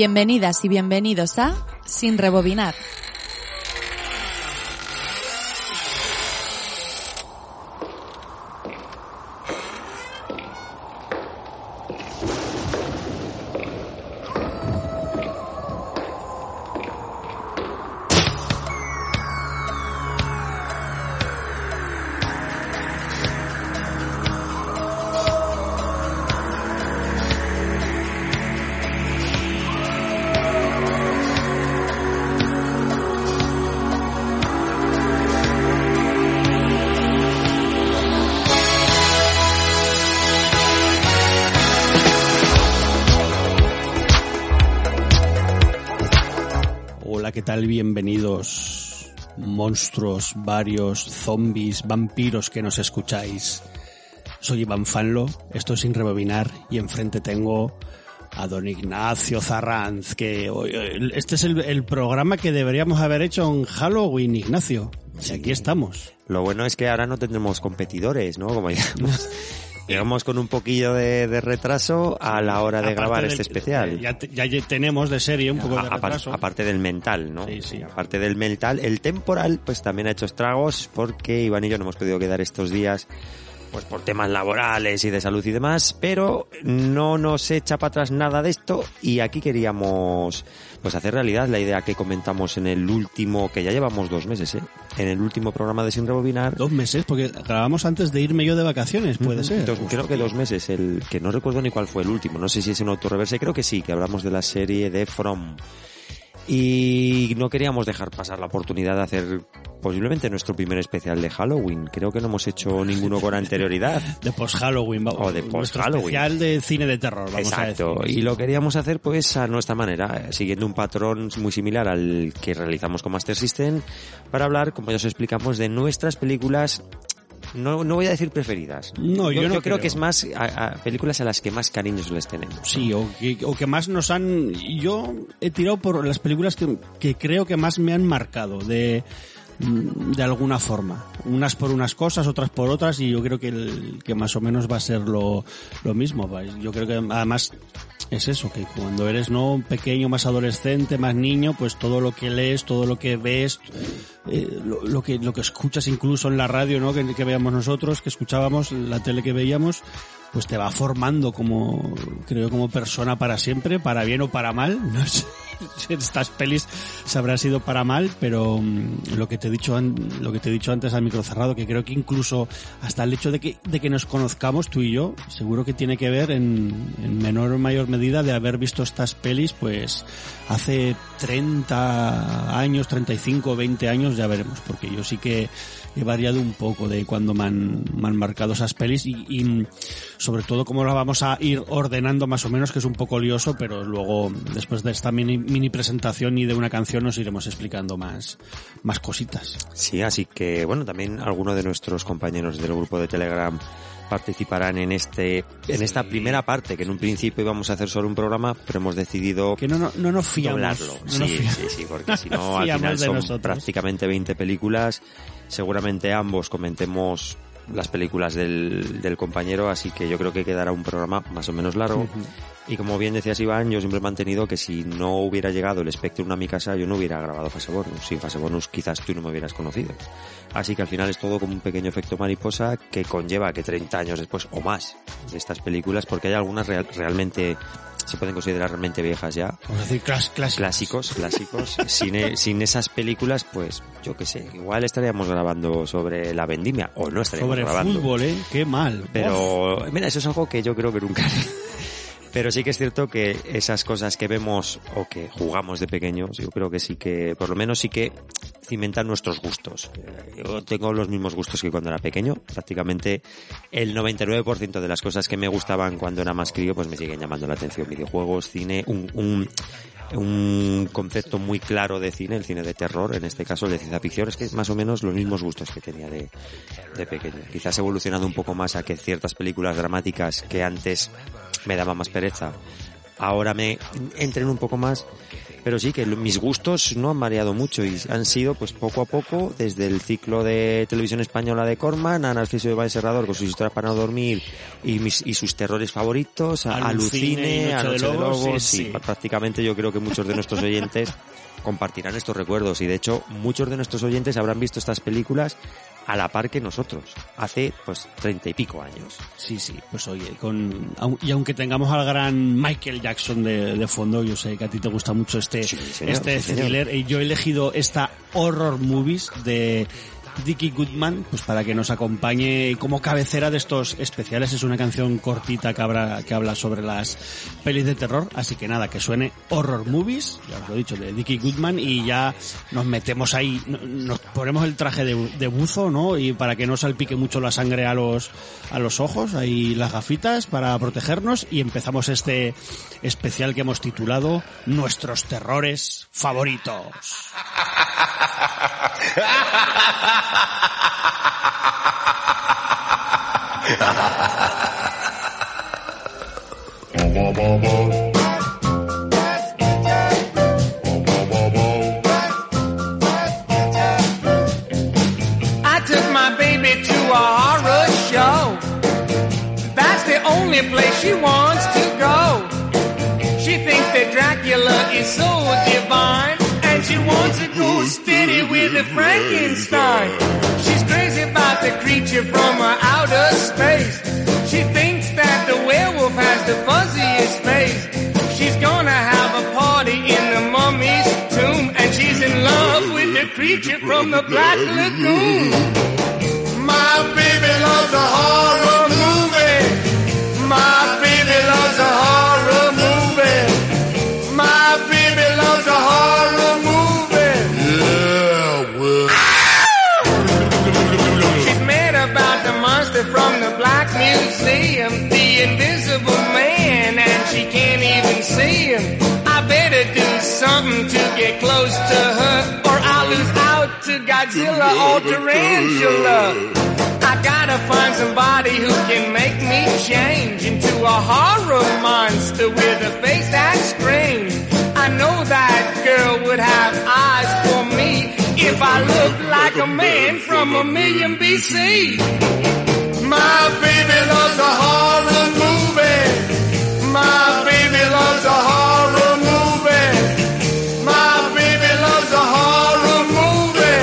Bienvenidas y bienvenidos a Sin Rebobinar. Tal? Bienvenidos, monstruos, varios, zombies, vampiros que nos escucháis. Soy Iván Fanlo, esto es Sin Rebobinar y enfrente tengo a don Ignacio Zarranz, que este es el, el programa que deberíamos haber hecho en Halloween, Ignacio. Y aquí estamos. Lo bueno es que ahora no tendremos competidores, ¿no? Como llegamos, llegamos con un poquillo de, de retraso a la hora de Aparte grabar del- este especial. Ya, te- ya tenemos de serie un poco de A- retraso. aparte del mental, ¿no? Sí, sí. Aparte del mental, el temporal pues también ha hecho estragos porque Iván y yo no hemos podido quedar estos días pues por temas laborales y de salud y demás, pero no nos echa para atrás nada de esto y aquí queríamos pues hacer realidad la idea que comentamos en el último, que ya llevamos dos meses, ¿eh? En el último programa de Sin Rebobinar. Dos meses, porque grabamos antes de irme yo de vacaciones, puede ser. Dos- creo que dos meses, el que no recuerdo ni cuál fue el último, no sé si es un autorreverse, creo que sí, que hablamos de la serie de From. Y no queríamos dejar pasar la oportunidad de hacer posiblemente nuestro primer especial de Halloween. Creo que no hemos hecho ninguno con anterioridad. De post-Halloween, vamos. O de post-Halloween. especial de cine de terror, vamos Exacto. a decir. Y lo queríamos hacer pues a nuestra manera, siguiendo un patrón muy similar al que realizamos con Master System, para hablar, como ya os explicamos, de nuestras películas no, no voy a decir preferidas. No, yo no creo. creo. que es más a, a películas a las que más cariños les tenemos. Sí, o que, o que más nos han... Yo he tirado por las películas que, que creo que más me han marcado de, mm, de alguna forma. Unas por unas cosas, otras por otras, y yo creo que, el, que más o menos va a ser lo, lo mismo. va. Yo creo que además es eso, que cuando eres no pequeño, más adolescente, más niño, pues todo lo que lees, todo lo que ves, eh, lo, que lo que escuchas incluso en la radio, ¿no? Que, veíamos nosotros, que escuchábamos, la tele que veíamos, pues te va formando como creo como persona para siempre, para bien o para mal. No sé estas pelis se habrá sido para mal, pero mm, lo que te he dicho lo que te he dicho antes al micro cerrado, que creo que incluso hasta el hecho de que de que nos conozcamos tú y yo, seguro que tiene que ver en, en menor o mayor medida de haber visto estas pelis, pues hace 30 años, 35, 20 años, ya veremos, porque yo sí que he variado un poco de cuando me han, me han marcado esas pelis y, y sobre todo cómo la vamos a ir ordenando más o menos, que es un poco lioso, pero luego después de esta mini, mini presentación y de una canción nos iremos explicando más, más cositas. Sí, así que bueno, también algunos de nuestros compañeros del grupo de Telegram participarán en este en esta primera parte que en un principio íbamos a hacer solo un programa, pero hemos decidido Que no, no, no nos fiamos. doblarlo. no nos sí, fiamos. sí, sí, porque si no al final son nosotros. prácticamente 20 películas. Seguramente ambos comentemos las películas del, del compañero, así que yo creo que quedará un programa más o menos largo. Y como bien decías Iván, yo siempre he mantenido que si no hubiera llegado el Spectrum a mi casa, yo no hubiera grabado Fase Bonus. Sin Fase Bonus quizás tú no me hubieras conocido. Así que al final es todo como un pequeño efecto mariposa que conlleva que 30 años después o más de estas películas, porque hay algunas real- realmente se pueden considerar realmente viejas ya, Vamos a decir clas- clásicos. clásicos, clásicos. sin, e- sin esas películas, pues yo qué sé, igual estaríamos grabando sobre la vendimia o no estaríamos Sobre grabando. fútbol, ¿eh? Qué mal. Uf. Pero, mira, eso es algo que yo creo que nunca haré. Pero sí que es cierto que esas cosas que vemos o que jugamos de pequeños, yo creo que sí que, por lo menos sí que cimentan nuestros gustos. Eh, Yo tengo los mismos gustos que cuando era pequeño. Prácticamente el 99% de las cosas que me gustaban cuando era más crío, pues me siguen llamando la atención. Videojuegos, cine, un, un, un concepto muy claro de cine, el cine de terror, en este caso el de ciencia ficción, es que más o menos los mismos gustos que tenía de, de pequeño. Quizás evolucionado un poco más a que ciertas películas dramáticas que antes me daban más pereza, ahora me entren un poco más Pero sí que mis gustos no han variado mucho y han sido pues poco a poco desde el ciclo de televisión española de Corman, a Narciso de Valle Serrador con sus historias para no dormir y, mis, y sus terrores favoritos, a, Alucine Alucine, a Noche de de Lobos, Lobos, sí, sí, sí. prácticamente yo creo que muchos de nuestros oyentes compartirán estos recuerdos y de hecho muchos de nuestros oyentes habrán visto estas películas a la par que nosotros, hace pues treinta y pico años. Sí, sí, pues oye, con, y aunque tengamos al gran Michael Jackson de, de fondo, yo sé que a ti te gusta mucho este, Sí, señor, este sí, thriller, y yo he elegido esta horror movies de Dickie Goodman, pues para que nos acompañe como cabecera de estos especiales. Es una canción cortita que, que habla sobre las pelis de terror, así que nada, que suene horror movies, ya os lo he dicho, de Dickie Goodman, y ya nos metemos ahí, no- nos ponemos el traje de, de buzo, ¿no? Y para que no salpique mucho la sangre a los, a los ojos, ahí las gafitas para protegernos, y empezamos este especial que hemos titulado Nuestros terrores favoritos. I took my baby to a horror show. That's the only place she wants to go. She thinks that Dracula is so divine, and she wants to go steady with the Frankenstein. She's crazy about the creature from uh, outer space. She thinks that the werewolf has the fuzziest face. She's gonna have a party in the mummy's tomb, and she's in love with the creature from the Black Lagoon. My baby loves a horror movie. My baby loves a horror Museum, the invisible man, and she can't even see him. I better do something to get close to her, or I'll lose out to Godzilla or Tarantula. I gotta find somebody who can make me change into a horror monster with a face that's strange. I know that girl would have eyes for me if I looked like a man from a million BC. My baby loves a horror movie. My baby loves a horror movie. My baby loves a horror movie.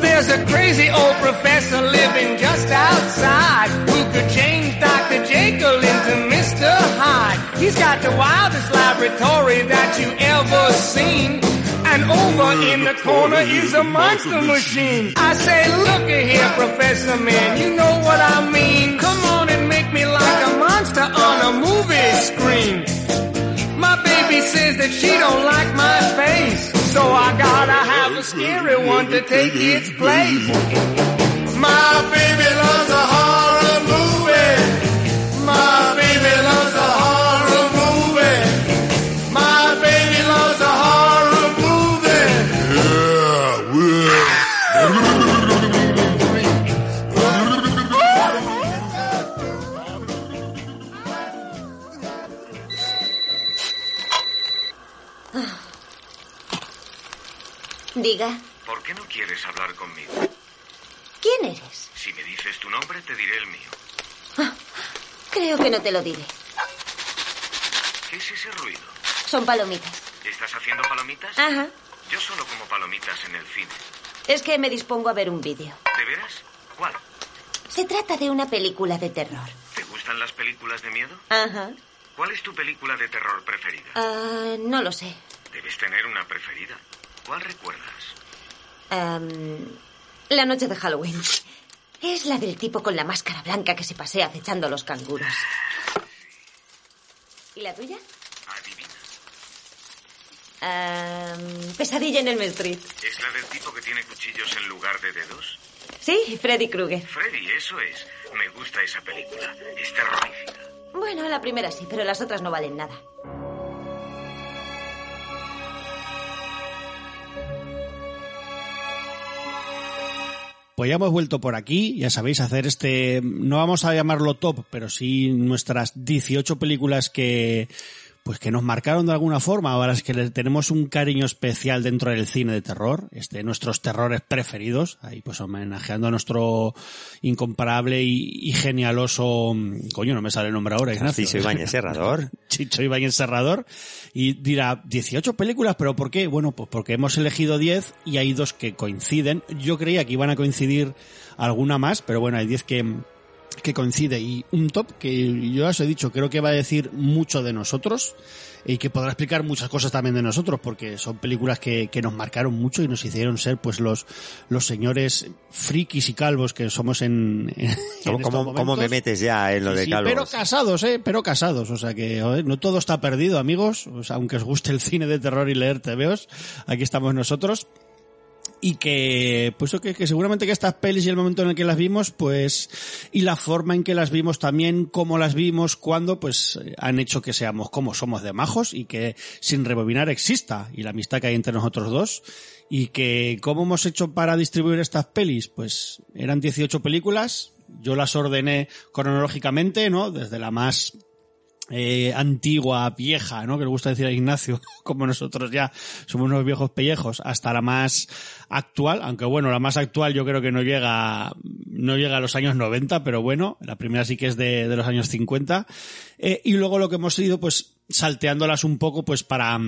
There's a crazy old professor living just outside who could change Dr. Jekyll into Mr. Hyde. He's got the wildest laboratory that you ever seen. And over in the corner is a monster machine. I say, look here, Professor Man, you know what I mean. Come on and make me like a monster on a movie screen. My baby says that she don't like my face, so I gotta have a scary one to take its place. My baby loves a horror Diga, ¿Por qué no quieres hablar conmigo? ¿quién eres? Si me dices tu nombre, te diré el mío. Creo que no te lo diré. ¿Qué es ese ruido? Son palomitas. ¿Estás haciendo palomitas? Ajá. Yo solo como palomitas en el cine. Es que me dispongo a ver un vídeo. ¿De veras? ¿Cuál? Se trata de una película de terror. ¿Te gustan las películas de miedo? Ajá. ¿Cuál es tu película de terror preferida? Ah, no lo sé. Debes tener una preferida. ¿Cuál recuerdas? Am, la noche de Halloween. Es la del tipo con la máscara blanca que se pasea acechando a los canguros. ¿Y la tuya? Adivina. Am, pesadilla en el Street. ¿Es la del tipo que tiene cuchillos en lugar de dedos? Sí, Freddy Krueger. Freddy, eso es. Me gusta esa película. Es terrorífica. Bueno, la primera sí, pero las otras no valen nada. Pues ya hemos vuelto por aquí, ya sabéis, hacer este, no vamos a llamarlo top, pero sí nuestras 18 películas que, pues que nos marcaron de alguna forma, ahora es que le tenemos un cariño especial dentro del cine de terror, este, nuestros terrores preferidos, ahí pues homenajeando a nuestro incomparable y, y genialoso, coño, no me sale el nombre ahora, Ignacio. Chicho Ibáñez Serrador. Chicho Ibáñez Serrador, y dirá, 18 películas, pero ¿por qué? Bueno, pues porque hemos elegido 10 y hay dos que coinciden. Yo creía que iban a coincidir alguna más, pero bueno, hay 10 que, que coincide y un top que yo ya os he dicho, creo que va a decir mucho de nosotros y que podrá explicar muchas cosas también de nosotros porque son películas que, que nos marcaron mucho y nos hicieron ser pues los, los señores frikis y calvos que somos en, en ¿Cómo, estos cómo- cómo me metes ya en lo Sí, de sí, calvos? pero casados, eh, pero casados, o sea que joder, no todo está perdido, amigos, o sea, aunque os guste el cine de terror y leer TVOs, aquí estamos nosotros y que pues que, que seguramente que estas pelis y el momento en el que las vimos pues y la forma en que las vimos también cómo las vimos cuando pues han hecho que seamos como somos de majos y que sin rebobinar exista y la amistad que hay entre nosotros dos y que cómo hemos hecho para distribuir estas pelis pues eran 18 películas yo las ordené cronológicamente no desde la más eh, antigua, vieja, ¿no? Que le gusta decir a Ignacio, como nosotros ya somos unos viejos pellejos, hasta la más actual, aunque bueno, la más actual yo creo que no llega, no llega a los años 90, pero bueno, la primera sí que es de, de los años 50. Eh, y luego lo que hemos ido, pues, salteándolas un poco, pues, para,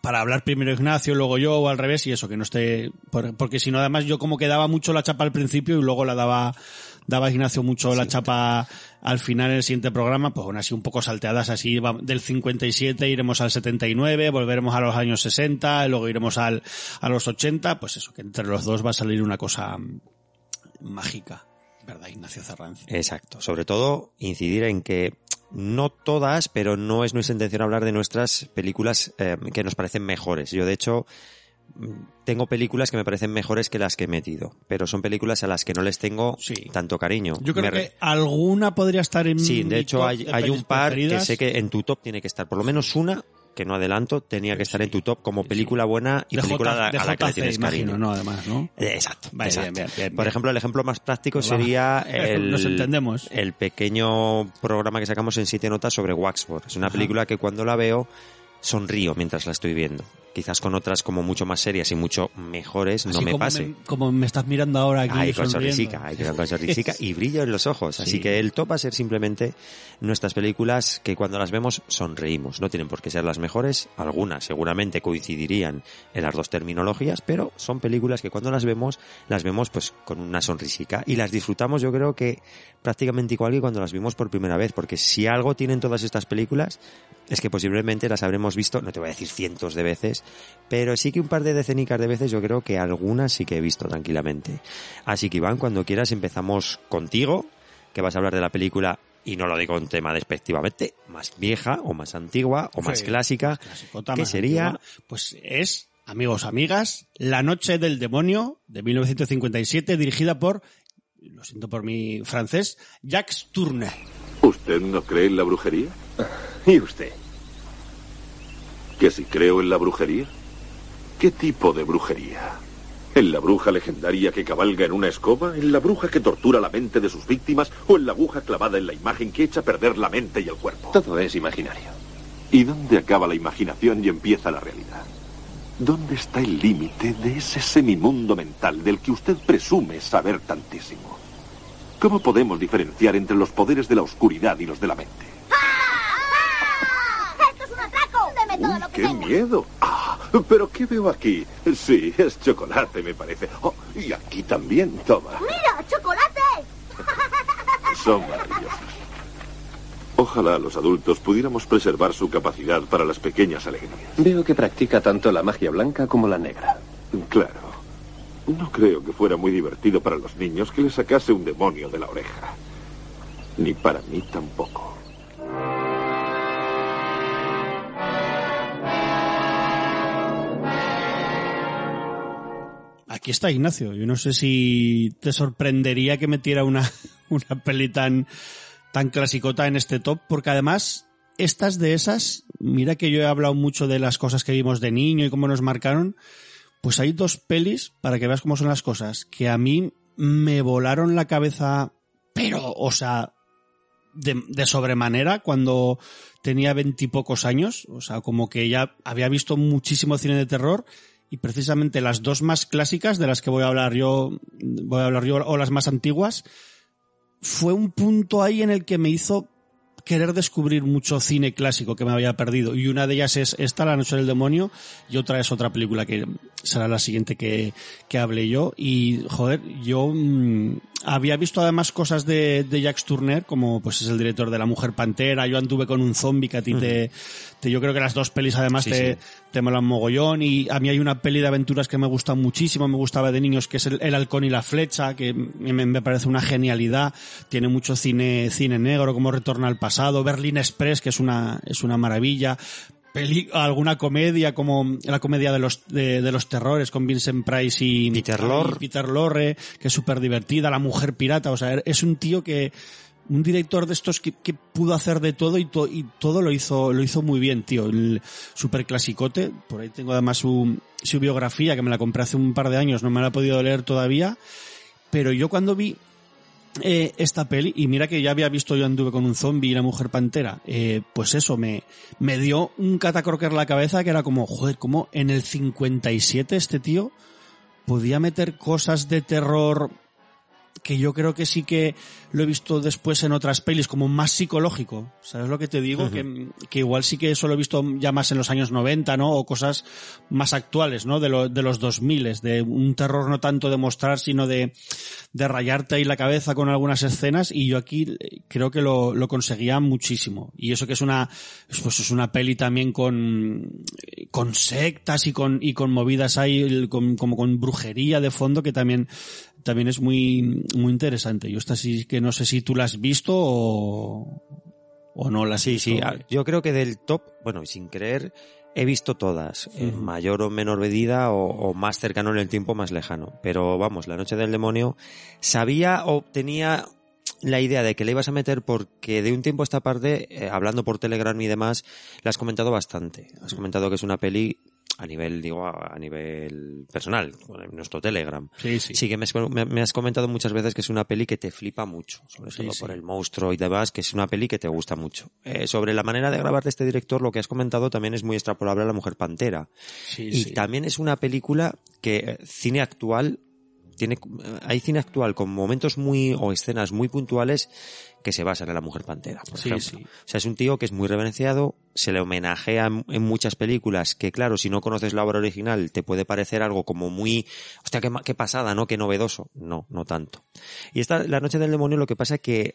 para hablar primero Ignacio, luego yo, o al revés, y eso, que no esté, por- porque si no, además yo como que daba mucho la chapa al principio y luego la daba, daba Ignacio mucho la chapa al final en el siguiente programa, pues bueno, así un poco salteadas, así va- del 57 iremos al 79, volveremos a los años 60, luego iremos al, a los 80, pues eso, que entre los dos va a salir una cosa mm, mágica, ¿verdad, Ignacio Cerranz? Exacto. Sobre todo, incidir en que no todas, pero no es nuestra intención hablar de nuestras películas eh, que nos parecen mejores. Yo, de hecho, tengo películas que me parecen mejores que las que he metido, pero son películas a las que no les tengo Sí. tanto cariño. Yo creo Me que alguna podría estar en Sí, mi de hecho top hay, de hay un par que sé que en tu top tiene que estar, por lo menos una, que no adelanto, tenía que estar en tu top como película buena y de película J- a, de a la que le tienes imagino, cariño. ¿no? Además, ¿no? Eh, Exacto, Vale, exacto. bien, bien, bien, Por ejemplo, el ejemplo más práctico sería el, Nos entendemos. el pequeño programa que sacamos en siete notas sobre Waxford. Es una Ajá. película que cuando la veo sonrío mientras la estoy viendo. Quizás con otras como mucho más serias y mucho mejores no me como pase. como me estás mirando ahora aquí Ay, con sonrisica, ay, con sonrisica y brillo en los ojos. Sí. Así que el top va a ser simplemente nuestras películas que cuando las vemos sonreímos. No tienen por qué ser las mejores, algunas seguramente coincidirían en las dos terminologías, pero son películas que cuando las vemos, las vemos pues con una sonrisica y las disfrutamos yo creo que prácticamente igual que cuando las vimos por primera vez, porque si algo tienen todas estas películas es que posiblemente las habremos visto, no te voy a decir cientos de veces, pero sí que un par de decenicas de veces yo creo que algunas sí que he visto tranquilamente. Así que Iván, cuando quieras empezamos contigo, que vas a hablar de la película, y no lo digo en tema despectivamente, más vieja o más antigua o más Sí, clásica, que sería antigua. Pues es, amigos, amigas, La Noche del Demonio, de 1957, dirigida por, lo siento por mi francés, Jacques Tourneur. ¿Usted no cree en la brujería? ¿Y usted? ¿Que si creo en la brujería? ¿Qué tipo de brujería? ¿En la bruja legendaria que cabalga en una escoba? ¿En la bruja que tortura la mente de sus víctimas? ¿O en la aguja clavada en la imagen que echa a perder la mente y el cuerpo? Todo es imaginario. ¿Y dónde acaba la imaginación y empieza la realidad? ¿Dónde está el límite de ese semimundo mental del que usted presume saber tantísimo? ¿Cómo podemos diferenciar entre los poderes de la oscuridad y los de la mente? ¡Esto es un atraco! ¡Deme todo Uy, lo que ¡Qué miedo! Ah, ¿Pero qué veo aquí? Sí, es chocolate, me parece. Oh, y aquí también, toma. ¡Mira, chocolate! Son maravillosos. Ojalá los adultos pudiéramos preservar su capacidad para las pequeñas alegrías. Veo que practica tanto la magia blanca como la negra. Claro. No creo que fuera muy divertido para los niños que le sacase un demonio de la oreja. Ni para mí tampoco. Aquí está Ignacio. Yo no sé si te sorprendería que metiera una, una peli tan, tan clasicota en este top, porque además, estas de esas, mira que yo he hablado mucho de las cosas que vimos de niño y cómo nos marcaron, pues hay dos pelis, para que veas cómo son las cosas, que a mí me volaron la cabeza, pero, o sea, de, de sobremanera cuando tenía veintipocos años, o sea, como que ya había visto muchísimo cine de terror y precisamente las dos más clásicas de las que voy a hablar yo, voy a hablar yo, o las más antiguas, fue un punto ahí en el que me hizo querer descubrir mucho cine clásico que me había perdido. Y una de ellas es esta, La Noche del Demonio, y otra es otra película que será la siguiente que, que hable yo. Y, joder, yo mm, había visto además cosas de, de Jacques Tourneur, como pues es el director de La Mujer Pantera, yo anduve con un zombie que a ti te, te- yo creo que las dos pelis además Sí, te, sí. te molan mogollón. Y a mí hay una peli de aventuras que me gusta muchísimo, me gustaba de niños, que es el, El halcón y la flecha, que me, me parece una genialidad, tiene mucho cine, cine negro, como Retorna al pasado, Berlin Express, que es una, es una maravilla, peli, alguna comedia como la comedia de los, de, de los terrores con Vincent Price y Peter Lorre. Peter Lorre, que es súper divertida, La mujer pirata, o sea, es un tío que, un director de estos que, que pudo hacer de todo y, to- y todo lo hizo, lo hizo muy bien, tío. El super clasicote, por ahí tengo además su, su biografía, que me la compré hace un par de años, no me la he podido leer todavía, pero yo cuando vi eh, esta peli, y mira que ya había visto yo anduve con un zombie y la mujer pantera, eh, pues eso, me, me dio un catacroker en la cabeza que era como, joder, como en el 57 este tío podía meter cosas de terror que yo creo que sí que lo he visto después en otras pelis, como más psicológico. ¿Sabes lo que te digo? Que, que igual sí que eso lo he visto ya más en los años 90, ¿no? O cosas más actuales, ¿no? De, lo- de los 2000, de un terror no tanto de mostrar, sino de, de rayarte ahí la cabeza con algunas escenas. Y yo aquí eh, creo que lo, lo conseguía muchísimo. Y eso que es una, pues es una peli también con, con sectas y con, y con movidas ahí, con- como con brujería de fondo que también, también es muy, muy interesante. Yo esta sí que no sé si tú la has visto o, o no la has Sí, visto. sí. Yo creo que del top, bueno, sin creer, he visto todas, en mayor o menor medida o, o más cercano en el tiempo, más lejano. Pero vamos, La Noche del Demonio, sabía o tenía la idea de que le ibas a meter porque de un tiempo a esta parte, eh, hablando por Telegram y demás, la has comentado bastante. Has comentado que es una peli a nivel, digo, a, nivel personal, en nuestro Telegram. Sí, sí. Sí, que me, has- me- me has comentado muchas veces que es una peli que te flipa mucho, sobre todo sí. por el monstruo y demás, que es una peli que te gusta mucho. Eh, sobre la manera de grabar de este director, lo que has comentado también es muy extrapolable a La Mujer Pantera. Sí, y sí. también es una película que eh, cine actual tiene eh, hay cine actual con momentos muy o escenas muy puntuales que se basan en la Mujer Pantera, por Sí, ejemplo. sí. O sea, es un tío que es muy reverenciado, se le homenajea en, muchas películas que, claro, si no conoces la obra original, te puede parecer algo como muy, hostia, qué, qué pasada, ¿no? Qué novedoso. No, no tanto. Y esta, La Noche del Demonio, lo que pasa es que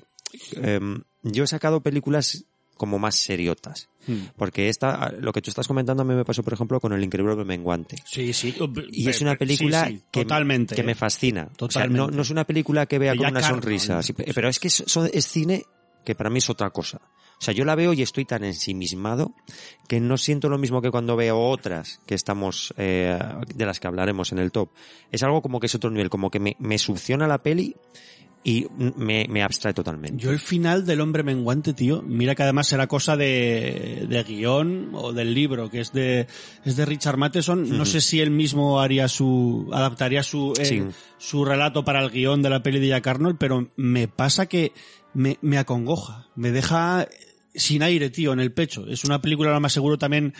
em, yo he sacado películas como más seriotas. Hmm. Porque esta, lo que tú estás comentando a mí me pasó, por ejemplo, con El Increíble Menguante. Sí, sí. Y es una película Sí, sí, que, totalmente. que me ¿eh? fascina. O sea, Totalmente. no, no es una película que vea con una sonrisa. sí, pero es que es cine que para mí es otra cosa. O sea, yo la veo y estoy tan ensimismado que no siento lo mismo que cuando veo otras que estamos, eh, de las que hablaremos en el top. Es algo como que es otro nivel, como que me, me succiona la peli y me, me abstrae totalmente. Yo el final del hombre menguante, tío, mira que además será cosa de, de guion o del libro, que es de, es de Richard Matheson. No sé si él mismo haría su, adaptaría su, eh, Sí. su relato para el guion de la peli de Jack Arnold, pero me pasa que me, me acongoja, me deja sin aire, tío, en el pecho. Es una película, lo más seguro también,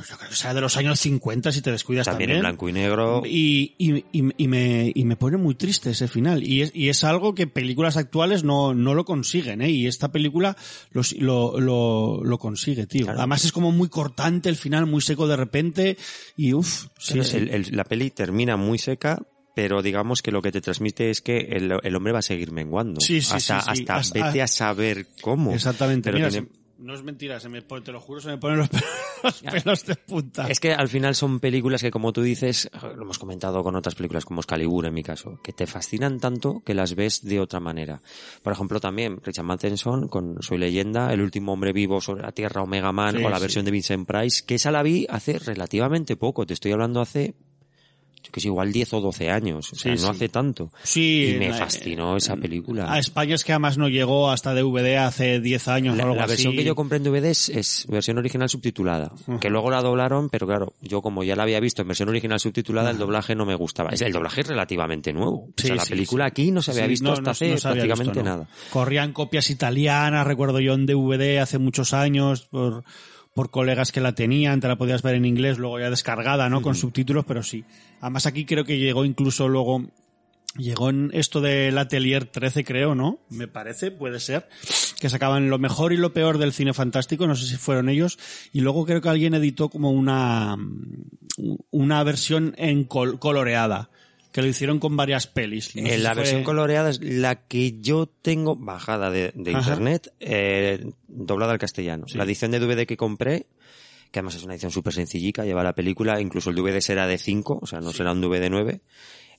pues yo creo que sea de los años 50 si te descuidas También también. en blanco y negro. Y, y, y, y me, y me pone muy triste ese final. Y es, y es algo que películas actuales no, no lo consiguen, ¿eh? Y esta película lo, lo, lo, lo consigue, tío. Claro. Además es como muy cortante el final, muy seco de repente. Y uff, sí, sí. el- el- la peli termina muy seca, pero digamos que lo que te transmite es que el, el hombre va a seguir menguando. Sí, sí, hasta, sí, hasta Hasta- vete a saber cómo. Exactamente. Pero Mira, tiene- se- no es mentira, se me pone- te lo juro, se me ponen los pelos, los pelos de punta. Es que al final son películas que, como tú dices, lo hemos comentado con otras películas como Excalibur en mi caso, que te fascinan tanto que las ves de otra manera. Por ejemplo, también Richard Matheson con Soy Leyenda, El último hombre vivo sobre la Tierra, Omega Man, Sí, o la sí. versión de Vincent Price, que esa la vi hace relativamente poco, te estoy hablando hace yo que sé, igual 10 o 12 años, o sea, Sí, no sí. hace tanto. Sí, y me fascinó esa película. A España es que además no llegó hasta DVD hace 10 años La, o algo la versión que yo compré en DVD es, es versión original subtitulada, que luego la doblaron, pero claro, yo como ya la había visto en versión original subtitulada, el doblaje no me gustaba. El doblaje es relativamente nuevo. o Sí, sea, la película aquí no se había visto no, hasta no- hace no prácticamente visto, nada. Corrían copias italianas, recuerdo yo en DVD hace muchos años, por, por colegas que la tenían, te la podías ver en inglés, luego ya descargada, ¿no? Con subtítulos, pero sí. Además aquí creo que llegó incluso luego, llegó en esto del Atelier 13, creo, ¿no? Me parece, puede ser, que sacaban lo mejor y lo peor del cine fantástico, no sé si fueron ellos, y luego creo que alguien editó como una, una versión en col- coloreada, que lo hicieron con varias pelis. No si la fue- versión coloreada es la que yo tengo bajada de, internet, eh, doblada al castellano. La edición de DVD que compré, que además es una edición súper sencillica, lleva la película, incluso el DVD será de 5, o sea, no será un DVD 9.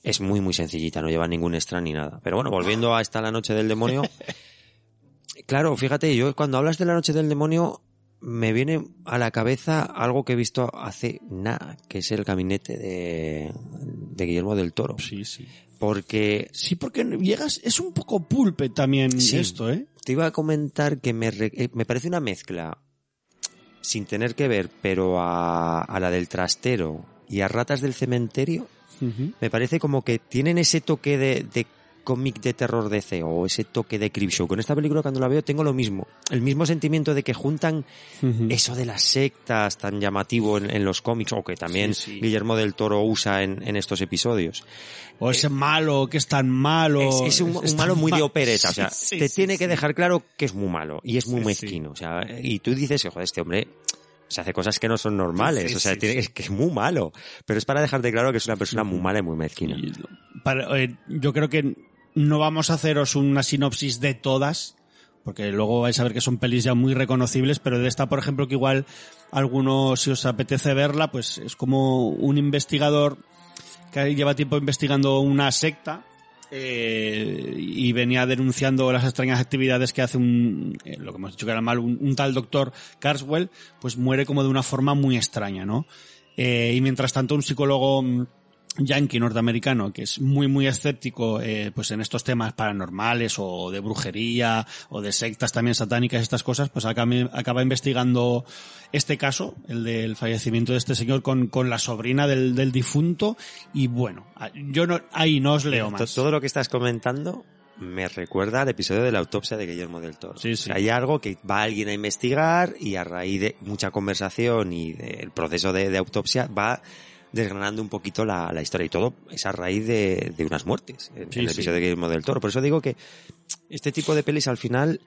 Es muy, muy sencillita, no lleva ningún extra ni nada. Pero bueno, volviendo a esta La Noche del Demonio, claro, fíjate, yo cuando hablas de La Noche del Demonio, me viene a la cabeza algo que he visto hace nada, que es el gabinete de, de Guillermo del Toro. Sí, sí. Porque Sí, porque llegas, es un poco pulpe también Sí. esto, ¿eh? te iba a comentar que me, eh, me parece una mezcla, sin tener que ver, pero a, a la del trastero y a ratas del cementerio, me parece como que tienen ese toque de, de cómic de terror de C o ese toque de Creepshow. Con esta película cuando la veo tengo lo mismo, el mismo sentimiento de que juntan eso de las sectas tan llamativo en, en los cómics o que también Sí, sí. Guillermo del Toro usa en, en estos episodios. O ese malo, que es tan malo. Es, es un, un es malo tan muy de ma- opereta, o sea, Sí, sí, te sí, tiene sí. que dejar claro que es muy malo y es muy Sí, mezquino, o sea, y tú dices, joder, este hombre se hace cosas que no son normales, Sí, o sea, sí, tiene- sí. es que es muy malo, pero es para dejarte claro que es una persona muy mala y muy mezquina. Para- eh, yo creo que no vamos a haceros una sinopsis de todas, porque luego vais a ver que son pelis ya muy reconocibles, pero de esta, por ejemplo, que igual alguno, si os apetece verla, pues es como un investigador que lleva tiempo investigando una secta eh, y venía denunciando las extrañas actividades que hace un, eh, lo que hemos dicho que era mal, un, un tal doctor Carswell, pues muere como de una forma muy extraña, ¿no? Eh, y mientras tanto un psicólogo mm, yankee norteamericano que es muy muy escéptico eh, pues en estos temas paranormales o de brujería o de sectas también satánicas estas cosas pues acaba, acaba investigando este caso el del fallecimiento de este señor con, con la sobrina del, del difunto y bueno yo no ahí no os leo más Todo lo que estás comentando me recuerda al episodio de la autopsia de Guillermo del Toro. Sí, O sí. sea, hay algo que va alguien a investigar y a raíz de mucha conversación y del proceso de, de autopsia va desgranando un poquito la, la historia y todo es a raíz de, de unas muertes en, Sí, en el sí. episodio de Guillermo del Toro. Por eso digo que este tipo de pelis al final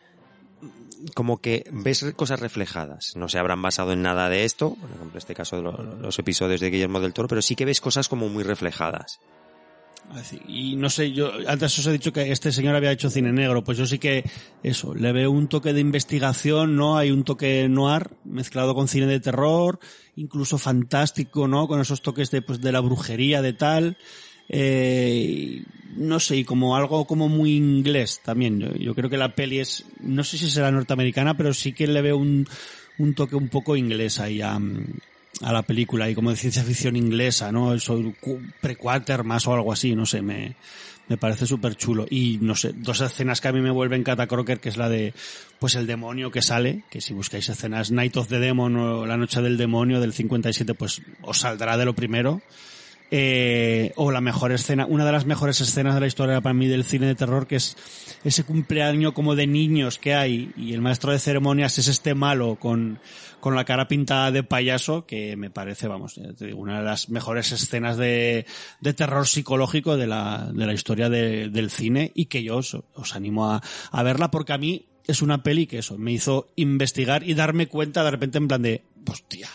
como que ves cosas reflejadas. No se habrán basado en nada de esto, por ejemplo, este caso de lo- los episodios de Guillermo del Toro, pero sí que ves cosas como muy reflejadas. Y no sé, yo antes os he dicho que este señor había hecho cine negro, pues yo sí que eso, le veo un toque de investigación, ¿no? Hay un toque noir mezclado con cine de terror, incluso fantástico, ¿no? Con esos toques de pues de la brujería de tal. Eh, no sé, y como algo como muy inglés también. Yo, yo creo que la peli es, no sé si será norteamericana, pero sí que le veo un, un toque un poco inglés ahí a, a la película y como de ciencia ficción inglesa, ¿no? Cu- pre-Quatermass o algo así, no sé, me, me parece súper chulo. Y no sé, dos escenas que a mí me vuelven Cata Crocker, que es la de, pues el demonio que sale, que si buscáis escenas Night of the Demon o La Noche del Demonio del 57, pues os saldrá de lo primero. Eh, o la mejor escena, una de las mejores escenas de la historia para mí del cine de terror, que es ese cumpleaños como de niños que hay, y el maestro de ceremonias es este malo con, con la cara pintada de payaso, que me parece, vamos, una de las mejores escenas de, de terror psicológico de la, de la historia de- del cine, y que yo os, os animo a, a verla, porque a mí es una peli que eso, me hizo investigar y darme cuenta de repente en plan de, hostia,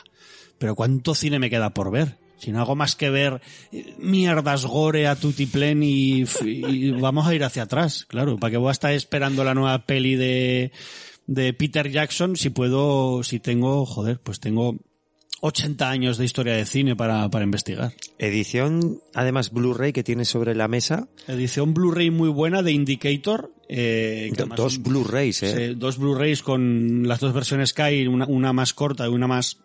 pero ¿cuánto cine me queda por ver? Si no hago más que ver mierdas gore a tutiplén y, y vamos a ir hacia atrás, claro. ¿Para qué voy a estar esperando la nueva peli de, de Peter Jackson si puedo, si tengo, joder, pues tengo 80 años de historia de cine para, para investigar. Edición, además, Blu-ray que tienes sobre la mesa. Edición Blu-ray muy buena de Indicator. eh, Do- dos Blu-rays, ¿eh? Dos Blu-rays con las dos versiones que hay, una, una más corta y una más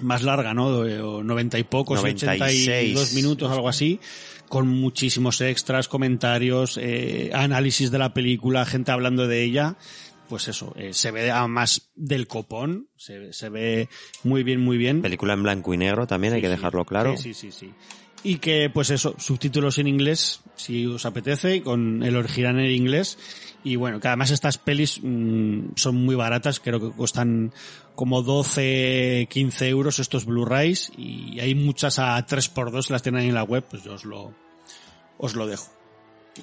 más larga, ¿no? De- o 90 y pocos, 96. 82 minutos, algo así, con muchísimos extras, comentarios, eh, análisis de la película, gente hablando de ella. Pues eso, eh, se ve además del copón, se, se ve muy bien, muy bien. Película en blanco y negro también, hay que dejarlo claro. Sí, sí, sí, sí. Y que, pues eso, subtítulos en inglés, si os apetece, con el original en inglés. Y bueno, que además estas pelis mm, son muy baratas, creo que cuestan como 12, 15 euros estos Blu-rays. Y hay muchas a 3x2, las tienen ahí en la web, pues yo os lo, os lo dejo.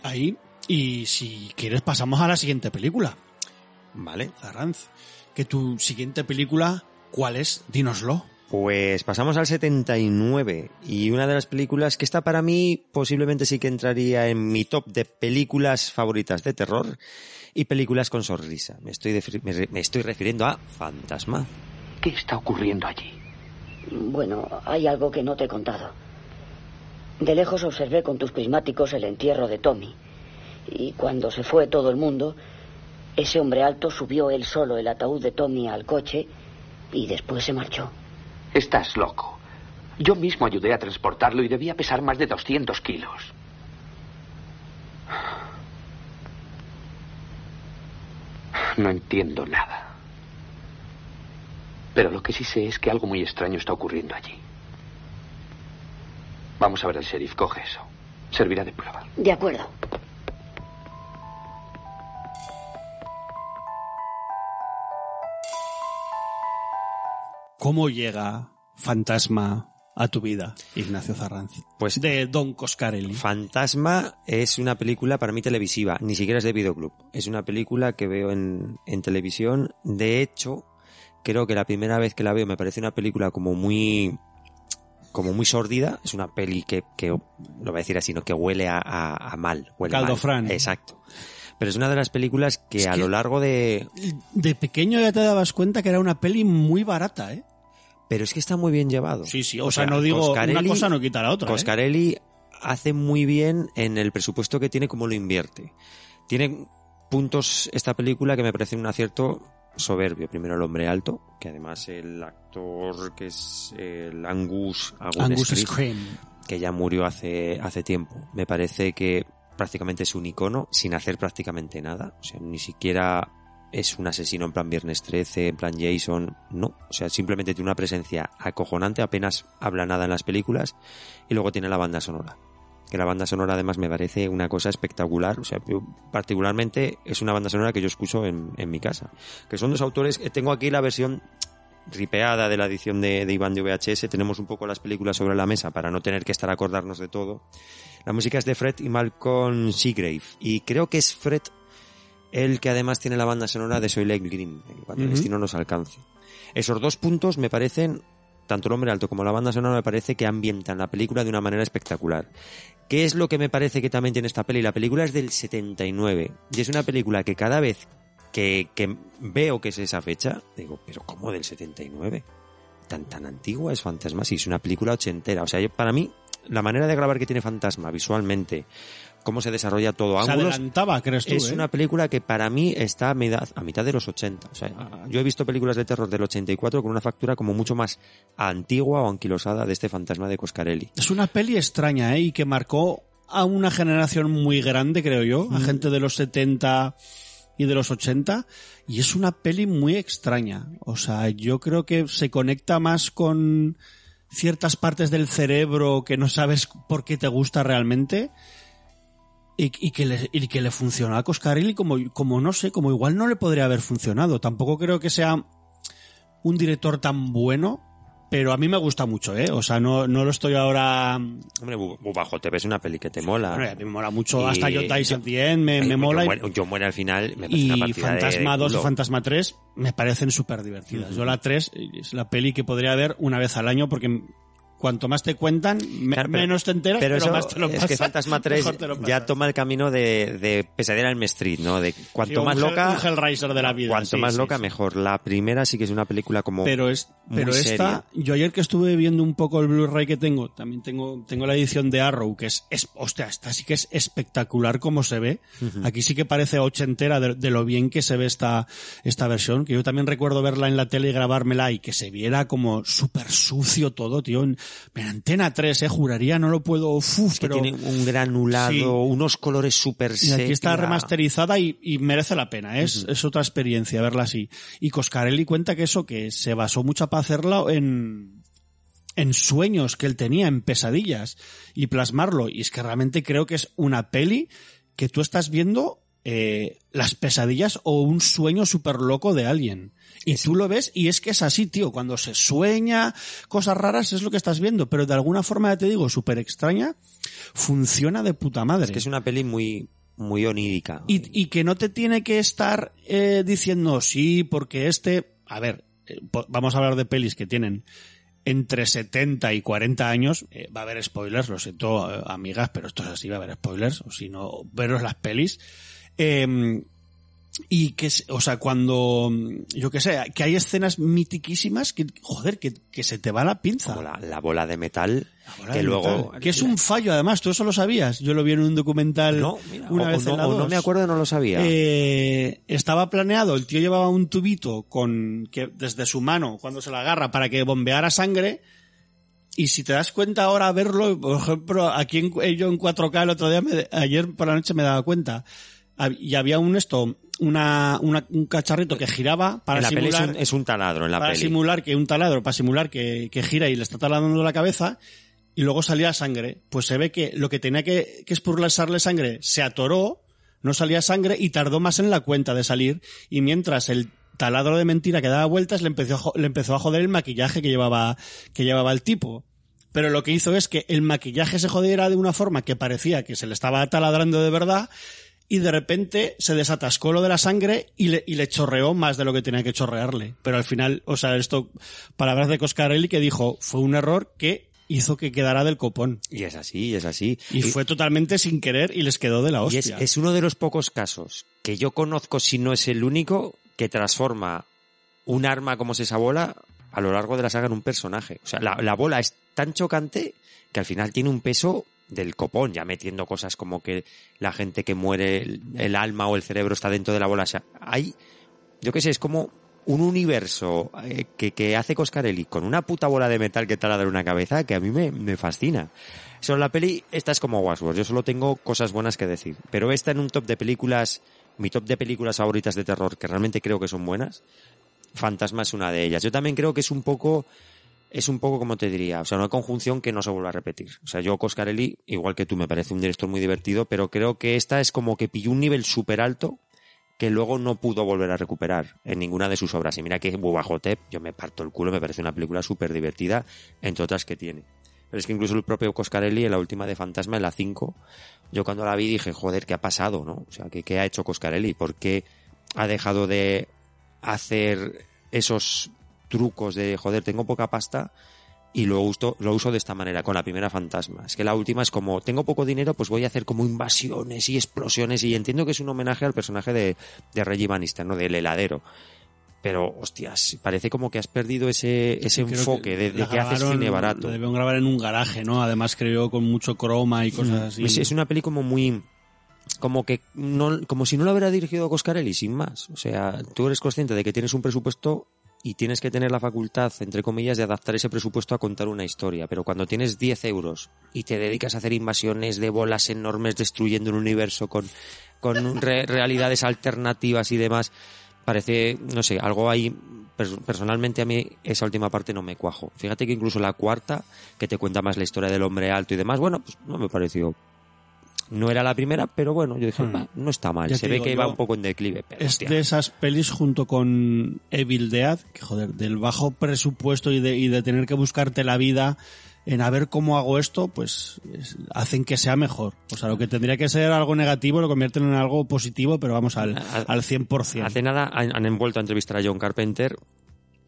Ahí. Y si quieres pasamos a la siguiente película. Vale. Zarranz. Que tu siguiente película, ¿cuál es? Dínoslo. Pues pasamos al 79 y una de las películas que está para mí posiblemente sí que entraría en mi top de películas favoritas de terror y películas con sonrisa. Me estoy, me estoy refiriendo a Fantasma. ¿Qué está ocurriendo allí? Bueno, hay algo que no te he contado. De lejos observé con tus prismáticos el entierro de Tommy. Y cuando se fue todo el mundo, ese hombre alto subió él solo el ataúd de Tommy al coche y después se marchó. Estás loco. Yo mismo ayudé a transportarlo y debía pesar más de 200 kilos. No entiendo nada. Pero lo que sí sé es que algo muy extraño está ocurriendo allí. Vamos a ver al sheriff. Coge eso. Servirá de prueba. De acuerdo. ¿Cómo llega Fantasma a tu vida, Ignacio Zarranz? Pues de Don Coscarelli. Fantasma es una película para mí televisiva, ni siquiera es de videoclub. Es una película que veo en, en televisión. De hecho, creo que la primera vez que la veo me parece una película como muy como muy sórdida. Es una peli que, que lo voy a decir así, ¿no? que huele a, a- a mal. Huele Caldo mal. Fran. Exacto. Pero es una de las películas que Es a que- lo largo de... De pequeño ya te dabas cuenta que era una peli muy barata, ¿eh? Pero es que está muy bien llevado. Sí, sí, o, sea, no digo una cosa no quita la otra. ¿eh? Coscarelli hace muy bien en el presupuesto que tiene cómo lo invierte. Tiene puntos esta película que me parecen un acierto soberbio. Primero el hombre alto, que además el actor que es el Angus, Angus Scream. que ya murió hace, hace tiempo. Me parece que prácticamente es un icono sin hacer prácticamente nada. O sea, ni siquiera es un asesino en plan Viernes 13, en plan Jason. No. O sea, simplemente tiene una presencia acojonante, apenas habla nada en las películas. Y luego tiene la banda sonora. Que la banda sonora además me parece una cosa espectacular. O sea, particularmente es una banda sonora que yo escucho en, en mi casa. Que son dos autores. eh, Tengo aquí la versión ripeada de la edición de, de Iván de VHS. Tenemos un poco las películas sobre la mesa para no tener que estar a acordarnos de todo. La música es de Fred y Malcolm Seagrave. Y creo que es Fred el que además tiene la banda sonora de Soy Lake Green, cuando el destino nos alcance. Esos dos puntos me parecen, tanto el hombre alto como la banda sonora me parece que ambientan la película de una manera espectacular. ¿Qué es lo que me parece que también tiene esta peli? La película es del 79 y es una película que cada vez que, que veo que es esa fecha, digo, pero ¿cómo del 79? Tan, tan antigua es Fantasma, sí, es una película ochentera. O sea, yo- para mí, la manera de grabar que tiene Fantasma visualmente, cómo se desarrolla todo, Se ángulos, adelantaba, crees tú, es ¿eh? una película que para mí está a mitad, a mitad de los 80. O sea, yo he visto películas de terror del 84 con una factura como mucho más antigua o anquilosada de este fantasma de Coscarelli. Es una peli extraña, ¿eh? Y que marcó a una generación muy grande, creo yo, a gente de los 70 y de los 80, y es una peli muy extraña. O sea, yo creo que se conecta más con ciertas partes del cerebro que no sabes por qué te gusta realmente. Y, y que le, y que le funcionó a Coscarelli como, como no sé, como igual no le podría haber funcionado. Tampoco creo que sea un director tan bueno, pero a mí me gusta mucho, ¿eh? O sea, no, no lo estoy ahora... Hombre, bajo te ves una peli que te mola. A mí me mola mucho. Y- Hasta Yo the End me, me Yo mola. y- muero- Yo muero al final, me parece y Fantasma de 2 y. Fantasma 3 me parecen súper divertidas. Yo la 3 es la peli que podría ver una vez al año porque cuanto más te cuentan, me- Claro, pero- menos te enteras, pero, eso más te lo es pasas. que Fantasma 3 mejor te lo ya toma el camino de, de Pesadilla en Elm Street, ¿no? De cuanto Sí, más loca, un Hellraiser de la vida. cuanto sí, más sí, loca mejor. La primera sí que es una película como Pero es, muy pero esta, yo ayer que estuve viendo un poco el Blu-ray que tengo, también tengo, tengo la edición de Arrow, que es, es, hostia, esta sí que es espectacular como se ve. Aquí sí que parece ochentera de, de lo bien que se ve esta, esta versión, que yo también recuerdo verla en la tele y grabármela y que se viera como súper sucio todo, tío. En, en Antena 3, eh, juraría, no lo puedo, uf, Es que pero... tiene un granulado, Sí. unos colores súper Y aquí está remasterizada y, y merece la pena. ¿eh? Es, es otra experiencia verla así. Y Coscarelli cuenta que eso, que se basó mucho para hacerla en, en sueños que él tenía, en pesadillas, y plasmarlo. Y es que realmente creo que es una peli que tú estás viendo eh, las pesadillas o un sueño súper loco de alguien. Y tú lo ves y es que es así, tío. Cuando se sueña cosas raras es lo que estás viendo, pero de alguna forma, ya te digo, súper extraña, funciona de puta madre. Es que es una peli muy, muy onírica. Y, y que no te tiene que estar eh, diciendo sí, porque este. A ver, eh, vamos a hablar de pelis que tienen entre 70 y 40 años. eh, va a haber spoilers, lo siento, eh, amigas, pero esto es así, va a haber spoilers, o si no, veros las pelis. Eh, y que, o sea, cuando, mm, yo que sé, que hay escenas mitiquísimas que, joder, que, que se te va la pinza. Como la, la bola de metal, Bola que de luego... metal. Que es un fallo, además, tú eso lo sabías. Yo lo vi en un documental No, mira, una o- vez o en no, la o no me acuerdo, no lo sabía. Eh, estaba planeado, el tío llevaba un tubito con que desde su mano cuando se la agarra para que bombeara sangre. Y si te das cuenta ahora a verlo, por ejemplo, aquí en, yo en 4K el otro día, me- ayer por la noche me daba cuenta, y había un esto, una, una- un cacharrito que giraba para en la peli es simular un, es un taladro, en la para peli. simular que un taladro, para simular que, que gira y le está taladrando la cabeza, y luego salía sangre. Pues se ve que lo que tenía que, que expulsarle sangre se atoró, no salía sangre y tardó más en la cuenta de salir, y mientras el taladro de mentira que daba vueltas le empezó, le empezó a joder el maquillaje que llevaba, que llevaba el tipo. Pero lo que hizo es que el maquillaje se jodiera de una forma que parecía que se le estaba taladrando de verdad, y de repente se desatascó lo de la sangre y le, y le chorreó más de lo que tenía que chorrearle. Pero al final, o sea, esto, palabras de Coscarelli que dijo, fue un error que hizo que quedara del copón. Y es así, y es así. Y, fue totalmente sin querer y les quedó de la Y hostia. es, es uno de los pocos casos que yo conozco, si no es el único, que transforma un arma como es esa bola a lo largo de la saga en un personaje. O sea, la, la bola es tan chocante que al final tiene un peso del copón, ya metiendo cosas como que la gente que muere, el, alma o el cerebro está dentro de la bola. O sea, hay, yo qué sé, es como un universo eh, que, que hace Coscarelli con una puta bola de metal que taladra una cabeza que a mí me, me fascina. Sobre la peli, esta es como Westworld, yo solo tengo cosas buenas que decir. Pero esta en un top de películas, mi top de películas favoritas de terror, que realmente creo que son buenas, Fantasma es una de ellas. Yo también creo que es un poco, es un poco como te diría, o sea, una conjunción que no se vuelve a repetir. O sea, yo Coscarelli, igual que tú, me parece un director muy divertido, pero creo que esta es como que pilló un nivel súper alto que luego no pudo volver a recuperar en ninguna de sus obras. Y mira que Bubajotep, yo me parto el culo, me parece una película súper divertida, entre otras que tiene. Pero es que incluso el propio Coscarelli, en la última de Fantasma, en la 5, yo cuando la vi dije, joder, ¿qué ha pasado? ¿no? O sea, ¿qué, qué ha hecho Coscarelli? ¿Por qué ha dejado de hacer esos trucos de, joder, tengo poca pasta y lo uso, lo uso de esta manera, con la primera fantasma. Es que la última es como, tengo poco dinero, pues voy a hacer como invasiones y explosiones y entiendo que es un homenaje al personaje de, de Reggie Bannister, ¿no? Del heladero. Pero, hostias, parece como que has perdido ese, ese enfoque de, de que haces cine barato. La debieron grabar en un garaje, ¿no? Además creo con mucho croma y cosas así. Es, es una peli como muy como que no como si no lo hubiera dirigido Coscarelli sin más o sea tú eres consciente de que tienes un presupuesto y tienes que tener la facultad entre comillas de adaptar ese presupuesto a contar una historia. Pero cuando tienes 10 euros y te dedicas a hacer invasiones de bolas enormes destruyendo un universo con con re- realidades alternativas y demás parece no sé algo ahí pers- personalmente a mí esa última parte no me cuajo. Fíjate que incluso la cuarta que te cuenta más la historia del hombre alto y demás bueno pues no me pareció no era la primera, pero bueno, yo dije, Hmm. "Va, no está mal. Ya Se ve digo, que va un poco en declive. Pero, Es de esas pelis junto con Evil Dead, que joder, del bajo presupuesto y de, y de tener que buscarte la vida en a ver cómo hago esto, pues es- hacen que sea mejor. O sea, lo que tendría que ser algo negativo lo convierten en algo positivo, pero vamos al, al 100%. Hace nada han, han envuelto a entrevistar a John Carpenter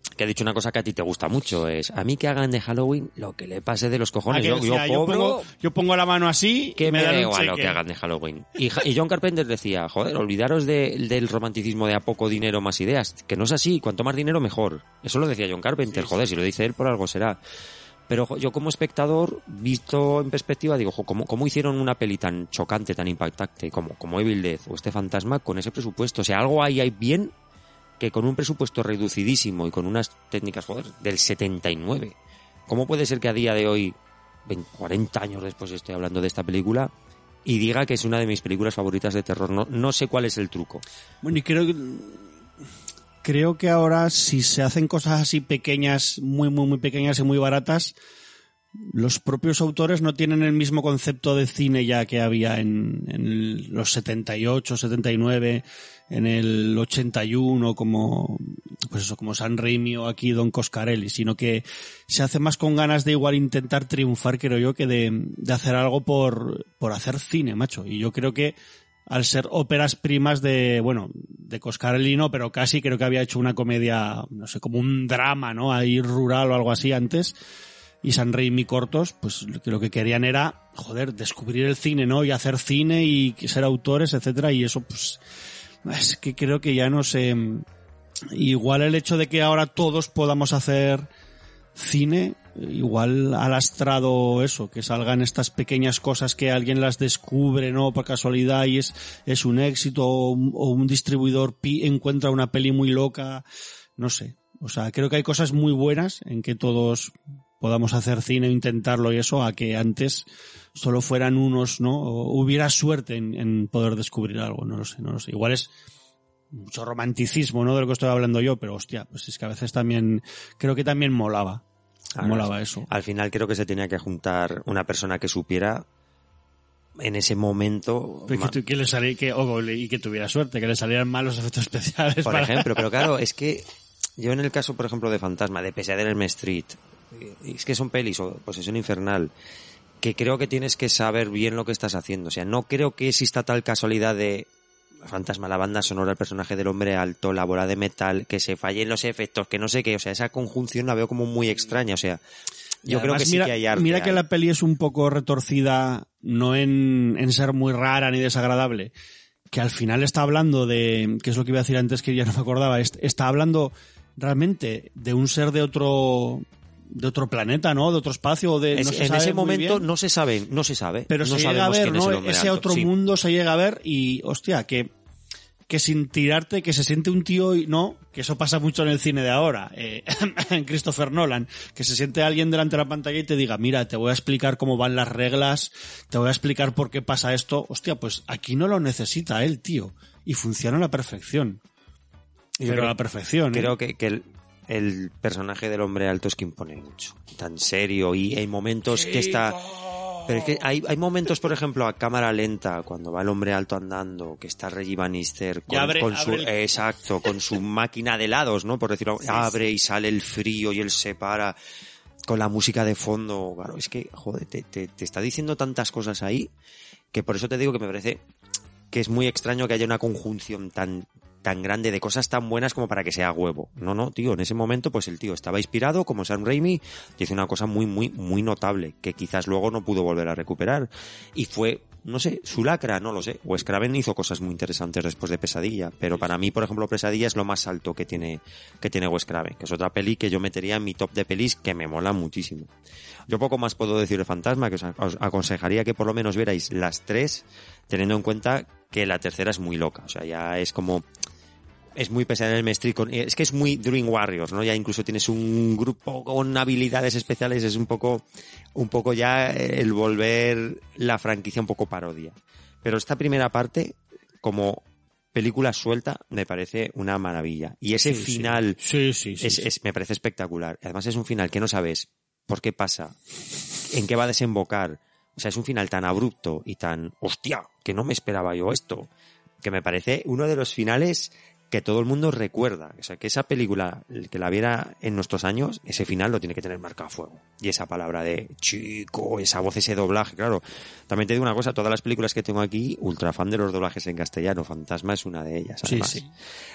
que ha dicho una cosa que a ti te gusta mucho, es a mí que hagan de Halloween lo que le pase de los Ah, cojones. que Yo, decía, yo yo cobro pongo, yo pongo la mano así que me, dan da igual lo que hagan de Halloween. Y, y John Carpenter decía, joder, olvidaros de- del romanticismo de a poco dinero más ideas. Que no es así, cuanto más dinero mejor. Eso lo decía John Carpenter, joder, si lo dice él por algo será. Pero yo como espectador, visto en perspectiva, digo, ¿cómo, cómo hicieron una peli tan chocante, tan impactante como, como Evil Dead o este fantasma con ese presupuesto? O sea, algo ahí hay bien que con un presupuesto reducidísimo y con unas técnicas, joder, del 79. ¿Cómo puede ser que a día de hoy, 20, 40 años después estoy hablando de esta película, y diga que es una de mis películas favoritas de terror? No, no sé cuál es el truco. Bueno, y creo que creo que ahora si se hacen cosas así pequeñas, muy muy muy pequeñas y muy baratas, los propios autores no tienen el mismo concepto de cine ya que había en, en los 78, 79, en el 81 como pues eso, como San Raimi o aquí Don Coscarelli, sino que se hace más con ganas de igual intentar triunfar, creo yo, que de, de hacer algo por, por hacer cine, macho. Y yo creo que al ser óperas primas de, bueno, de Coscarelli no, pero casi creo que había hecho una comedia, no sé, como un drama, ¿no? Ahí rural o algo así antes. Y San Raimi cortos, pues lo que, querían era, joder, descubrir el cine, ¿no? Y hacer cine y ser autores, etcétera. Y eso, pues, es que creo que ya no sé. Igual el hecho de que ahora todos podamos hacer cine, igual ha lastrado eso, que salgan estas pequeñas cosas que alguien las descubre, ¿no? Por casualidad y es, es un éxito o un, distribuidor encuentra una peli muy loca, no sé. O sea, creo que hay cosas muy buenas en que todos podamos hacer cine intentarlo y eso, a que antes solo fueran unos, ¿no? O hubiera suerte en, en poder descubrir algo, no lo sé, no lo sé. Igual es mucho romanticismo, ¿no? De lo que estoy hablando yo, pero hostia, pues es que a veces también, creo que también molaba. Molaba eso. Al final creo que se tenía que juntar una persona que supiera en ese momento. Pero que, le sali- que- y que tuviera suerte, que le salieran mal los efectos especiales. por para- ejemplo, pero claro, es que yo en el caso, por ejemplo, de Fantasma, de Pesadilla en Street, es que son pelis o Posesión Infernal, que creo que tienes que saber bien lo que estás haciendo. O sea, no creo que exista tal casualidad de Fantasma, la banda sonora, el personaje del hombre alto, la bola de metal, que se fallen los efectos, que no sé qué. O sea, esa conjunción la veo como muy extraña. O sea, yo creo que sí mira, que hay arte. Mira que la peli es un poco retorcida, no en, en ser muy rara ni desagradable, que al final está hablando de, que es lo que iba a decir antes que ya no me acordaba, est- está hablando realmente de un ser de otro de otro planeta, ¿no? De otro espacio, o de Es- no se en sabe ese momento no se sabe, no se sabe. pero no se llega a ver, es ¿no? Ese alto. otro Sí. mundo se llega a ver y, hostia, que, que sin tirarte, que se siente un tío y no, que eso pasa mucho en el cine de ahora, eh, en Christopher Nolan, que se siente alguien delante de la pantalla y te diga, mira, te voy a explicar cómo van las reglas, te voy a explicar por qué pasa esto, hostia, pues aquí no lo necesita él, tío, y funciona a la perfección. Yo Pero creo- a la perfección, ¿eh? Creo que, que el, personaje del hombre alto es que impone mucho. Tan serio y hay momentos que está... Pero es que hay, hay momentos, por ejemplo, a cámara lenta, cuando va el hombre alto andando, que está Reggie Bannister con, Y abre- con su... el- Exacto, con su máquina de helados, ¿no? Por decirlo. abre y sale el frío y él se para con la música de fondo. Claro, es que, joder, te, te- te está diciendo tantas cosas ahí que por eso te digo que me parece que es muy extraño que haya una conjunción tan tan grande de cosas tan buenas como para que sea huevo. No, no, tío, en ese momento pues el tío estaba inspirado como Sam Raimi y hizo una cosa muy, muy, muy notable que quizás luego no pudo volver a recuperar. Y fue, no sé, su lacra, no lo sé. Wes Craven hizo cosas muy interesantes después de Pesadilla, pero para mí, por ejemplo, Pesadilla es lo más alto que tiene, que tiene Wes Craven, que es otra peli que yo metería en mi top de pelis que me mola muchísimo. Yo poco más puedo decir de Fantasma, que os aconsejaría que por lo menos vierais las tres, teniendo en cuenta que la tercera es muy loca. O sea, ya es como es muy pesada en el Street con, es que es muy Dream Warriors, ¿no? Ya incluso tienes un grupo con habilidades especiales, es un poco, un poco ya el volver la franquicia un poco parodia. Pero esta primera parte, como película suelta, me parece una maravilla. Y ese Sí, final Sí, sí, sí, es, sí. es- me parece espectacular. Además es un final que no sabes por qué pasa, en qué va a desembocar. O sea, es un final tan abrupto y tan, hostia, que no me esperaba yo esto. Que me parece uno de los finales que todo el mundo recuerda. O sea, que esa película, el que la viera en nuestros años, ese final lo tiene que tener marcado a fuego. Y esa palabra de chico, esa voz, ese doblaje, claro. También te digo una cosa, todas las películas que tengo aquí, ultra fan de los doblajes en castellano, Fantasma es una de ellas, Sí, además. sí.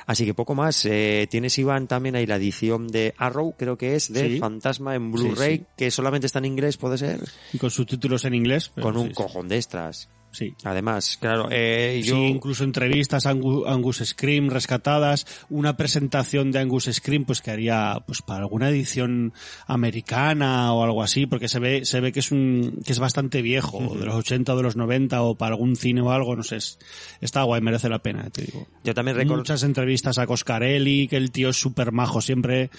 Así que poco más. Eh, tienes, Iván, también ahí la edición de Arrow, creo que es, de Sí. Fantasma en Sí, Blu-ray, sí. que solamente está en inglés, puede ser, Y con subtítulos en inglés. pero con un sí, sí. cojón de extras. Sí. Además, claro, eh, yo... Sí, incluso entrevistas a Angu- Angus Scream rescatadas, una presentación de Angus Scream pues que haría pues para alguna edición americana o algo así, porque se ve se ve que es un que es bastante viejo, de los 80 o de los 90 o para algún cine o algo, no sé, es- está guay, merece la pena, te digo. Yo también recuerdo... Muchas entrevistas a Coscarelli, que el tío es súper majo siempre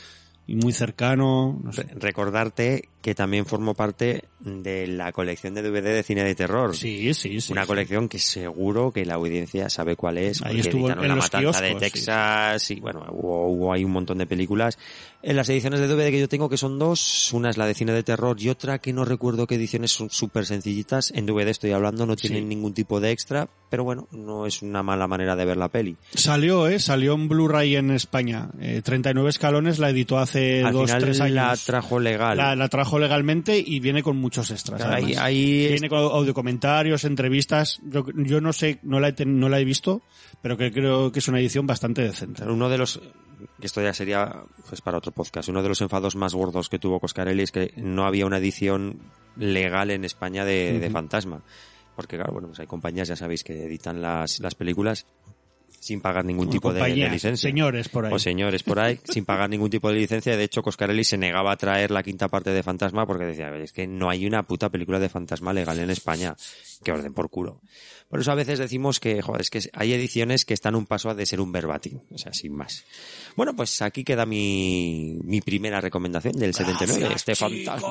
y muy cercano, no sé. Re- recordarte que también formó parte de la colección de DVD de cine de terror. Sí, sí, sí. Una sí. colección que seguro que la audiencia sabe cuál es. Ahí estuvo en La los Matanza de kioscos, sí. Texas y bueno, hubo, hubo ahí un montón de películas. En las ediciones de DVD que yo tengo, que son dos, una es la de cine de terror y otra que no recuerdo qué ediciones son súper sencillitas. En DVD estoy hablando, no tienen Sí. ningún tipo de extra, pero bueno, no es una mala manera de ver la peli. Salió, eh, salió en Blu-ray en España. Eh, 39 escalones la editó hace Al dos, final tres años. la trajo legal. La, la trajo legalmente y viene con muchos extras. Claro, ahí- ahí Viene con audio comentarios, entrevistas. Yo, yo no sé, no la, he, no la he visto, pero que creo que es una edición bastante decente. Uno de los, que esto ya sería pues para otro podcast, uno de los enfados más gordos que tuvo Coscarelli es que no había una edición legal en España de, de. Fantasma. Porque claro, bueno, pues hay compañías, ya sabéis, que editan las, las películas sin pagar ningún tipo de, de licencia. señores por ahí. O señores por ahí, sin pagar ningún tipo de licencia. De hecho, Coscarelli se negaba a traer la quinta parte de Fantasma porque decía, "A ver, es que no hay una puta película de Fantasma legal en España. Que orden por culo. Por eso a veces decimos que, joder, es que hay ediciones que están un paso de ser un verbatim. O sea, sin más. Bueno, pues aquí queda mi, mi primera recomendación del 79, este Fantasma.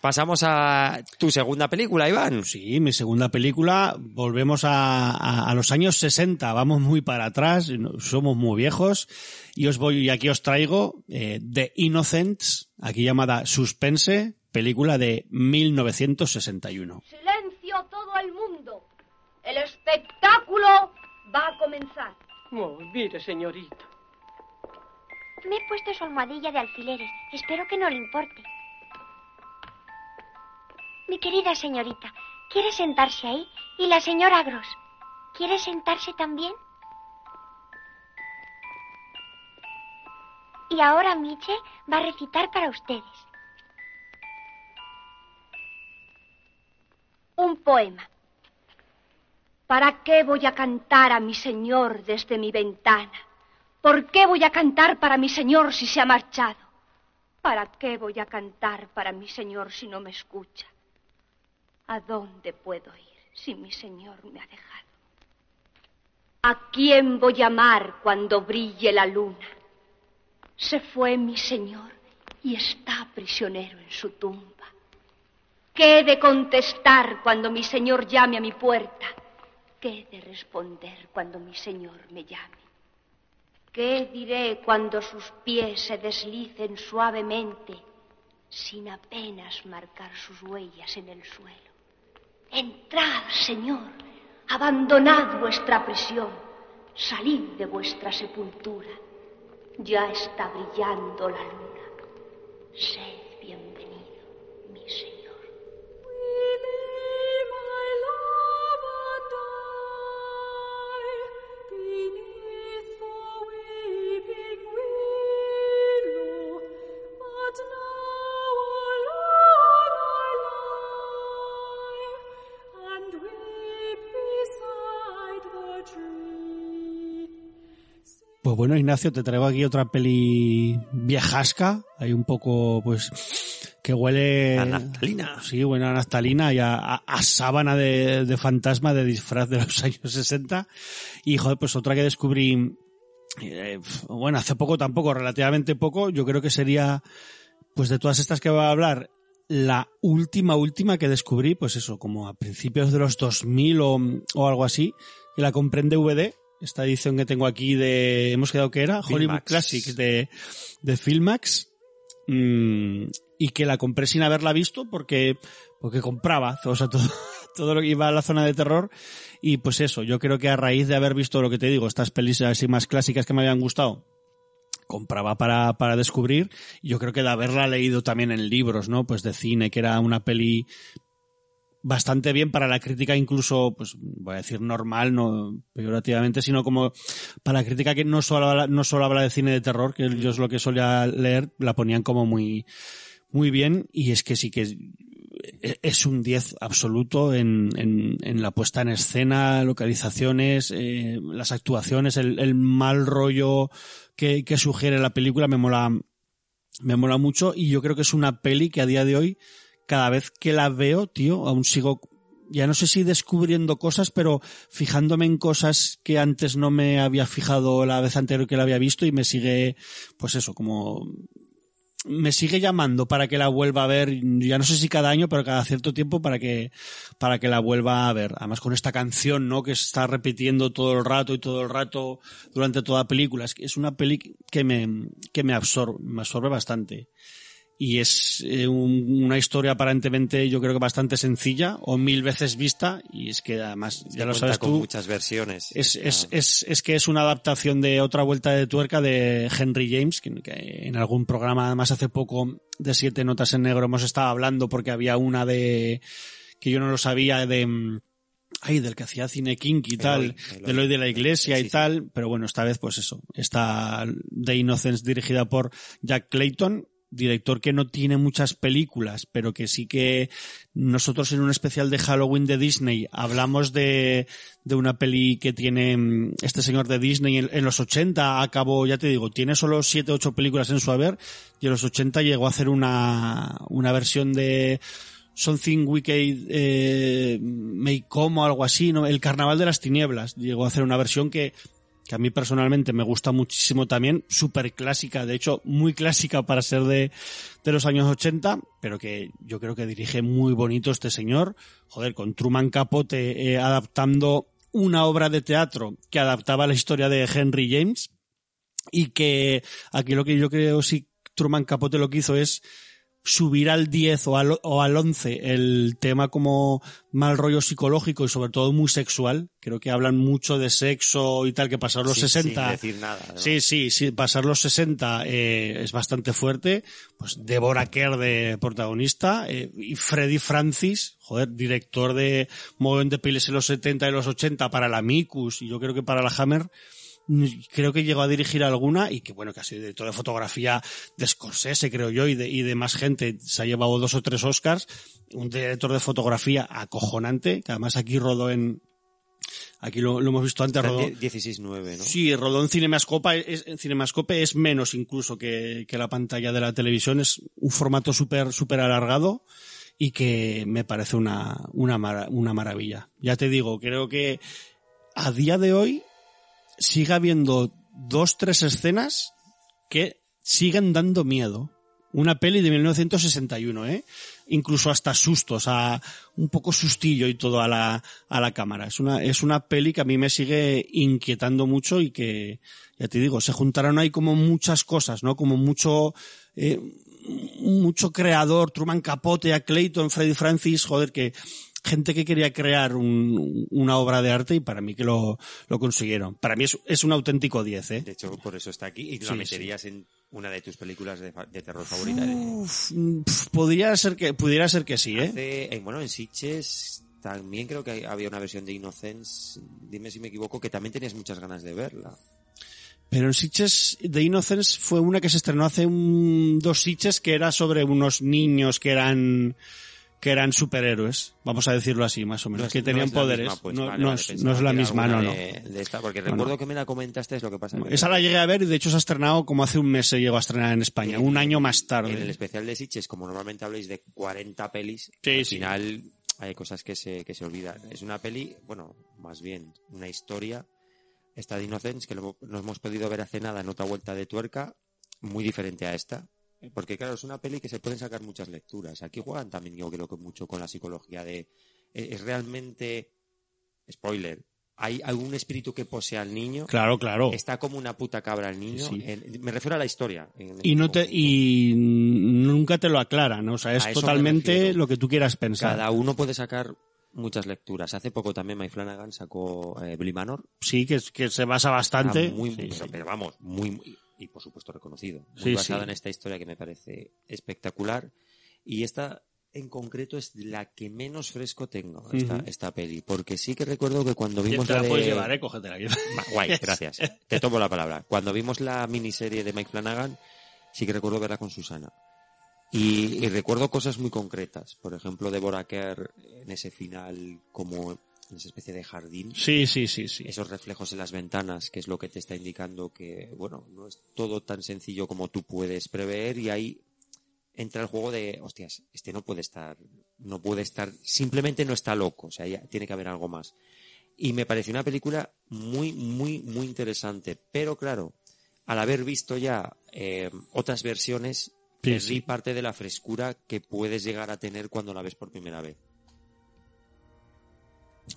Pasamos a tu segunda película, Iván. Sí, mi segunda película, volvemos a, a- a los años 60, vamos muy para atrás, somos muy viejos, y os voy, y aquí os traigo eh, The Innocents, aquí llamada Suspense, película de 1961. Silencio todo el mundo. El espectáculo va a comenzar. Oh, mire, señorita. Me he puesto su almohadilla de alfileres. Espero que no le importe. Mi querida señorita, ¿quiere sentarse ahí? Y la señora Gross, ¿quiere sentarse también? Y ahora Miche va a recitar para ustedes. Un poema. ¿Para qué voy a cantar a mi señor desde mi ventana? ¿Por qué voy a cantar para mi señor si se ha marchado? ¿Para qué voy a cantar para mi señor si no me escucha? ¿A dónde puedo ir si mi señor me ha dejado? ¿A quién voy a amar cuando brille la luna? Se fue mi señor y está prisionero en su tumba. ¿Qué he de contestar cuando mi señor llame a mi puerta? ¿Qué he de responder cuando mi señor me llame? ¿Qué diré cuando sus pies se deslicen suavemente sin apenas marcar sus huellas en el suelo? Entrad, Señor, abandonad vuestra prisión, salid de vuestra sepultura. Ya está brillando la luna. Sed bienvenido, mi Señor. Bueno, Ignacio, te traigo aquí otra peli viejasca, hay un poco, pues, que huele... A naftalina. Sí, buena naftalina y a, a- a sábana de, de fantasma de disfraz de los años 60. Y, joder, pues otra que descubrí, eh, bueno, hace poco tampoco, relativamente poco, yo creo que sería, pues de todas estas que voy a hablar, la última, última que descubrí, pues eso, como a principios de los 2000 o, o algo así, y la compré en DVD, esta edición que tengo aquí de, hemos quedado que era, Hollywood. Classics de, de Filmax, mm, y que la compré sin haberla visto porque, porque compraba, o sea, todo, todo lo que iba a la zona de terror. Y pues eso, yo creo que a raíz de haber visto lo que te digo, estas pelis así más clásicas que me habían gustado, compraba para, para descubrir. Y yo creo que de haberla leído también en libros, ¿no? Pues de cine, que era una peli bastante bien para la crítica incluso, pues voy a decir normal, no peyorativamente, sino como para la crítica que no solo habla, no solo habla de cine de terror, que yo es lo que solía leer, la ponían como muy, muy bien. Y es que sí que es un 10 absoluto en, en, la puesta en escena, localizaciones, eh, las actuaciones, el, el, mal rollo que, que sugiere la película me mola, me mola mucho. Y yo creo que es una peli que a día de hoy cada vez que la veo, tío, aún sigo, ya no sé si descubriendo cosas, pero fijándome en cosas que antes no me había fijado la vez anterior que la había visto y me sigue, pues eso, como me sigue llamando para que la vuelva a ver, ya no sé si cada año, pero cada cierto tiempo para que, para que la vuelva a ver. Además con esta canción, ¿no? Que se está repitiendo todo el rato y todo el rato durante toda la película. Es, una peli que me, que me absorbe, me absorbe bastante y es eh, un, una historia aparentemente yo creo que bastante sencilla o mil veces vista y es que además ya lo sabes con tú muchas versiones es, es, es, es, que es una adaptación de otra vuelta de tuerca de Henry James que, en algún programa además hace poco de siete notas en negro hemos estado hablando porque había una de que yo no lo sabía de ay, del que hacía cine kinky y tal, Eloy, Eloy. de Eloy de la iglesia Sí, y tal, pero bueno, esta vez pues eso, está The Innocence dirigida por Jack Clayton, director que no tiene muchas películas, pero que sí que nosotros en un especial de Halloween de Disney hablamos de, de una peli que tiene mm, este señor de Disney en, los 80 acabó, ya te digo, tiene solo 7 8 películas en su haber y en los 80 llegó a hacer una, una versión de Something Wicked eh, May Come o algo así, ¿no? El Carnaval de las Tinieblas. Llegó a hacer una versión que, que a mí personalmente me gusta muchísimo también, súper clásica, de hecho muy clásica para ser de, de los años 80, pero que yo creo que dirige muy bonito este señor, joder, con Truman Capote eh, adaptando una obra de teatro que adaptaba la historia de Henry James y que aquí lo que yo creo sí Truman Capote lo que hizo es subir al 10 o al, o al 11 el tema como mal rollo psicológico y sobre todo muy sexual. Creo que hablan mucho de sexo y tal, que pasar los Sin- 60. sin decir nada, ¿no? Sí, sí, sí, pasar los 60 eh, es bastante fuerte. Pues Deborah Kerr de protagonista eh, y Freddy Francis, joder, director de mogollón de pelis en los 70 y los 80 para la Micus y yo creo que para la Hammer mm, creo que llegó a dirigir alguna y que bueno, que ha sido director de fotografía de Scorsese, creo yo, y de, y de más gente. Se ha llevado dos o tres Oscars. Un director de fotografía acojonante, que además aquí rodó en, aquí lo, lo hemos visto antes, rodó, en 16-9, ¿no? Sí, rodó en Cinemascope, es, en Cinemascope es menos incluso que, que la pantalla de la televisión, es un formato súper súper alargado y que me parece una, una, una maravilla. Ya te digo, creo que a día de hoy sigue habiendo dos, tres escenas que siguen dando miedo. Una peli de 1961, ¿eh? Incluso hasta sustos, a un poco sustillo y todo a la, a la cámara. Es una, es una peli que a mí me sigue inquietando mucho y que, ya te digo, se juntaron ahí como muchas cosas, ¿no? Como mucho, eh, mucho creador, Truman Capote, a Clayton, Freddy Francis, joder, que gente que quería crear un- una obra de arte y para mí que lo, lo consiguieron. Para mí es, es un auténtico 10, ¿eh? De hecho, por eso está aquí. ¿Y tú Sí, la meterías en una de tus películas de, terror favorita? Uf, mm, pf, podría ser que, pudiera ser que sí, ¿eh? Hace- eh, bueno, en Sitges también creo que había una versión de Innocence, dime si me equivoco, que también tenías muchas ganas de verla. Pero en Sitches The Innocence fue una que se estrenó hace un, dos Sitches que era sobre unos niños que eran que eran superhéroes, vamos a decirlo así, más o menos, No es- que tenían poderes. no, es, la misma, no, no. de- de esta, porque recuerdo que me la comentaste, es lo que pasa. Esa la llegué a ver y de hecho se ha estrenado como hace un mes se llegó a estrenar en España, un año más tarde. En el especial de Sitges, como normalmente habléis de 40 pelis, Sí, al sí. final hay cosas que se, que se olvidan. Es una peli, bueno, más bien una historia, esta de Innocence, que lo, no hemos podido ver hace nada en otra vuelta de tuerca, muy diferente a esta. Porque claro, es una peli que se pueden sacar muchas lecturas. Aquí juegan también, yo creo que mucho con la psicología de... eh, Es realmente... Spoiler. ¿Hay algún espíritu que posee al niño? Claro, claro. Está como una puta cabra el niño. Sí. Me refiero a la historia. Y no te, y nunca te lo aclaran, ¿no? O sea, es totalmente lo que tú quieras pensar. Cada uno puede sacar muchas lecturas. Hace poco también Mike Flanagan sacó eh, Billy Manor. Sí, que, se basa bastante. Muy, sí. pero vamos, muy, muy- y por supuesto reconocido. Muy Sí, basada sí. en esta historia que me parece espectacular. Y esta en concreto es la que menos fresco tengo, esta, peli. Porque sí que recuerdo que cuando Te vimos la la de... puedes llevar, ¿eh? Cógetela. Guay, gracias. Te tomo la palabra. Cuando vimos la miniserie de Mike Flanagan, sí que recuerdo verla con Susana. Y, y recuerdo cosas muy concretas. Por ejemplo, Deborah Kerr en ese final como esa especie de jardín. Sí, sí, sí, sí. Esos reflejos en las ventanas, que es lo que te está indicando que, bueno, no es todo tan sencillo como tú puedes prever y ahí entra el juego de, hostias, este no puede estar, no puede estar, simplemente no está loco, o sea, ya tiene que haber algo más. Y me pareció una película muy, muy, muy interesante, pero claro, al haber visto ya eh, otras versiones, Sí, perdí sí. parte de la frescura que puedes llegar a tener cuando la ves por primera vez.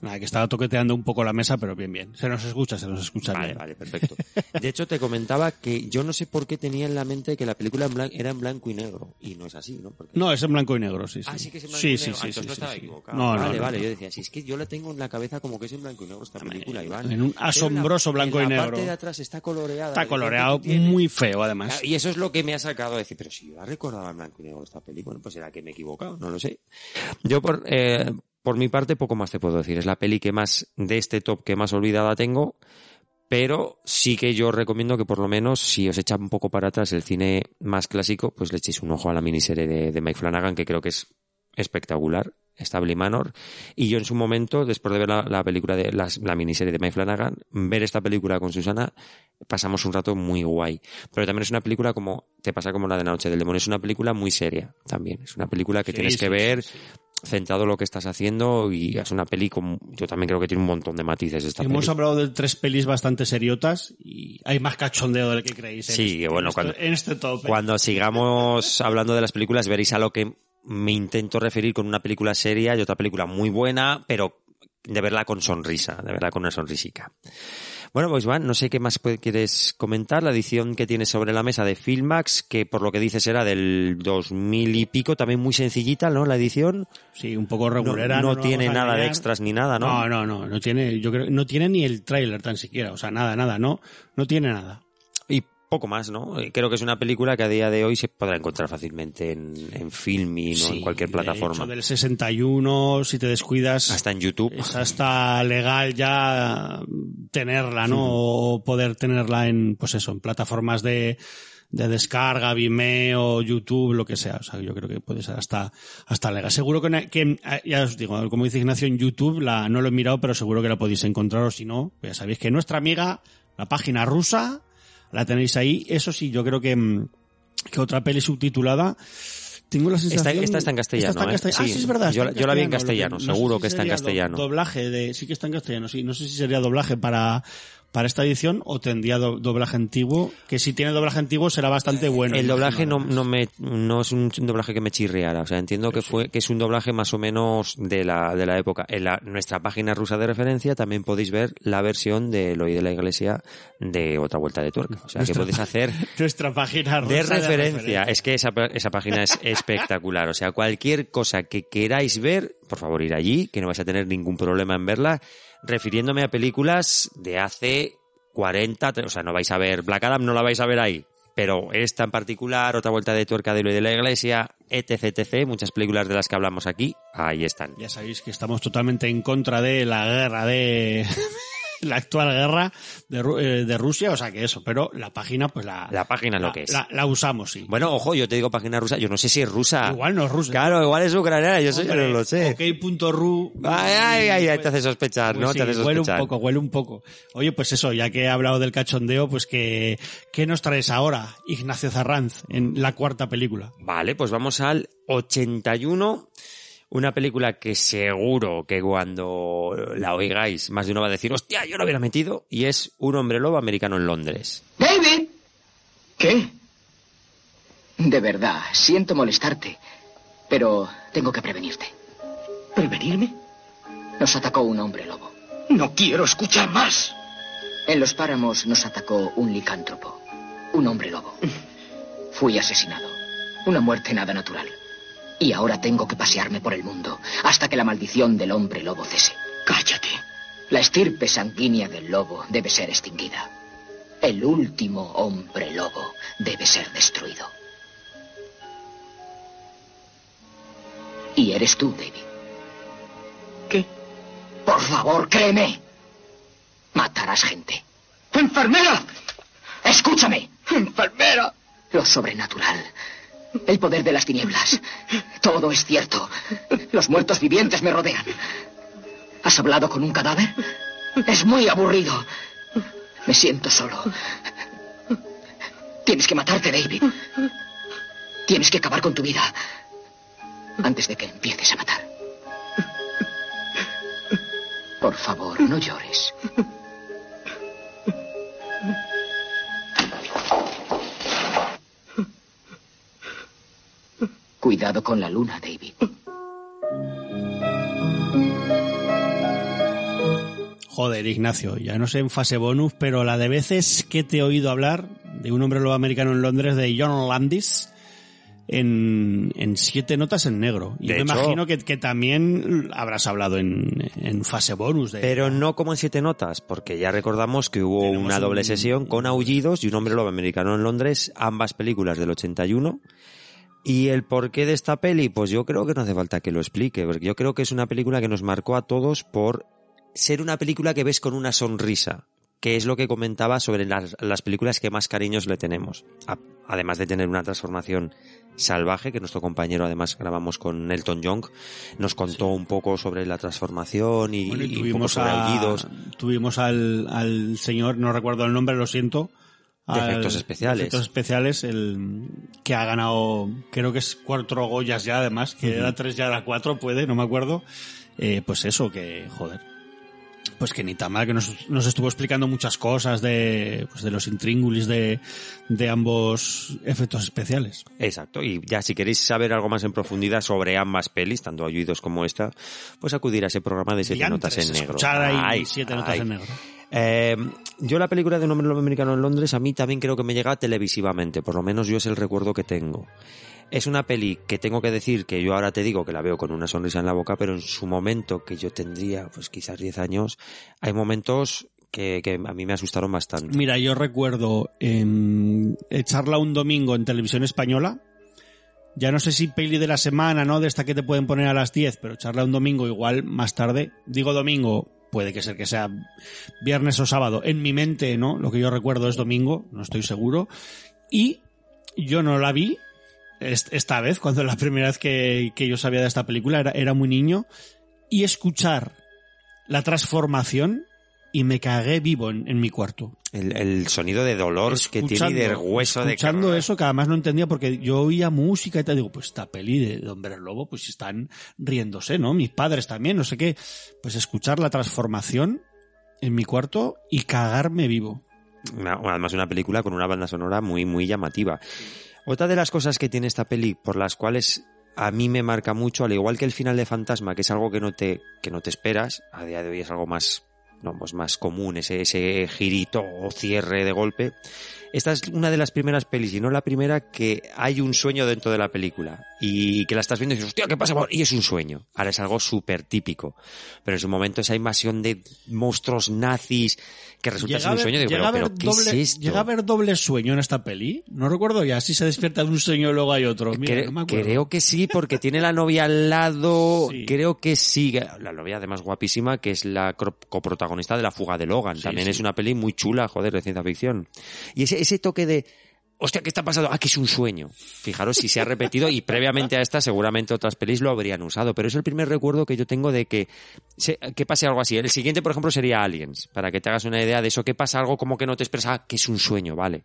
Nada, que estaba toqueteando un poco la mesa, pero bien, bien. Se nos escucha, se nos escucha Vale, bien. vale, perfecto. De hecho, te comentaba que yo no sé por qué tenía en la mente que la película en era en blanco y negro. Y no es así, ¿no? Porque- No, es en blanco y negro, sí, sí. Ah, sí que es en blanco sí, y sí, negro. sí, Ah, entonces sí, no sí, estaba sí. equivocado. No, no, vale, no, vale. no. Yo decía, si es que yo la tengo en la cabeza como que es en blanco y negro esta película, Iván. en un Pero la- asombroso blanco en y la negro. parte de atrás está coloreada. Está coloreado muy feo, además. Ah, Y eso es lo que me ha sacado a decir, pero si yo la recordaba en blanco y negro esta película, pues será que me he equivocado, no lo sé. Yo por, eh, por mi parte poco más te puedo decir. Es la peli que más, de este top que más olvidada tengo, pero sí que yo recomiendo que por lo menos si os echa un poco para atrás el cine más clásico, pues le echéis un ojo a la miniserie de, de Mike Flanagan, que creo que es espectacular. Stable Manor. Y yo en su momento, después de ver la, la película de la miniserie de Mike Flanagan, ver esta película con Susana, pasamos un rato muy guay. Pero también es una película como, te pasa como la de La Noche del Demonio, es una película muy seria también. Es una película que Sí, tienes sí, que ver sí. Centrado en lo que estás haciendo y es una peli como, yo también creo que tiene un montón de matices esta Hemos peli. hablado de tres pelis bastante seriotas y hay más cachondeo del que creéis. en Sí, este- bueno, en este- cuando- en este top. ¿eh? Cuando sigamos hablando de las películas, veréis a lo que me intento referir con una película seria y otra película muy buena, pero de verla con sonrisa, de verla con una sonrisica. Bueno, pues Iván, no sé qué más quieres comentar. La edición que tienes sobre la mesa de Filmax, que por lo que dices era del 2000 y pico, también muy sencillita, ¿no? La edición. Sí, un poco regulera. No, no nos tiene nada de extras ni nada, ¿no? No, no, no, no tiene, yo creo, no tiene ni el tráiler tan siquiera, o sea, nada, nada, no, no tiene nada. Poco más, ¿no? Eh, Creo que es una película que a día de hoy se podrá encontrar fácilmente en, en Filmin o en cualquier de plataforma. hecho, del 61, si te descuidas. Hasta en YouTube. Es hasta legal ya tenerla, ¿no? O poder tenerla en, pues eso, en plataformas de, de descarga, Vimeo, YouTube, lo que sea. O sea, yo creo que puede ser hasta, hasta legal. Seguro que, que, eh, ya os digo, como dice Ignacio en YouTube, la, no lo he mirado, pero seguro que la podéis encontrar, o si no, pues ya sabéis que nuestra amiga, la página rusa, la tenéis ahí. Eso sí, yo creo que, mm, que otra peli subtitulada, tengo la sensación... Esta- esta está en castellano, está en ¿eh? castellano. Ah, Sí. es verdad. Yo la- yo la vi en castellano, no sé seguro si que está en castellano. doblaje de, sí que está en castellano, sí. No sé si sería doblaje para, para esta edición o tendría do- doblaje antiguo, que si tiene doblaje antiguo será bastante bueno. el doblaje no, no me no es un doblaje que me chirriara, o sea, entiendo que fue que es un doblaje más o menos de la de la época. En la, nuestra página rusa de referencia también podéis ver la versión de Eloy de la Iglesia de otra vuelta de tuerca, o sea, que Nuestra- podéis hacer Nuestra página rusa de referencia. Es que esa, esa página es espectacular. O sea, cualquier cosa que queráis ver, por favor, ir allí, que no vais a tener ningún problema en verla. Refiriéndome a películas de hace 40, o sea, no vais a ver Black Adam, no la vais a ver ahí. Pero esta en particular, otra vuelta de tuerca de lo de la iglesia, etc, etc, muchas películas de las que hablamos aquí, ahí están. Ya sabéis que estamos totalmente en contra de la guerra de la actual guerra de, eh, de Rusia, o sea que eso, pero la página pues la La página es lo que es. la, la usamos, sí. Bueno, ojo, yo te digo página rusa, yo no sé si es rusa. Igual no es rusa. Claro, igual es ucraniana, yo Hombre, no lo sé. Ok.ru. Ay, ay, ay, ay, te hace sospechar, Pues ¿no? sí, te hace huele un sospechar. poco, huele un poco. Oye, pues eso, ya que he hablado del cachondeo, pues que, ¿qué nos traes ahora, Ignacio Zarranz, en la cuarta película? Vale, pues vamos al 81. Una película que seguro que cuando la oigáis, más de uno va a decir, hostia, yo lo hubiera metido. Y es Un hombre lobo americano en Londres. David. ¿Qué? De verdad, siento molestarte, pero tengo que prevenirte. ¿Prevenirme? Nos atacó un hombre lobo. No quiero escuchar más. En los páramos nos atacó un licántropo, un hombre lobo. Fui asesinado. Una muerte nada natural. Y ahora tengo que pasearme por el mundo hasta que la maldición del hombre lobo cese. Cállate. La estirpe sanguínea del lobo debe ser extinguida. El último hombre lobo debe ser destruido. Y eres tú, David. ¿Qué? Por favor, créeme. Matarás gente. ¡Enfermera! Escúchame. ¡Enfermera! Lo sobrenatural. El poder de las tinieblas. Todo es cierto. Los muertos vivientes me rodean. ¿Has hablado con un cadáver? Es muy aburrido. Me siento solo. Tienes que matarte, David. Tienes que acabar con tu vida antes de que empieces a matar. Por favor, no llores. Cuidado con la luna, David. Joder, Ignacio, ya no sé en fase bonus, pero la de veces que te he oído hablar de un hombre lobo americano en Londres de John Landis en, en siete notas en negro. Y De me hecho- imagino que, que también habrás hablado en, en fase bonus de... Pero no como en siete notas, porque ya recordamos que hubo una un- doble sesión con Aullidos y un hombre lobo americano en Londres, ambas películas del 81. Y el porqué de esta peli, pues yo creo que no hace falta que lo explique, porque yo creo que es una película que nos marcó a todos por ser una película que ves con una sonrisa, que es lo que comentaba sobre las, las películas que más cariños le tenemos. A- además de tener una transformación salvaje, que nuestro compañero además grabamos con Elton John, nos contó un poco sobre la transformación y, Bueno, y y un poco tuvimos, sobre a- tuvimos al, al señor, no recuerdo el nombre, lo siento. De efectos especiales. de efectos especiales, el que ha ganado, creo que es cuatro Goyas ya además, que Ujú. era tres, ya era cuatro, puede, no me acuerdo. Eh, pues eso, que, joder. Pues que ni tan mal, que nos, nos estuvo explicando muchas cosas de, pues de los intríngulis de, de ambos efectos especiales. Exacto, y ya si queréis saber algo más en profundidad sobre ambas pelis, tanto Ayudos como esta, pues acudir a ese programa de siete notas en negro. escuchar ahí Ay, siete notas ay. en negro. Eh, yo la película de un hombre americano en Londres a mí también creo que me llega televisivamente, por lo menos yo es el recuerdo que tengo. Es una peli que tengo que decir que yo ahora te digo que la veo con una sonrisa en la boca, pero en su momento, que yo tendría pues quizás 10 años, hay momentos que, que a mí me asustaron bastante. Mira, yo recuerdo em, echarla un domingo en televisión española. Ya no sé si peli de la semana, ¿no? De esta que te pueden poner a las 10, pero echarla un domingo igual más tarde. Digo domingo, puede que ser que sea viernes o sábado. En mi mente, ¿no? Lo que yo recuerdo es domingo, no estoy seguro. Y yo no la vi est- esta vez, cuando la primera vez que, que yo sabía de esta película era, era muy niño. Y escuchar la transformación y me cagué vivo en, en mi cuarto. El, el sonido de dolor que tiene y del hueso de escuchando eso que además no entendía porque yo oía música y te digo pues esta peli de, de Hombre Lobo pues están riéndose no mis padres también no sé qué. Pues escuchar la transformación en mi cuarto y cagarme vivo. Una- además una película con una banda sonora muy muy llamativa. Otra de las cosas que tiene esta peli por las cuales a mí me marca mucho, al igual que el final de Fantasma, que es algo que no te que no te esperas, a día de hoy es algo más no, pues más común ese ese girito o cierre de golpe. Esta es una de las primeras pelis, y no la primera, que hay un sueño dentro de la película. Y que la estás viendo y dices, hostia, ¿qué pasa? Y es un sueño. Ahora es algo súper típico. Pero en su momento esa invasión de monstruos nazis que resulta ser un sueño. Digo, llega pero, ¿qué doble, es esto? llega a haber doble sueño en esta peli no recuerdo ya si se despierta de un sueño y luego hay otro Mira, Cre- no me acuerdo. creo que sí, porque tiene la novia al lado. Creo que sí. La novia, además, guapísima, que es la cro- de La Fuga de Logan. También sí. es una peli muy chula, joder, de ciencia ficción. Y ese, ese toque de. Hostia, ¿qué está pasando? Ah, que es un sueño. Fijaros si se ha repetido y previamente a esta seguramente otras pelis lo habrían usado, pero es el primer recuerdo que yo tengo de que, se- que pase algo así. El siguiente, por ejemplo, sería Aliens, para que te hagas una idea de eso, que pasa algo como que no te expresa, ah, que es un sueño, vale.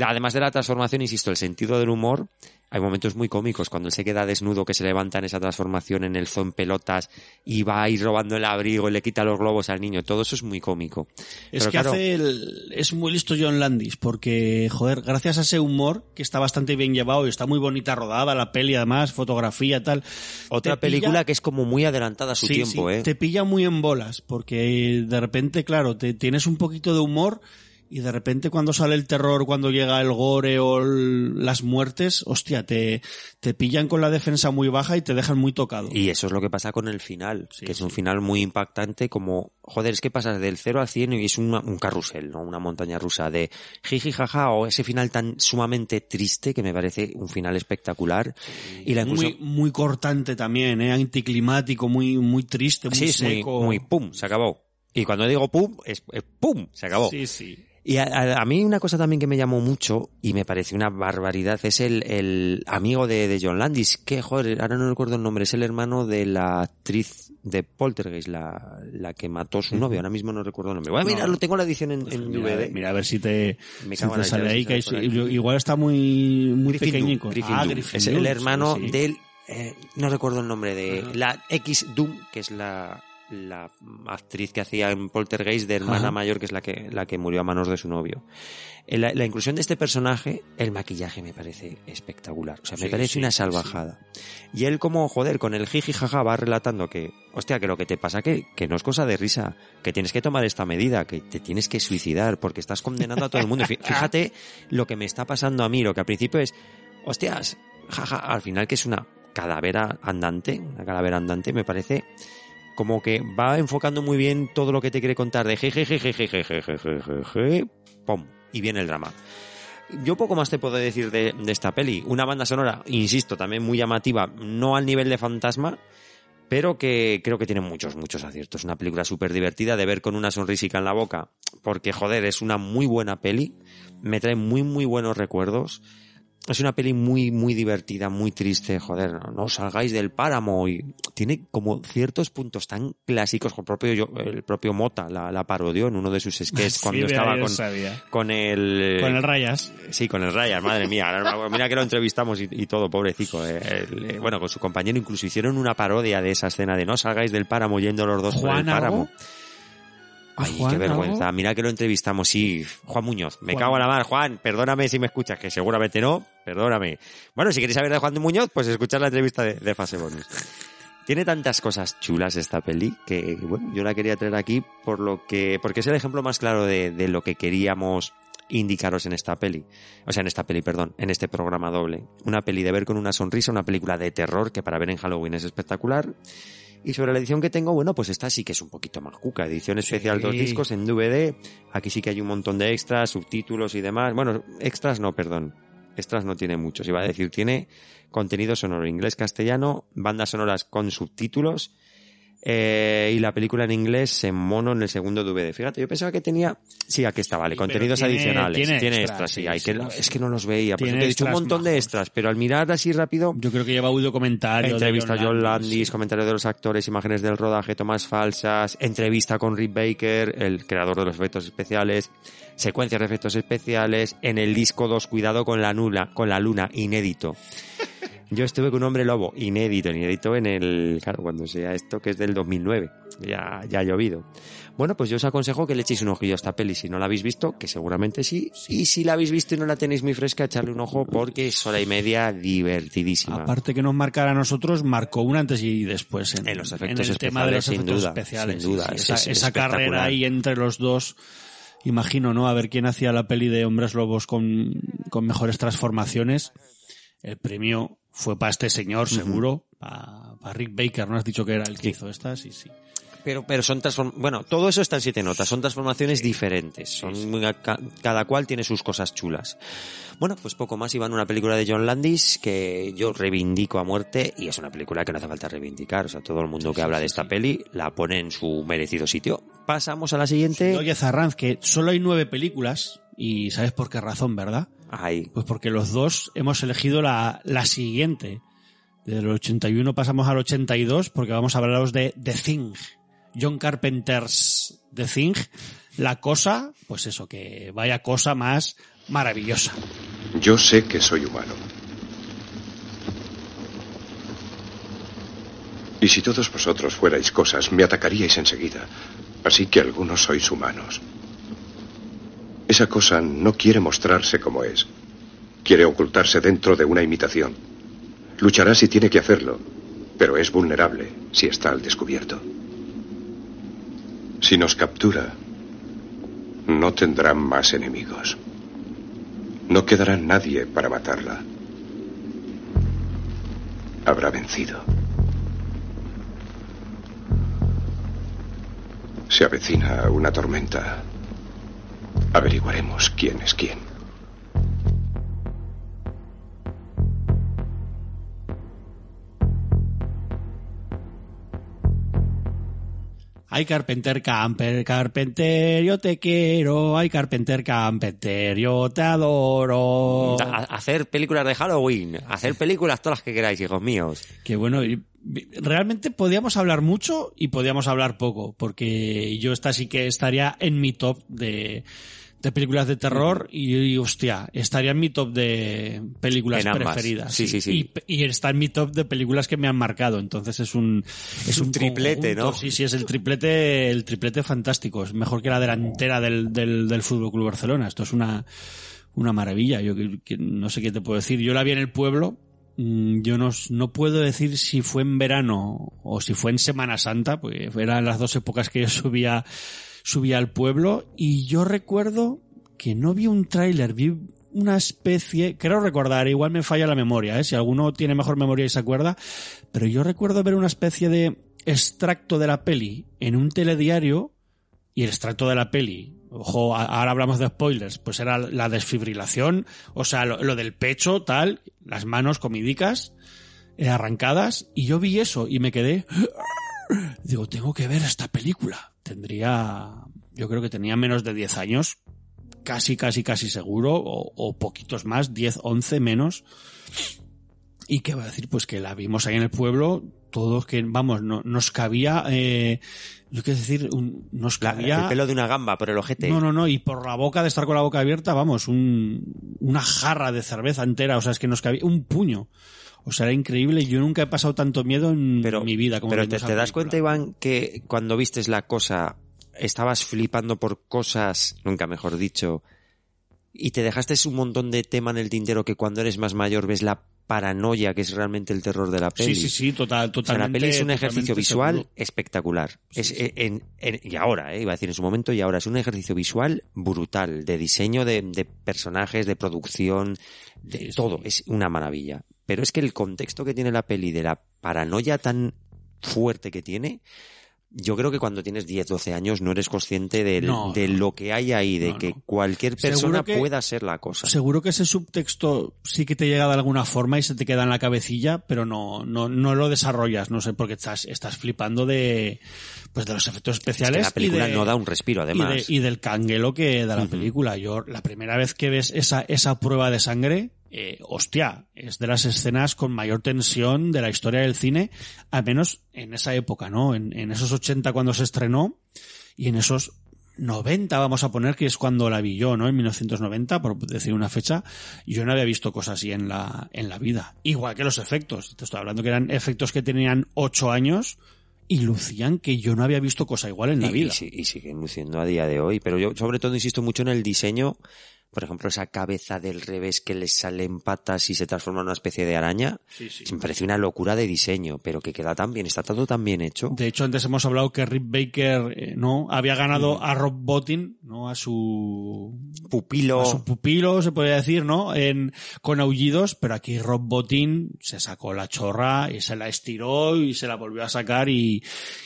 Además de la transformación, insisto, el sentido del humor, hay momentos muy cómicos cuando él se queda desnudo, que se levanta en esa transformación en el zoo en pelotas y va a ir robando el abrigo y le quita los globos al niño. Todo eso es muy cómico. Es Pero que claro, hace el- es muy listo John Landis, porque, joder, gracias a ese humor, que está bastante bien llevado y está muy bonita rodada, la peli además, fotografía, tal. Otra película pilla- que es como muy adelantada a su Sí, tiempo, sí, ¿eh? Te pilla muy en bolas, porque de repente, claro, te tienes un poquito de humor y de repente cuando sale el terror, cuando llega el gore o el- las muertes, hostia, te, te pillan con la defensa muy baja y te dejan muy tocado. Y eso es lo que pasa con el final, que es un final muy impactante como, joder, es que pasas del 0 al 100 y es una- un carrusel, ¿no? Una montaña rusa de jiji jaja o ese final tan sumamente triste que me parece un final espectacular. y la muy, inclusión... muy cortante también, ¿eh? anticlimático, muy, muy triste, muy sí, es muy, seco. muy pum, se acabó. Y cuando digo pum, es, es pum, se acabó. Sí, sí. Y a, a- a mí una cosa también que me llamó mucho y me pareció una barbaridad es el, el amigo de, de John Landis, que joder, ahora no recuerdo el nombre, es el hermano de la actriz de Poltergeist, la, la que mató a su novio, ahora mismo no recuerdo el nombre. Voy a mirarlo, tengo la edición en, en Mira, DVD. mira, a ver si te, Me si cago en te la sale ahí, que es- igual está muy, muy Griffin pequeñico. Griffin Ah. Griffin es el hermano sí, sí. del, eh, no recuerdo el nombre de, la X Doom, que es la, la actriz que hacía en Poltergeist de hermana Ajá. mayor, que es la que, la que murió a manos de su novio. Eh, La, la inclusión de este personaje, el maquillaje me parece espectacular. O sea, me Sí, parece sí, una sí, salvajada. Y él como, joder, con el jiji jaja va relatando que, hostia, que lo que te pasa que, que no es cosa de risa, que tienes que tomar esta medida, que te tienes que suicidar porque estás condenando a todo el mundo. Fí- Fíjate lo que me está pasando a mí, lo que al principio es, hostias, jaja, al final que es una calavera andante, una calavera andante, me parece como que va enfocando muy bien todo lo que te quiere contar de jejejejejejejejeje, pum, y viene el drama. Yo poco más te puedo decir de, de esta peli. Una banda sonora, insisto, también muy llamativa, no al nivel de fantasma, pero que creo que tiene muchos, muchos aciertos. Una película súper divertida de ver con una sonrisica en la boca, porque joder, es una muy buena peli, me trae muy, muy buenos recuerdos. Es una peli muy, muy divertida, muy triste, joder, no, no salgáis del páramo y tiene como ciertos puntos tan clásicos, el propio, yo- el propio Mota la, la parodió en uno de sus sketches cuando estaba con, con el... Con el Rayas. Sí, con el Ryan, madre mía. Mira que lo entrevistamos y, y todo, pobrecito. eh, el- eh, bueno, con su compañero incluso hicieron una parodia de esa escena de no salgáis del páramo yendo los dos por el ¿Juan páramo. algo? Ay, ¿Juan qué vergüenza. algo? Mira que lo entrevistamos, sí. Juan Muñoz. Me Juan. cago en la mar, Juan. Perdóname si me escuchas, que seguramente no. Perdóname. Bueno, si queréis saber de Juan Muñoz, pues escuchar la entrevista de, de Fase Bonus. Tiene tantas cosas chulas esta peli que, bueno, yo la quería traer aquí por lo que, porque es el ejemplo más claro de, de lo que queríamos indicaros en esta peli. O sea, en esta peli, perdón, en este programa doble. Una peli de ver con una sonrisa, una película de terror que para ver en Halloween es espectacular. Y sobre la edición que tengo, bueno, pues esta sí que es un poquito más cuca. Edición especial, dos discos en DVD. Aquí sí que hay un montón de extras, subtítulos y demás. Bueno, extras no, perdón. Extras no tiene muchos. Iba a decir, tiene contenido sonoro inglés-castellano, bandas sonoras con subtítulos eh, y la película en inglés en mono en el segundo DVD. Fíjate, yo pensaba que tenía... Sí, aquí está, vale. Sí, contenidos tiene- adicionales. tiene Tiene, extras, extras, sí. hay que. Es que no los veía. Por eso te he dicho un montón de extras, pero al mirar así rápido... Yo creo que lleva audio comentario. Entrevista a John Landis, Landis. comentario de los actores, imágenes del rodaje, tomas falsas, entrevista con Rick Baker, el creador de los efectos especiales, secuencias de efectos especiales, en el disco 2, cuidado con la nula, con la luna, inédito. Yo estuve con un hombre lobo, inédito, inédito en el, claro, cuando sea esto que es del 2009, ya, ya ha llovido. Bueno, pues yo os aconsejo que le echéis un ojillo a esta peli si no la habéis visto, que seguramente sí, y si la habéis visto y no la tenéis muy fresca, echarle un ojo porque es hora y media divertidísima. Aparte que nos marcara a nosotros, marcó un antes y después en, En los efectos el tema de los especiales, sin efectos duda, especiales. sin duda, sí, es- esa es esa carrera ahí entre los dos, imagino, ¿no? A ver quién hacía la peli de Hombres Lobos con, con mejores transformaciones. El premio fue para este señor, seguro, para Rick Baker, ¿no? Has dicho que era el que hizo esta, sí, sí. Pero, pero son transform... Bueno, todo eso está en siete notas. Son transformaciones diferentes. Son cada cual tiene sus cosas chulas. Bueno, pues poco más. Iba en una película de John Landis que yo reivindico a muerte y es una película que no hace falta reivindicar. O sea, todo el mundo que habla de esta peli la pone en su merecido sitio. Pasamos a la siguiente. Oye, Zarranz, que solo hay nueve películas y sabes por qué razón, ¿verdad? Ahí. Pues porque los dos hemos elegido la, la siguiente. Del 81 pasamos al 82 porque vamos a hablaros de The Thing. John Carpenter's The Thing. La cosa, pues eso, que vaya cosa más maravillosa. Yo sé que soy humano. Y si todos vosotros fuerais cosas, me atacaríais enseguida. Así que algunos sois humanos. Esa cosa no quiere mostrarse como es. Quiere ocultarse dentro de una imitación. Luchará si tiene que hacerlo, pero es vulnerable si está al descubierto. Si nos captura, no tendrá más enemigos. No quedará nadie para matarla. Habrá vencido. Se avecina una tormenta. Averiguaremos quién es quién. Ay, Carpenter, Camper, Carpenter, yo te quiero. Ay, Carpenter, Carpenter, yo te adoro. Hacer películas de Halloween, hacer películas todas las que queráis, hijos míos. Que bueno, y- realmente podíamos hablar mucho y podíamos hablar poco, porque yo esta sí que estaría en mi top de, de películas de terror y, y, hostia, estaría en mi top de películas preferidas. Sí, sí, sí. Y, y está en mi top de películas que me han marcado, entonces es un es un triplete, conjunto. ¿no? Sí, sí, es el triplete, el triplete fantástico, es mejor que la delantera del del, del Fútbol Club Barcelona. Esto es una una maravilla. Yo que- que no sé qué te puedo decir. Yo la vi en el pueblo. Mm, Yo no, no puedo decir si fue en verano o si fue en Semana Santa, porque eran las dos épocas que yo subía, subía al pueblo. Y yo recuerdo que no vi un tráiler, vi una especie, creo recordar, igual me falla la memoria, ¿eh? si alguno tiene mejor memoria y se acuerda, pero yo recuerdo ver una especie de extracto de la peli en un telediario y el extracto de la peli, ojo, ahora hablamos de spoilers, pues era la desfibrilación, o sea, lo, lo del pecho, tal, las manos comidicas, eh, arrancadas, y yo vi eso y me quedé, digo, tengo que ver esta película. Tendría, yo creo que tenía menos de 10 años, casi, casi, casi seguro, o, o poquitos más, 10, 11 menos. Y qué va a decir, pues que la vimos ahí en el pueblo, todos que, vamos, no, nos cabía, eh, yo quiero decir, un- nos cabía... El pelo de una gamba por el ojete. No, no, no, y por la boca de estar con la boca abierta, vamos, un, una jarra de cerveza entera, o sea, es que nos cabía un puño. O sea, era increíble, yo nunca he pasado tanto miedo en mi vida como Pero te, das cuenta, Iván, que cuando vistes la cosa, estabas flipando por cosas, nunca mejor dicho, y te dejaste un montón de tema en el tintero que cuando eres más mayor ves la paranoia que es realmente el terror de la peli. Sí, sí, sí, total, O sea, totalmente. la peli es un ejercicio visual seguro. espectacular. es, eh, en- en- y ahora, eh, iba a decir en su momento, y ahora es un ejercicio visual brutal, de diseño de, de personajes, de producción, de todo. Es una maravilla. Pero es que el contexto que tiene la peli de la paranoia tan fuerte que tiene, yo creo que cuando tienes 10, 12 años no eres consciente del- No, de lo que hay ahí, de No, que no. cualquier persona que- pueda ser la cosa. Seguro que ese subtexto sí que te llega de alguna forma y se te queda en la cabecilla, pero no, no, no lo desarrollas, no sé, porque estás, estás flipando de, pues de los efectos Es que especiales. la película y de- no da un respiro, y de- además. Y, del canguelo que da la película. Yo, la primera vez que ves esa, esa prueba de sangre, eh, hostia, es de las escenas con mayor tensión de la historia del cine, al menos en esa época, ¿no? En, en esos 80 cuando se estrenó y en esos 90 vamos a poner que es cuando la vi yo, ¿no? En 1990, por decir una fecha, yo no había visto cosas así en la, en la vida. Igual que los efectos. Te estoy hablando que eran efectos que tenían 8 años y lucían que yo no había visto cosa igual en la y, vida. y y siguen luciendo a día de hoy. Pero yo sobre todo insisto mucho en el diseño. Por ejemplo, esa cabeza del revés que les salen patas y se transforma en una especie de araña. Me parece una locura de diseño, pero que queda tan bien, está todo tan bien hecho. De hecho, antes hemos hablado que Rick Baker eh, no había ganado a Rob Bottin, no a su pupilo, a su pupilo se podría decir, ¿no? En con aullidos, pero aquí Rob Bottin se sacó la chorra y se la estiró y se la volvió a sacar y,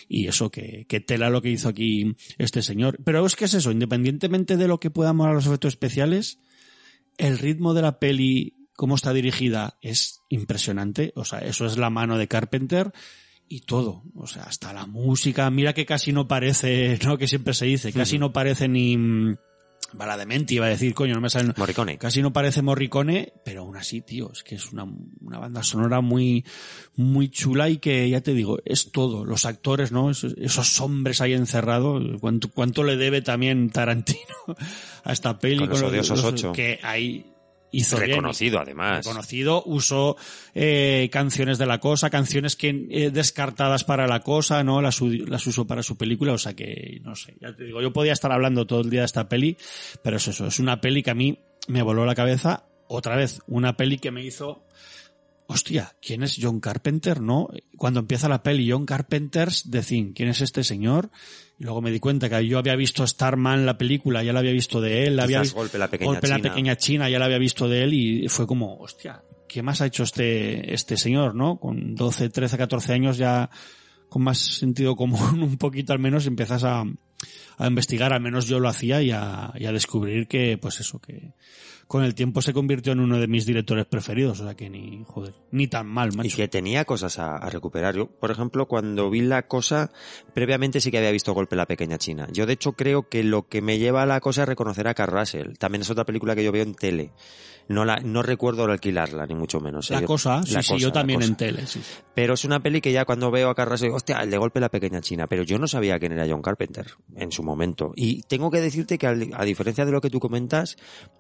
y eso que, que tela lo que hizo aquí este señor. Pero es que es eso, independientemente de lo que puedan molar los efectos especiales, el ritmo de la peli, cómo está dirigida, es impresionante. O sea, eso es la mano de Carpenter y todo. O sea, hasta la música. Mira que casi no parece, ¿no? Que siempre se dice, casi no parece ni mm, Baladementi, iba a decir, coño, no me sale. Morricone. Casi no parece Morricone, pero aún así, tío, es que es una, una banda sonora muy, muy chula y que, ya te digo, es todo. Los actores, ¿no? Esos, esos hombres ahí encerrados. ¿Cuánto, cuánto le debe también Tarantino a esta peli? Con los odiosos ocho. Que ahí hizo bien. Reconocido, además. Reconocido, usó eh, canciones de la cosa, canciones que eh, descartadas para la cosa, ¿no? Las, las usó para su película, o sea que, no sé, ya te digo, yo podía estar hablando todo el día de esta peli, pero es eso, es una peli que a mí me voló la cabeza, otra vez, una peli que me hizo hostia, ¿quién es John Carpenter? No, cuando empieza la peli John Carpenter's The Thing, ¿quién es este señor? Y luego me di cuenta que yo había visto Starman, la película, ya la había visto de él, la había visto Golpe la Pequeña Golpe la China. pequeña China, ya la había visto de él y fue como, hostia, ¿qué más ha hecho este, este señor, no? Con 12, 13, 14 años ya con más sentido común un poquito al menos empiezas a, a investigar, al menos yo lo hacía y a, y a descubrir que, pues eso, que con el tiempo se convirtió en uno de mis directores preferidos, o sea que ni, joder, ni tan mal, macho. Y que tenía cosas a, a recuperar. Yo, por ejemplo, cuando vi la cosa, previamente sí que había visto Golpe la Pequeña China. Yo, de hecho, creo que lo que me lleva a la cosa es reconocer a Carl Russell. También es otra película que yo veo en tele. No la, no recuerdo alquilarla, ni mucho menos. ¿eh? La Yo- cosa, sí, La sí, Cosa, yo también en tele, sí. Pero es una peli que ya cuando veo a Russell digo, hostia, el de golpe la pequeña China. Pero yo no sabía quién era John Carpenter en su momento. Y tengo que decirte que a diferencia de lo que tú comentas,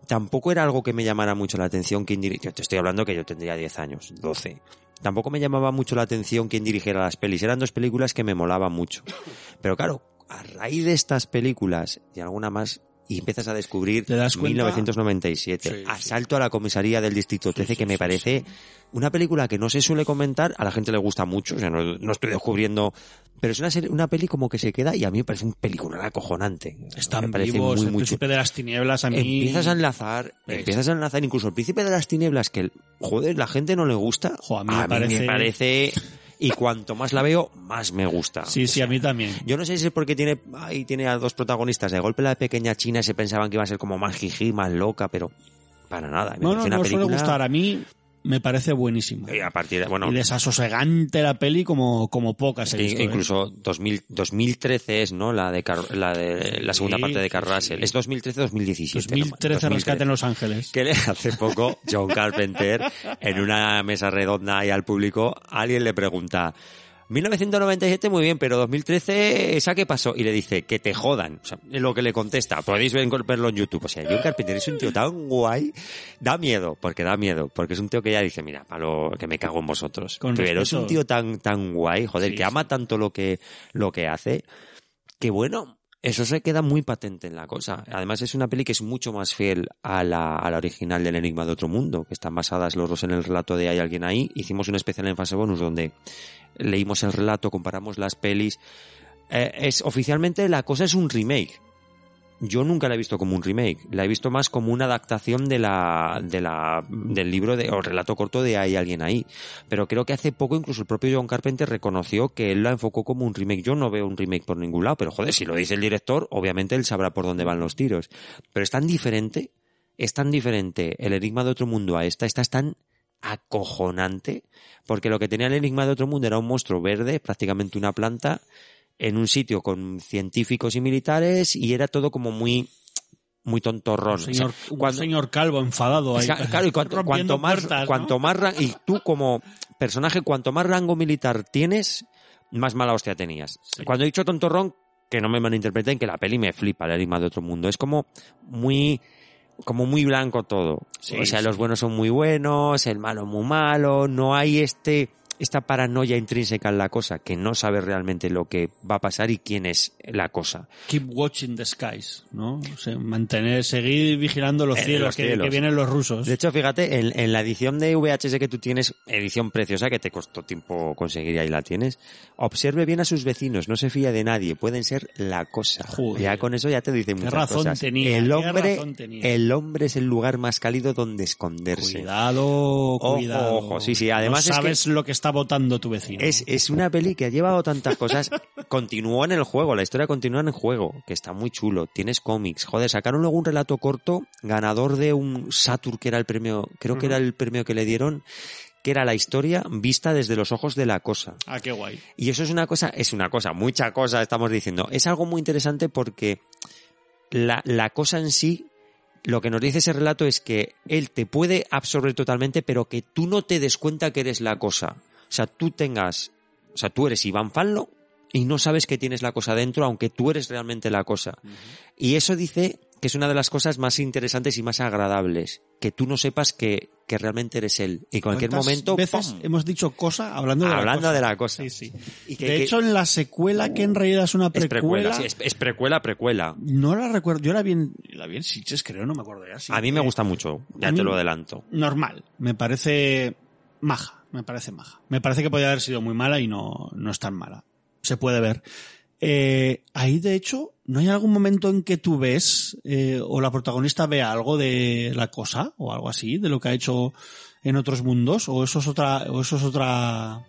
tampoco era algo que me llamara mucho la atención quién dirigió. Te estoy hablando que yo tendría 10 años, 12. Tampoco me llamaba mucho la atención quién dirigiera las pelis. Eran dos películas que me molaban mucho. Pero claro, a raíz de estas películas y alguna más, y empiezas a descubrir ¿Te das cuenta? 1997, Asalto a la comisaría del Distrito 13, que me parece una película que no se suele comentar, a la gente le gusta mucho, o sea, no, no estoy descubriendo, pero es una, serie- una peli como que se queda y a mí me parece un película acojonante. Están me vivos, muy, el muy príncipe de las tinieblas a mí... Empiezas a enlazar, Es- empiezas a enlazar incluso el príncipe de las tinieblas que, joder, la gente no le gusta. a mí me parece- parece- y cuanto más la veo, más me gusta. Sí, sí, a mí también. Yo no sé si es porque tiene, ahí tiene a dos protagonistas. De golpe la pequeña China se pensaban que iba a ser como más jiji, más loca, pero para nada. Me No, parece no, no suele película- gustar. A mí me parece buenísimo. Y a partir de, bueno, y desasosegante la peli como, como pocas he visto, ¿eh? incluso 2000, 2013 es, ¿no? La de, Car- la de la segunda Sí, parte de sí, Carl Russell. Es 2013-2017. 2013 Rescate en Los Ángeles. Que le hace poco John Carpenter en una mesa redonda ahí al público, alguien le pregunta 1997 muy bien, pero 2013 ¿esa qué pasó? Y le dice que te jodan. O sea, lo que le contesta. Podéis ver- verlo en YouTube. O sea, John Carpenter es un tío tan guay, da miedo, porque da miedo, porque es un tío que ya dice, mira, para lo que me cago en vosotros. Con pero es un tío tan tan guay, joder, que ama tanto lo que lo que hace, que bueno, eso se queda muy patente en la cosa. Además es una peli que es mucho más fiel a la, a la original del Enigma de Otro Mundo, que están basadas los dos en el relato de Hay alguien ahí. Hicimos un especial en fase bonus donde leímos el relato, comparamos las pelis. Eh, es oficialmente la cosa es un remake. Yo nunca la he visto como un remake, la he visto más como una adaptación de la, de la, del libro de, o relato corto de Hay alguien ahí. Pero creo que hace poco incluso el propio John Carpenter reconoció que él la enfocó como un remake. Yo no veo un remake por ningún lado, pero joder, si lo dice el director, obviamente él sabrá por dónde van los tiros. Pero es tan diferente, es tan diferente el enigma de otro mundo a esta, esta es tan acojonante, porque lo que tenía el enigma de otro mundo era un monstruo verde, prácticamente una planta, en un sitio con científicos y militares y era todo como muy muy tontorrón. Un señor, O sea, un cuando- señor calvo enfadado ahí. Claro, y cuanto, cuanto más, puertas, ¿no? cuanto más y tú como personaje, cuanto más rango militar tienes, más mala hostia tenías. Cuando he dicho tontorrón, que no me malinterpreten, que la peli me flipa, el enigma de otro mundo. Es como muy, como muy blanco todo. Sí, o sea, sí. los buenos son muy buenos, el malo muy malo, no hay este, esta paranoia intrínseca en la cosa, que no sabes realmente lo que va a pasar y quién es la cosa. Keep watching the skies, ¿no? O sea, mantener, seguir vigilando los Eh, cielos, los que, cielos. que vienen los rusos. De hecho, fíjate, en, en la edición de VHS que tú tienes, edición preciosa que te costó tiempo conseguir y ahí la tienes, observe bien a sus vecinos, no se fía de nadie, pueden ser la cosa. Joder. Ya con eso ya te dice muchas razón cosas. tenía, el hombre, razón tenía. el hombre es el lugar más cálido donde esconderse. Cuidado, Ojo, cuidado. ojo, sí, sí, además no es que- sabes lo que está votando tu vecino. Es, es una peli que ha llevado tantas cosas. Continuó en el juego, la historia continúa en el juego, que está muy chulo. Tienes cómics. Joder, sacaron luego un relato corto, ganador de un Saturn, que era el premio, creo que era el premio que le dieron, que era la historia vista desde los ojos de la cosa. Ah, qué guay. Y eso es una cosa, es una cosa, mucha cosa estamos diciendo. Es algo muy interesante porque la, la cosa en sí, lo que nos dice ese relato es que él te puede absorber totalmente, pero que tú no te des cuenta que eres la cosa. O sea, tú tengas, o sea, tú eres Iván Fallo y no sabes que tienes la cosa dentro, aunque tú eres realmente la cosa. Y eso dice que es una de las cosas más interesantes y más agradables, que tú no sepas que, que realmente eres él. Y en cualquier ¿Cuántas momento, veces ¡pum! hemos dicho cosa hablando de la hablando cosa? de la cosa. Sí, sí. Y que- de que- hecho, en la secuela, que en realidad es una es precuela, precuela, sí, es, es precuela, precuela. no la recuerdo. Yo la vi en, la vi en Sitges, creo, no me acuerdo ya. A mí me gusta mucho, ya te lo adelanto. Normal. Me parece maja. Me parece maja. Me parece que podría haber sido muy mala y no, no es tan mala. Se puede ver. Eh, ahí, de hecho, ¿no hay algún momento en que tú ves eh, o la protagonista vea algo de la cosa o algo así, de lo que ha hecho en otros mundos? ¿O eso es otra, o eso es otra,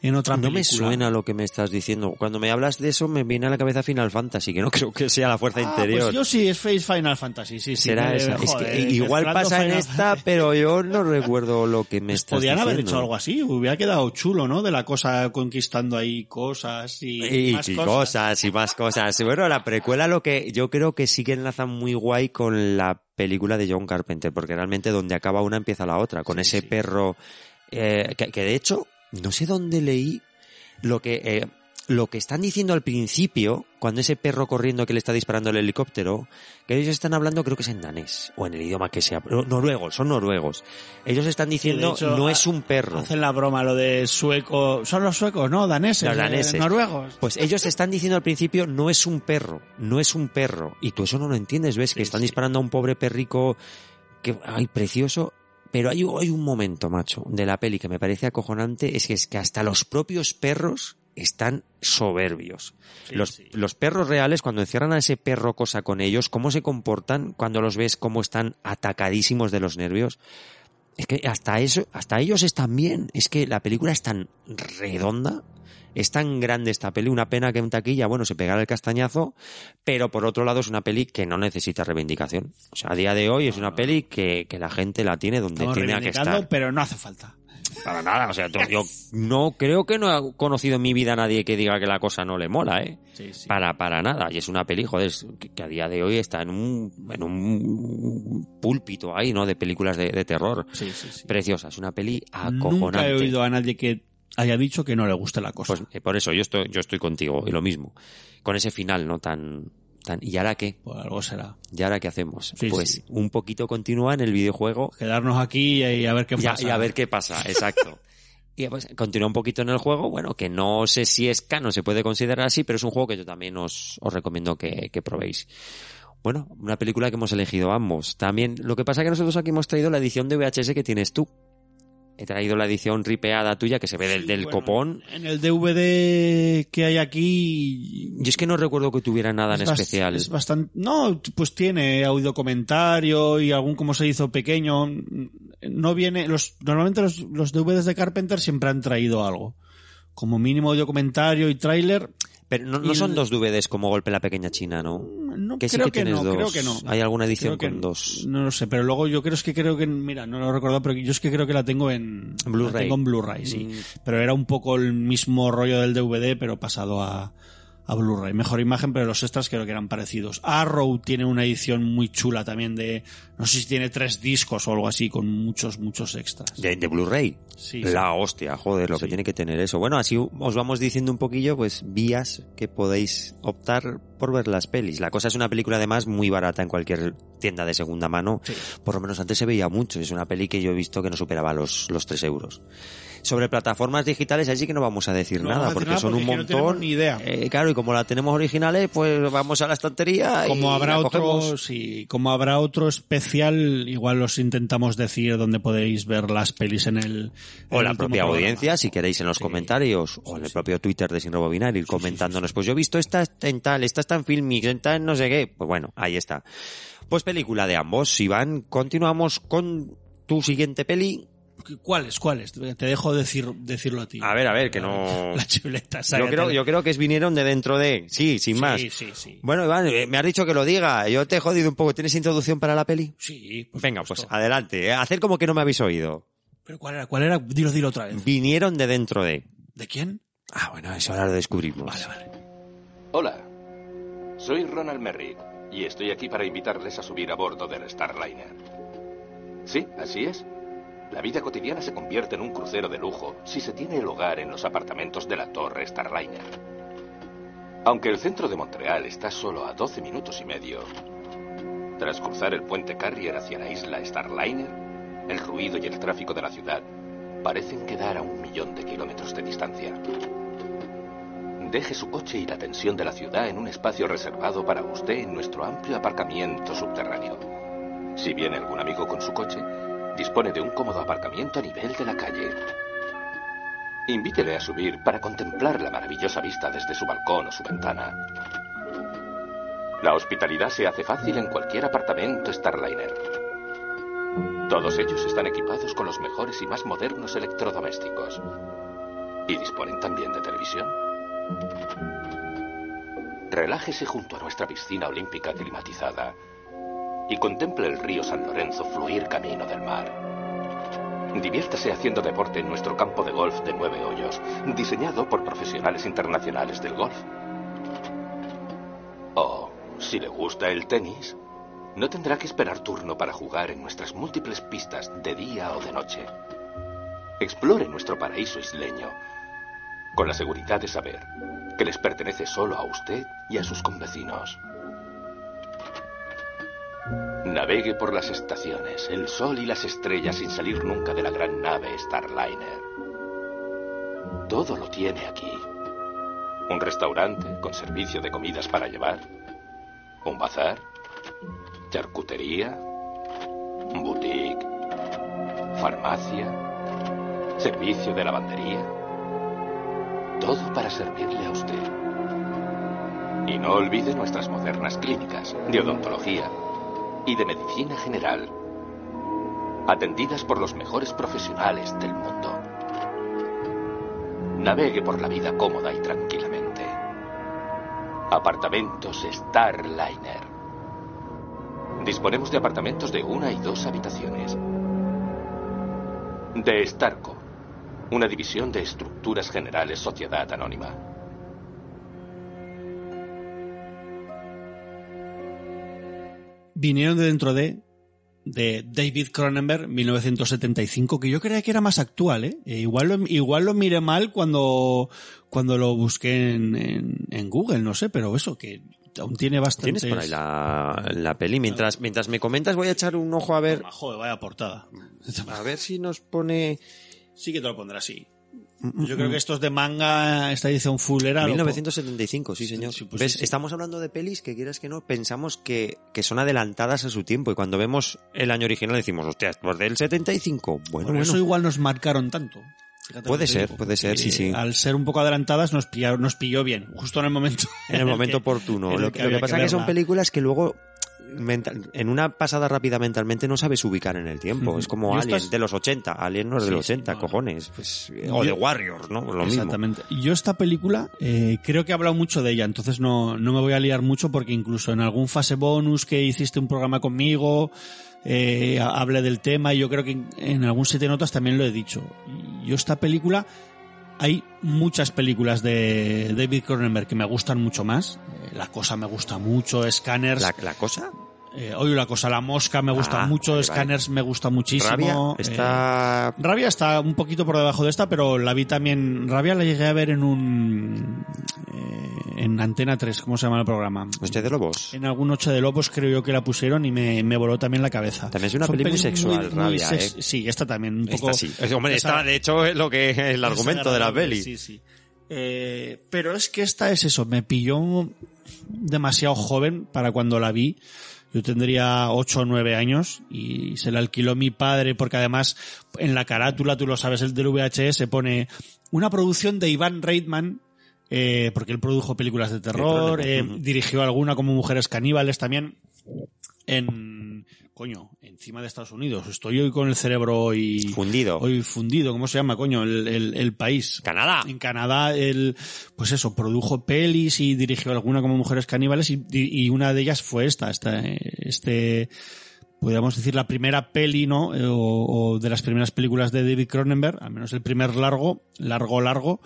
en otra no me película? suena lo que me estás diciendo. Cuando me hablas de eso me viene a la cabeza Final Fantasy, que no creo que sea la fuerza Ah, interior. pues yo sí, es Face Final Fantasy, sí, sí. Será me- esa. Es joder, que igual pasa en esta, pero yo no recuerdo lo que me estás Podían haber diciendo. hecho algo así, hubiera quedado chulo, ¿no? De la cosa conquistando ahí cosas y, Y, más y cosas. cosas. y más cosas. Bueno, la precuela lo que yo creo que sí que enlaza muy guay con la película de John Carpenter, porque realmente donde acaba una empieza la otra, con ese perro eh, que, que de hecho no sé dónde leí lo que eh, lo que están diciendo al principio, cuando ese perro corriendo que le está disparando el helicóptero, que ellos están hablando, creo que es en danés, o en el idioma que sea, pero noruegos, son noruegos. Ellos están diciendo, hecho, no es un perro. Hacen la broma lo de sueco. Son los suecos, ¿no? Daneses. Los eh, daneses. noruegos. Pues ellos están diciendo al principio, no es un perro, no es un perro. Y tú eso no lo entiendes, ves que están disparando a un pobre perrico que, ay, precioso. Pero hay, hay un momento, macho, de la peli que me parece acojonante, es que es que hasta los propios perros están soberbios. los, los perros reales, cuando encierran a ese perro cosa con ellos, cómo se comportan cuando los ves cómo están atacadísimos de los nervios. Es que hasta eso, hasta ellos están bien. Es que la película es tan redonda, es tan grande esta peli, una pena que en taquilla, bueno, se pegara el castañazo, pero por otro lado es una peli que no necesita reivindicación. O sea, a día de hoy es una peli que, que la gente la tiene donde Estamos tiene que estar. pero no hace falta. Para nada, o sea, yo no creo que no he conocido en mi vida a nadie que diga que la cosa no le mola, ¿eh? Para, para nada. Y es una peli, joder, que, que a día de hoy está en un, en un púlpito ahí, ¿no? De películas de, de terror. Preciosa, es una peli Nunca acojonante. he oído a nadie que haya dicho que no le guste la cosa. Pues eh, por eso, yo estoy, yo estoy contigo, y lo mismo. Con ese final, ¿no? Tan, tan, ¿y ahora qué? Pues algo será. ¿Y ahora qué hacemos? Sí, pues sí. un poquito continúa en el videojuego. Quedarnos aquí y a ver qué Y a- pasa. y a ver qué pasa, exacto. Y pues continúa un poquito en el juego, bueno, que no sé si es canon, se puede considerar así, pero es un juego que yo también os, os recomiendo que, que probéis. Bueno, una película que hemos elegido ambos. También, lo que pasa es que nosotros aquí hemos traído la edición de VHS que tienes tú. He traído la edición ripeada tuya que se ve del, del copón. En el DVD que hay aquí. Yo es que no recuerdo que tuviera nada en es especial. Es bastante. No, pues tiene audio comentario y algún como se hizo pequeño. No viene. Los, normalmente los, los DVDs de Carpenter siempre han traído algo. Como mínimo audio comentario y tráiler. Pero no, no son dos DVDs como Golpe la Pequeña China, ¿no? No, que sí creo que que tienes no, dos. creo que no. Hay alguna edición Creo que con dos. No lo sé, pero luego yo creo es que creo que mira, no lo recuerdo, pero yo es que creo que la tengo en Blu-ray. tengo en Blu-ray, sí. Mm. Pero era un poco el mismo rollo del DVD, pero pasado a a Blu-ray. Mejor imagen, pero los extras creo que eran parecidos. Arrow tiene una edición muy chula también de, no sé si tiene tres discos o algo así, con muchos, muchos extras. De, de Blu-ray. Sí, La hostia, joder, lo que tiene que tener eso. Bueno, así os vamos diciendo un poquillo, pues, vías que podéis optar por ver las pelis. La cosa es una película además muy barata en cualquier tienda de segunda mano. Por lo menos antes se veía mucho. Es una peli que yo he visto que no superaba los, los 3 euros. Sobre plataformas digitales, allí que no vamos a decir No nada, vamos a decir porque nada son porque un que no montón. ni idea. Eh, claro, y como la tenemos originales, pues vamos a la estantería y Como habrá otro, sí, como habrá otro especial, igual os intentamos decir dónde podéis ver las pelis en el, O en la el propia programa. audiencia, si queréis en los comentarios, o en el propio Twitter de Sin Rebobinar, ir comentándonos, pues yo he visto esta en tal, esta está en Filmix, en no sé qué. Pues bueno, ahí está. Pues película de ambos. Iván, continuamos con tu siguiente peli. ¿Cuáles? ¿Cuáles? Te dejo decir, decirlo a ti. A ver, a ver, que no... La chuleta. Yo creo, yo creo que es vinieron de dentro de... Sí, sin Sí, más. sí, sí. Bueno, Iván, eh, me has dicho que lo diga. Yo te he jodido un poco. ¿Tienes introducción para la peli? Sí. Venga, pues adelante. eh. Hacer como que no me habéis oído. ¿Pero cuál era? ¿Cuál era? Dilo, dilo otra vez. Vinieron de dentro de... ¿De quién? Ah, bueno, eso ahora lo descubrimos. Hola, soy Ronald Merrick y estoy aquí para invitarles a subir a bordo del Starliner. Sí, así es. La vida cotidiana se convierte en un crucero de lujo si se tiene el hogar en los apartamentos de la torre Starliner. Aunque el centro de Montreal está solo a 12 minutos y medio, tras cruzar el puente Carrier hacia la isla Starliner, el ruido y el tráfico de la ciudad parecen quedar a un millón de kilómetros de distancia. Deje su coche y la tensión de la ciudad en un espacio reservado para usted en nuestro amplio aparcamiento subterráneo. Si viene algún amigo con su coche, dispone de un cómodo aparcamiento a nivel de la calle. Invítele a subir para contemplar la maravillosa vista desde su balcón o su ventana. La hospitalidad se hace fácil en cualquier apartamento Starliner. Todos ellos están equipados con los mejores y más modernos electrodomésticos. Y disponen también de televisión. Relájese junto a nuestra piscina olímpica climatizada y contemple el río San Lorenzo fluir camino del mar. Diviértase haciendo deporte en nuestro campo de golf de nueve hoyos, diseñado por profesionales internacionales del golf. O, si le gusta el tenis, no tendrá que esperar turno para jugar en nuestras múltiples pistas de día o de noche. Explore nuestro paraíso isleño, con la seguridad de saber que les pertenece solo a usted y a sus convecinos. Navegue por las estaciones, el sol y las estrellas sin salir nunca de la gran nave Starliner. Todo lo tiene aquí. Un restaurante con servicio de comidas para llevar. Un bazar. Charcutería. Boutique. Farmacia. Servicio de lavandería. Todo para servirle a usted. Y no olvide nuestras modernas clínicas de odontología y de medicina general, atendidas por los mejores profesionales del mundo. Navegue por la vida cómoda y tranquilamente. Apartamentos Starliner. Disponemos de apartamentos de una y dos habitaciones. De Starco, una división de estructuras generales Sociedad Anónima. Vinieron de dentro de de David Cronenberg 1975 que yo creía que era más actual ¿eh? E igual lo, igual lo miré mal cuando cuando lo busqué en, en, en Google no sé pero eso que aún tiene bastante Tienes por ahí la, la peli. Mientras, mientras me comentas, voy a echar un ojo a ver. Joder, vaya portada. A ver si nos pone. Sí que te lo pondrá así. Yo creo que esto es de manga, esta edición full era. 1975, sí, señor. Sí, pues ¿Ves? sí, sí. Estamos hablando de pelis que quieras que no, pensamos que, que son adelantadas a su tiempo. Y cuando vemos el año original decimos, hostia, pues del 75. Bueno, Por bueno. eso igual nos marcaron tanto. Fíjate Puede que ser, puede ser, sí, sí. Al ser un poco adelantadas nos, pillaron- nos pilló bien, justo en el momento. En el momento que- oportuno. Lo que, lo que pasa es que son películas que luego mental- en una pasada rápida mentalmente no sabes ubicar en el tiempo. Es como Yo Alien de los 80. Alien no es Sí, de los sí, 80, no. cojones. Pues, o de Warriors, ¿no? Lo mismo. Exactamente. Yo esta película eh, creo que he hablado mucho de ella, entonces no, no me voy a liar mucho porque incluso en algún fase bonus que hiciste un programa conmigo, eh, del tema y yo creo que en, en algún siete notas también lo he dicho. Yo esta película, hay muchas películas de David Cronenberg que me gustan mucho más. Eh, la cosa me gusta mucho, Scanners. ¿La, la cosa? Eh, oye, la cosa, la mosca me gusta Ah, mucho, vale, vale. Scanners me gusta muchísimo. Rabia eh, está... Rabia está un poquito por debajo de esta, pero la vi también. Rabia la llegué a ver en un. eh, en Antena 3, ¿cómo se llama el programa? Noche de Lobos. En algún Noche de Lobos creo yo que la pusieron y me, me voló también la cabeza. También es una peli muy sexual, Rabia, sex- ¿eh? Sí, esta también. Un poco, Esta sí. Es- Hombre, esta de hecho es lo que el argumento de la peli. Sí, sí. Pero es que esta es eso, me pilló demasiado joven para cuando la vi. Yo tendría 8 o 9 años y se la alquiló mi padre porque además en la carátula, tú lo sabes, el del VHS pone una producción de Iván Reitman, eh, porque él produjo películas de terror, eh, dirigió alguna como Mujeres Caníbales también en coño encima de Estados Unidos. Estoy hoy con el cerebro hoy Fundido. hoy fundido. Cómo se llama coño el, el, el país. Canadá. en Canadá él pues eso produjo pelis y dirigió alguna como Mujeres Caníbales y, y una de ellas fue esta esta este podríamos decir la primera peli no Eh, o, o de las primeras películas de David Cronenberg al menos el primer largo largo largo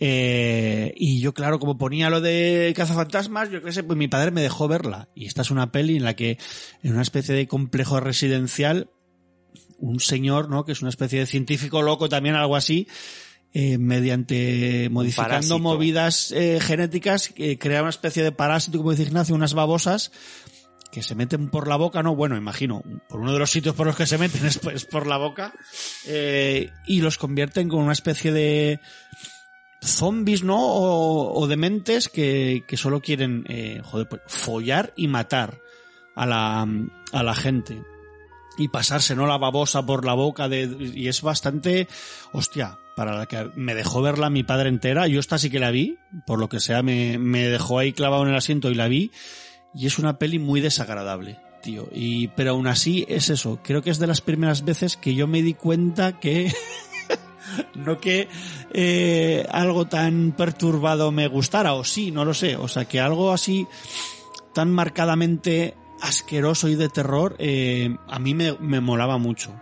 eh, y yo, claro, como ponía lo de cazafantasmas, yo qué sé, pues mi padre me dejó verla. Y esta es una peli en la que, en una especie de complejo residencial, un señor, ¿no? Que es una especie de científico loco también, algo así, eh, mediante modificando parásito. movidas eh, genéticas, crea una especie de parásito, como dice Ignacio, unas babosas que se meten por la boca, no, bueno, imagino, por uno de los sitios por los que se meten es, es por la boca, eh, y los convierten con una especie de zombies, ¿no? O, o dementes que, que solo quieren, eh, joder, pues, follar y matar a la, a la gente. y pasarse, ¿no? La babosa por la boca de, y es bastante, hostia, para la que me dejó verla mi padre entera. Yo esta sí que la vi, por lo que sea, me, me dejó ahí clavado en el asiento y la vi. Y es una peli muy desagradable, tío. Y, pero aún así es eso. Creo que es de las primeras veces que yo me di cuenta que, no que eh, algo tan perturbado me gustara, o sí, no lo sé. O sea, que algo así tan marcadamente asqueroso y de terror, eh, a mí me, me molaba mucho.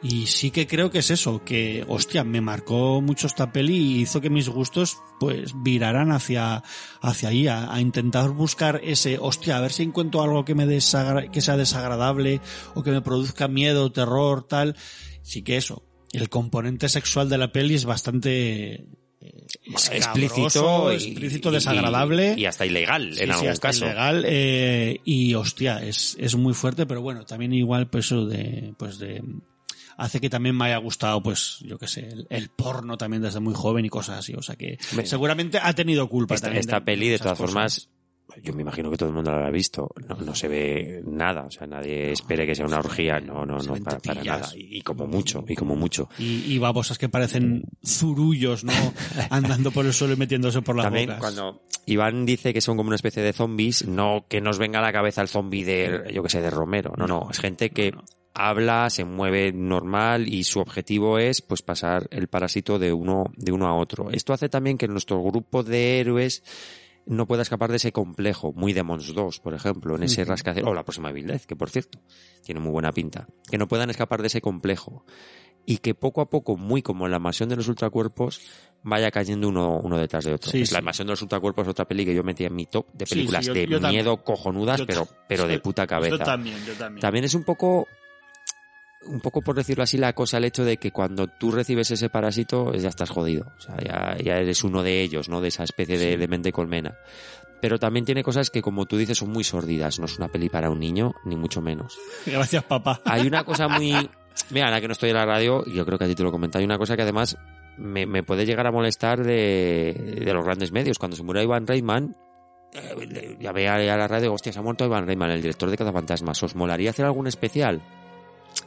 Y sí que creo que es eso, que, hostia, me marcó mucho esta peli y hizo que mis gustos, pues, viraran hacia, hacia ahí, a, a intentar buscar ese, hostia, a ver si encuentro algo que me desagra que sea desagradable o que me produzca miedo, terror, tal. Sí que eso. El componente sexual de la peli es bastante explícito, y- explícito, y- desagradable. y hasta ilegal Sí, en sí, algún hasta caso. ilegal, eh, y hostia, es, es muy fuerte, pero bueno, también igual pues eso de, pues de, hace que también me haya gustado, pues, yo qué sé, el, el porno también desde muy joven y cosas así, o sea que seguramente ha tenido culpa Esta, también. esta de- peli, de todas cosas. formas, yo me imagino que todo el mundo la habrá visto. No, no se ve nada, o sea, nadie espere que sea una orgía, no, no, no, para, para nada. Y, y como mucho, y como mucho. Y, y babosas que parecen zurullos, ¿no? Andando por el suelo y metiéndose por las También bocas. cuando Iván dice que son como una especie de zombies, no que nos venga a la cabeza el zombie de, yo que sé, de Romero. No, no, es gente que habla, se mueve normal y su objetivo es pues pasar el parásito de uno, de uno a otro. Esto hace también que nuestro grupo de héroes no pueda escapar de ese complejo, muy Demons 2, por ejemplo, en ese rascacielos, o la próxima Dead, que por cierto, tiene muy buena pinta, que no puedan escapar de ese complejo y que poco a poco, muy como en la mansión de los ultracuerpos, vaya cayendo uno, uno detrás de otro. Sí, sí. La invasión de los ultracuerpos es otra peli que yo metía en mi top de películas sí, yo- de yo también. miedo cojonudas, Yo pero, pero de puta cabeza. Yo también, yo también. También es un poco, un poco por decirlo así, la cosa, el hecho de que cuando tú recibes ese parásito, ya estás jodido. O sea, ya, ya eres uno de ellos, ¿no? De esa especie de, de mente colmena. Pero también tiene cosas que, como tú dices, son muy sórdidas. No es una peli para un niño, ni mucho menos. Gracias, papá. Hay una cosa muy... Mira, ahora que no estoy en la radio, y yo creo que a ti te lo comenté, hay una cosa que además me, me puede llegar a molestar de, de los grandes medios. Cuando se murió Ivan Reitman, eh, ya veía a la radio, hostia, se ha muerto Ivan Reitman, el director de Cazafantasmas. ¿Os molaría hacer algún especial?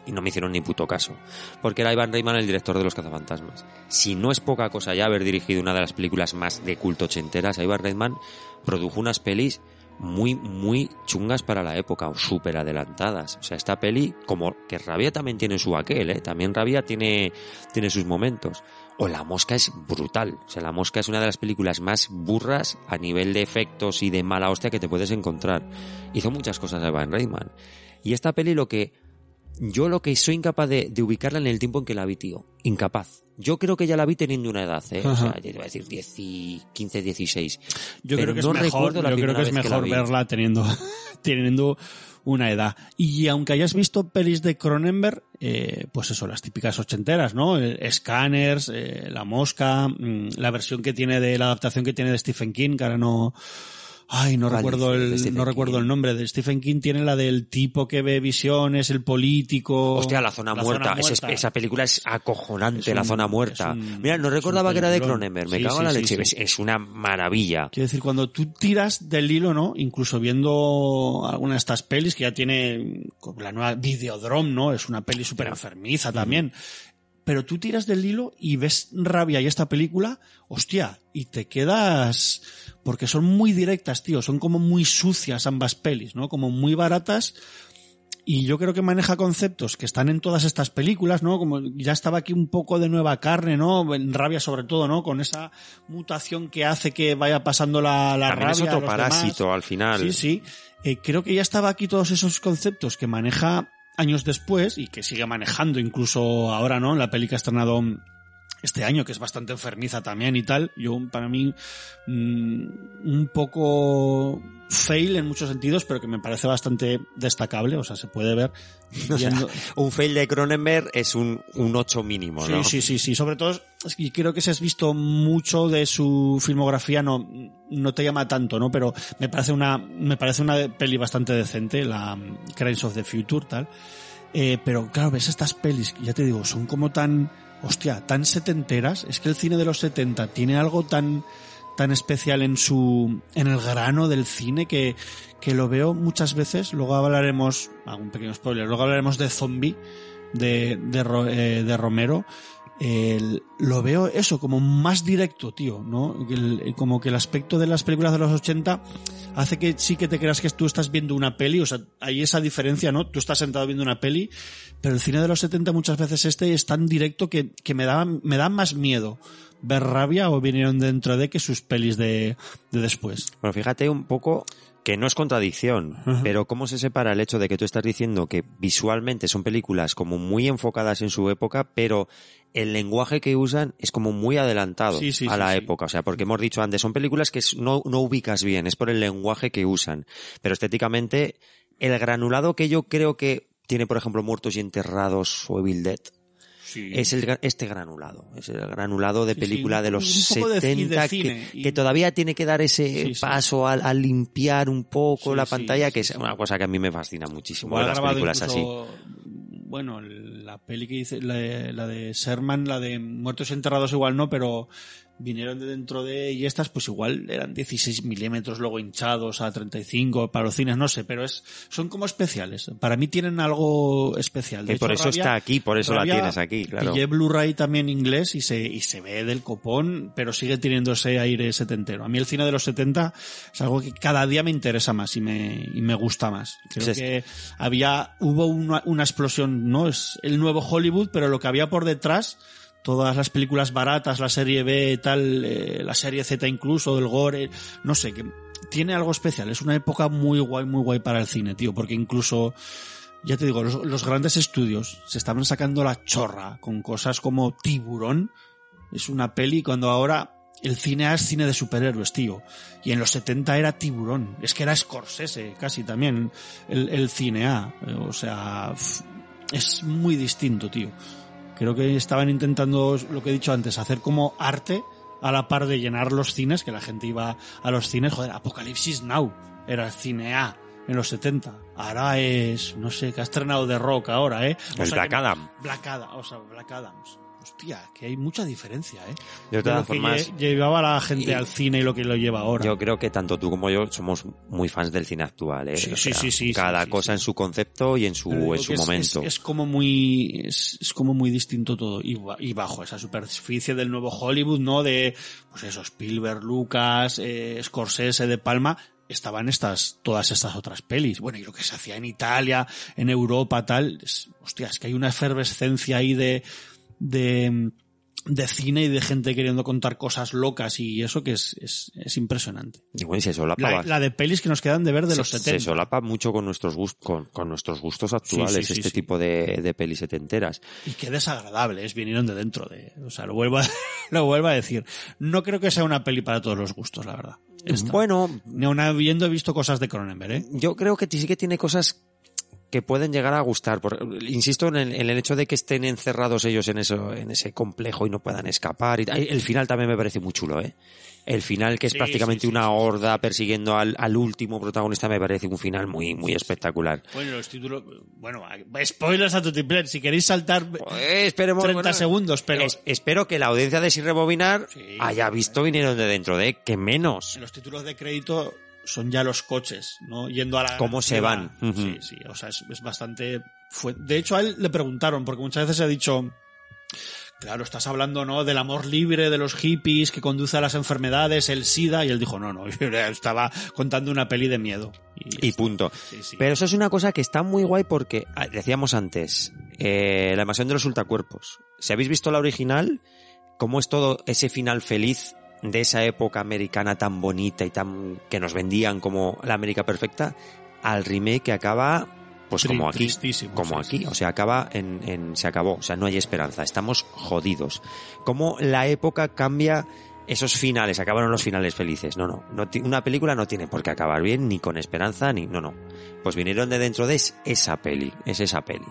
Y no me hicieron ni puto caso. Porque era Ivan Reitman el director de Los Cazafantasmas. Si no es poca cosa ya haber dirigido una de las películas más de culto ochenteras, Ivan Reitman produjo unas pelis muy, muy chungas para la época, súper adelantadas. O sea, esta peli, como que Rabia también tiene su aquel, ¿eh? También Rabia tiene, tiene sus momentos. O La Mosca es brutal. O sea, La Mosca es una de las películas más burras a nivel de efectos y de mala hostia que te puedes encontrar. Hizo muchas cosas Evan Reitman. Y esta peli lo que... Yo lo que soy incapaz de, de ubicarla en el tiempo en que la vi, tío. Incapaz. Yo creo que ya la vi teniendo una edad, ¿eh? O sea, yo iba a decir 10 y 15, 16. Yo Pero creo que es mejor, yo creo que es mejor verla teniendo, teniendo una edad. Y aunque hayas visto pelis de Cronenberg, eh, pues eso, las típicas ochenteras, ¿no? Eh, Scanners, eh, La Mosca, mm, la versión que tiene de la adaptación que tiene de Stephen King, que ahora no, ay, no ¿Cuál recuerdo el, no recuerdo King. el nombre de Stephen King. Tiene la del tipo que ve visiones, el político. Hostia, La Zona Muerta. Esa, es- esa película es acojonante, La Zona Muerta. Mira, no recordaba que era de. Cronenberg. Me Sí, cago en sí, la leche. sí. Es, es una maravilla. Quiero decir, cuando tú tiras del hilo, ¿no? Incluso viendo alguna de estas pelis que ya tiene como la nueva Videodrome, ¿no? Es una peli súper enfermiza también. Pero tú tiras del hilo y ves rabia y esta película, hostia, y te quedas... Porque son muy directas, tío. Son como muy sucias ambas pelis, ¿no? Como muy baratas. Y yo creo que maneja conceptos que están en todas estas películas, ¿no? Como ya estaba aquí un poco de nueva carne, ¿no? En rabia sobre todo, ¿no? Con esa mutación que hace que vaya pasando la, la También rabia. es a otro los parásito demás. al final. Sí, sí. Eh, creo que ya estaba aquí todos esos conceptos que maneja años después y que sigue manejando incluso ahora, ¿no? En la peli que ha estrenado este año, que es bastante enfermiza también y tal. Yo, para mí, mm, un poco fail en muchos sentidos, pero que me parece bastante destacable, o sea, se puede ver. O sea, viendo- un fail de Cronenberg es un, un 8 mínimo, Sí, ¿no? sí, sí, sí. Sobre todo, es que creo que si has visto mucho de su filmografía, no, no te llama tanto, ¿no? Pero me parece una, me parece una peli bastante decente, la Crimes of the Future, tal. Eh, pero claro, ves estas pelis, ya te digo, son como tan, hostia, tan setenteras. Es que el cine de los 70 tiene algo tan, tan especial en su, en el grano del cine que, que lo veo muchas veces. Luego hablaremos, hago un pequeño spoiler, luego hablaremos de Zombie de, de, eh, de Romero. Lo veo eso como más directo, tío, ¿no? Como que el aspecto de las películas de los 80 hace que sí que te creas que tú estás viendo una peli, o sea, hay esa diferencia, ¿no? Tú estás sentado viendo una peli, pero el cine de los 70 muchas veces este es tan directo que, que me da, me da más miedo ver rabia o vinieron dentro de que sus pelis de, de después. Bueno, fíjate un poco que no es contradicción, pero cómo se separa el hecho de que tú estás diciendo que visualmente son películas como muy enfocadas en su época, pero el lenguaje que usan es como muy adelantado Sí, sí, a la sí. época. O sea, porque hemos dicho antes, son películas que no, no ubicas bien, es por el lenguaje que usan. Pero estéticamente, el granulado que yo creo que tiene, por ejemplo, Muertos y Enterrados o Evil Dead, es el, este granulado. Es el granulado de película sí, de los un de 70 cine, que, y- que todavía tiene que dar ese paso al, al limpiar un poco la pantalla, que es una cosa que a mí me fascina muchísimo, de las películas así. Bueno, la peli que dice, la de, la de Sherman, la de Muertos Enterrados igual no, pero vinieron de dentro de, y estas pues igual eran 16 milímetros luego hinchados a 35 para los cines, no sé, pero es, son como especiales. Para mí tienen algo especial. De Que por hecho, eso Rabia- está aquí, por eso la tienes aquí, claro. Pillé Blu-ray también inglés y se, y se ve del copón, pero sigue teniendo ese aire setentero. A mí el cine de los 70 es algo que cada día me interesa más y me, y me gusta más. Creo que había, hubo una, una explosión, no es el nuevo Hollywood, pero lo que había por detrás, todas las películas baratas, la serie B, tal, eh, la serie Z incluso, del gore, no sé, que tiene algo especial. Es una época muy guay, muy guay para el cine, tío, porque incluso, ya te digo, los, grandes estudios se estaban sacando la chorra con cosas como Tiburón. Es una peli cuando ahora el cine es cine de superhéroes, tío. Y en los 70 era Tiburón. Es que era Scorsese, casi también, el, el cine A. O sea, es muy distinto, tío. Creo que estaban intentando, lo que he dicho antes, hacer como arte a la par de llenar los cines, que la gente iba a los cines. Joder, Apocalipsis Now era el cine A en los 70. Ahora es, no sé, que ha estrenado de rock ahora, ¿eh? O El sea Black Adam. Black Adam, o sea, Black Adams. Hostia, que hay mucha diferencia, ¿eh? De todas lo que formas- lle- llevaba la gente Y- al cine y lo que lo lleva ahora. Yo creo que tanto tú como yo somos muy fans del cine actual, ¿eh? Sí, O sí, sea, sí, sí, Cada sí, sí, cosa en su concepto y en su, en su es- momento. Es, es como muy, es, es como muy distinto todo. Y bajo esa superficie del nuevo Hollywood, ¿no? De, pues eso, Spielberg, Lucas, eh, Scorsese, De Palma, estaban estas, todas estas otras pelis. Bueno, y lo que se hacía en Italia, en Europa, tal. Es, hostia, es que hay una efervescencia ahí de, de, de cine y de gente queriendo contar cosas locas y eso que es, es, es impresionante. Y bueno, se solapa La, de pelis que nos quedan de ver de se- los se 70. solapa mucho con nuestros gustos, con, con nuestros gustos actuales, Sí, sí, sí, este tipo de, de pelis setenteras. Y qué desagradables vinieron de dentro de, o sea, lo vuelvo a, lo vuelvo a decir. No creo que sea una peli para todos los gustos, la verdad. Esta. Bueno, Ni aun habiendo visto cosas de Cronenberg, ¿eh? yo creo que sí que tiene cosas que pueden llegar a gustar. Por- insisto en el, en el hecho de que estén encerrados ellos en eso, en ese complejo y no puedan escapar. Y, el final también me parece muy chulo, ¿eh? El final que es Sí, prácticamente sí, sí, una horda persiguiendo al, al último protagonista me parece un final muy, muy espectacular. Bueno, los títulos, bueno, spoilers a Tutiplén, si queréis saltar Eh, esperemos, 30 bueno, segundos, pero es- espero que la audiencia de Sin Rebobinar haya visto vinieron de dentro de que menos. en los títulos de crédito son ya los coches, ¿no? Yendo a la... Cómo se van. Sí, sí, o sea, es, es bastante... Fue... De hecho, a él le preguntaron, porque muchas veces se ha dicho... Claro, estás hablando, ¿no? Del amor libre de los hippies que conduce a las enfermedades, el SIDA, y él dijo, no, no, yo estaba contando una peli de miedo. Y punto. Sí, sí. Pero eso es una cosa que está muy guay porque, ah, decíamos antes, eh, la invasión de los ultracuerpos. Si habéis visto la original, cómo es todo ese final feliz de esa época americana tan bonita y tan que nos vendían como la América perfecta, al remake que acaba pues como aquí, como aquí, o sea, acaba en, en se acabó, o sea, no hay esperanza, estamos jodidos. Cómo la época cambia esos finales, acabaron los finales felices. No, no, no una película no tiene por qué acabar bien, ni con esperanza, ni, no, no. Pues vinieron de dentro de es- esa peli, es esa peli.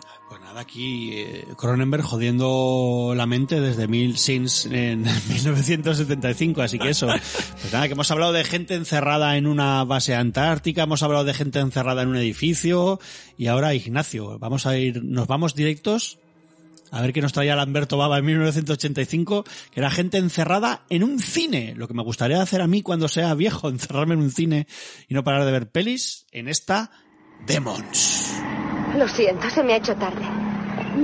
Nada, aquí eh, Cronenberg jodiendo la mente desde mil, since en 1975, así que eso. Pues nada, que hemos hablado de gente encerrada en una base antártica, hemos hablado de gente encerrada en un edificio y ahora Ignacio, vamos a ir, nos vamos directos A ver qué nos traía Lamberto Baba en 1985, que era gente encerrada en un cine. Lo que me gustaría hacer a mí cuando sea viejo, encerrarme en un cine y no parar de ver pelis, en esta Demons. Lo siento, se me ha hecho tarde.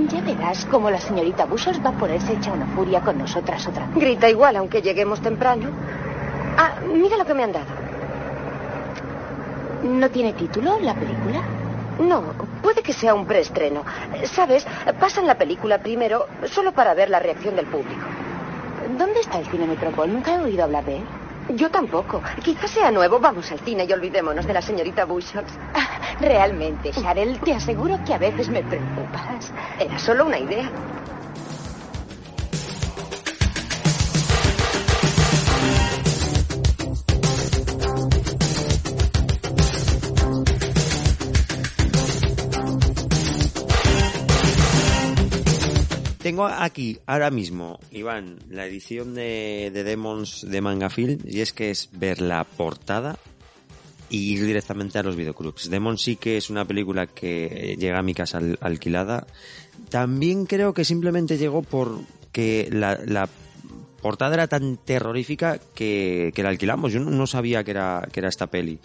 Ya verás cómo la señorita Bushos va a ponerse hecha una furia con nosotras otra vez. Grita igual, aunque lleguemos temprano. Ah, mira lo que me han dado. ¿No tiene título la película? No, puede que sea un preestreno. ¿Sabes? Pasan la película primero solo para ver la reacción del público. ¿Dónde está el cine Metropol? Nunca he oído hablar de él. Yo tampoco. Quizás sea nuevo. Vamos al cine y olvidémonos de la señorita Bushocks. Realmente, Sharel, te aseguro que a veces me preocupas. Era solo una idea. Tengo aquí, ahora mismo, Iván, la edición de, de Demons de Mangafilm, y es que es ver la portada y ir directamente a los videoclubs. Demons sí que es una película que llega a mi casa al- alquilada. También creo que simplemente llegó porque la, la portada era tan terrorífica que, que la alquilamos. Yo no, no sabía que era, que era esta peli.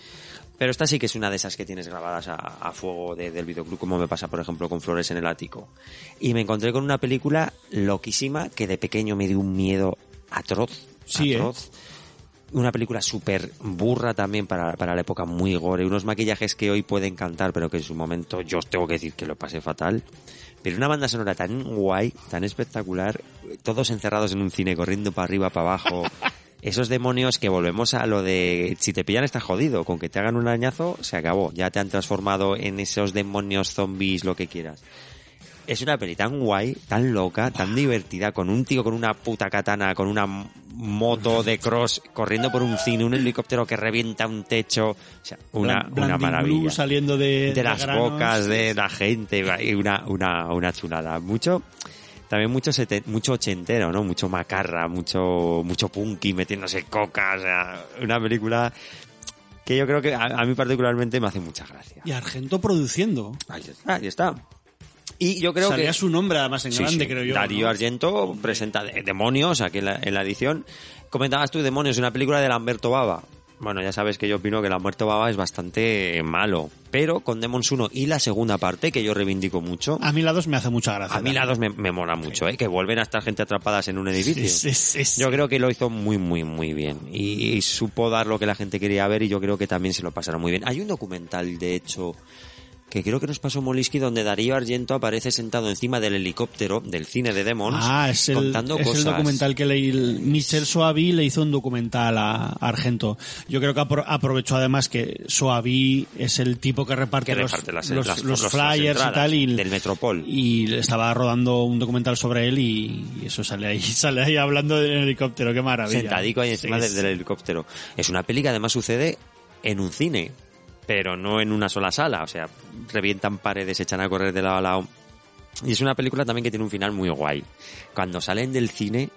Pero esta sí que es una de esas que tienes grabadas a, a fuego de- del videoclub, como me pasa, por ejemplo, con Flores en el Ático. Y me encontré con una película loquísima que de pequeño me dio un miedo atroz. Sí, ¿eh? atroz. Una película súper burra también para, para la época, muy gore. Unos maquillajes que hoy pueden cantar, pero que en su momento yo os tengo que decir que lo pasé fatal. Pero una banda sonora tan guay, tan espectacular, todos encerrados en un cine, corriendo para arriba, para abajo. Esos demonios que volvemos a lo de si te pillan estás jodido, con que te hagan un arañazo se acabó, ya te han transformado en esos demonios zombies, lo que quieras. Es una peli tan guay, tan loca, tan divertida, con un tío con una puta katana, con una moto de cross, corriendo por un cine, un helicóptero que revienta un techo, o sea, una, una maravilla saliendo de, de las granos. bocas de la gente y una, una, una chulada. Mucho, también mucho, sete- mucho ochentero, ¿no? Mucho macarra, mucho, mucho punky metiéndose coca, o sea, una película que yo creo que a, a mí particularmente me hace mucha gracia. Y Argento produciendo. Ahí está. Ahí está. Y yo creo Salía que... su nombre además en Sí, grande, sí. creo yo. Darío ¿no? Argento presenta de- Demonios aquí en la, en la edición. Comentabas tú Demonios, una película de Lamberto Baba. Bueno, ya sabes que yo opino que Lamberto Baba es bastante malo. Pero con Demons 1 y la segunda parte, que yo reivindico mucho, A mí la 2 me hace mucha gracia. a mí la dos me, me mola mucho, ¿eh? Que vuelven a estar gente atrapadas en un edificio. Sí, sí, sí. Yo creo que lo hizo muy, muy, muy bien. Y, y supo dar lo que la gente quería ver y yo creo que también se lo pasaron muy bien. Hay un documental, de hecho, que creo que nos pasó Moliski, donde Darío Argento aparece sentado encima del helicóptero del cine de Demons Ah, es el, contando es cosas. el documental que leí. el- Michel Soavi le hizo un documental a Argento. Yo creo que apro- aprovechó además que Soavi es el tipo que reparte, que los, reparte las, los- las- los las flyers y tal. Y, del Metropol. y estaba rodando un documental sobre él y, y eso sale ahí, sale ahí hablando del helicóptero. Qué maravilla. Sentadico ahí encima Sí, del, del helicóptero. Es una peli que además sucede en un cine, pero no en una sola sala. O sea, revientan paredes, echan a correr de lado a lado. Y es una película también que tiene un final muy guay. Cuando salen del cine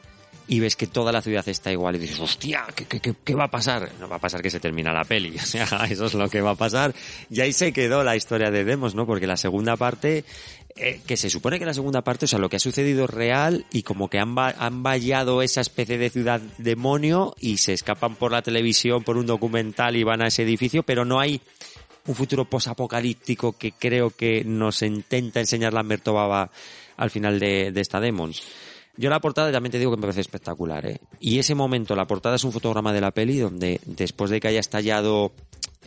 y ves que toda la ciudad está igual y dices, hostia, ¿qué, qué, qué- va a pasar? No va a pasar que se termina la peli. O sea, eso es lo que va a pasar. Y ahí se quedó la historia de Demos, ¿no? Porque la segunda parte eh, que se supone que la segunda parte, o sea, lo que ha sucedido es real y como que han, han vallado esa especie de ciudad demonio y se escapan por la televisión por un documental y van a ese edificio, pero no hay un futuro posapocalíptico que creo que nos intenta enseñar Lamberto Baba al final de, de esta Demons. Yo la portada también te digo que me parece espectacular, ¿eh? Y ese momento, la portada es un fotograma de la peli donde después de que haya estallado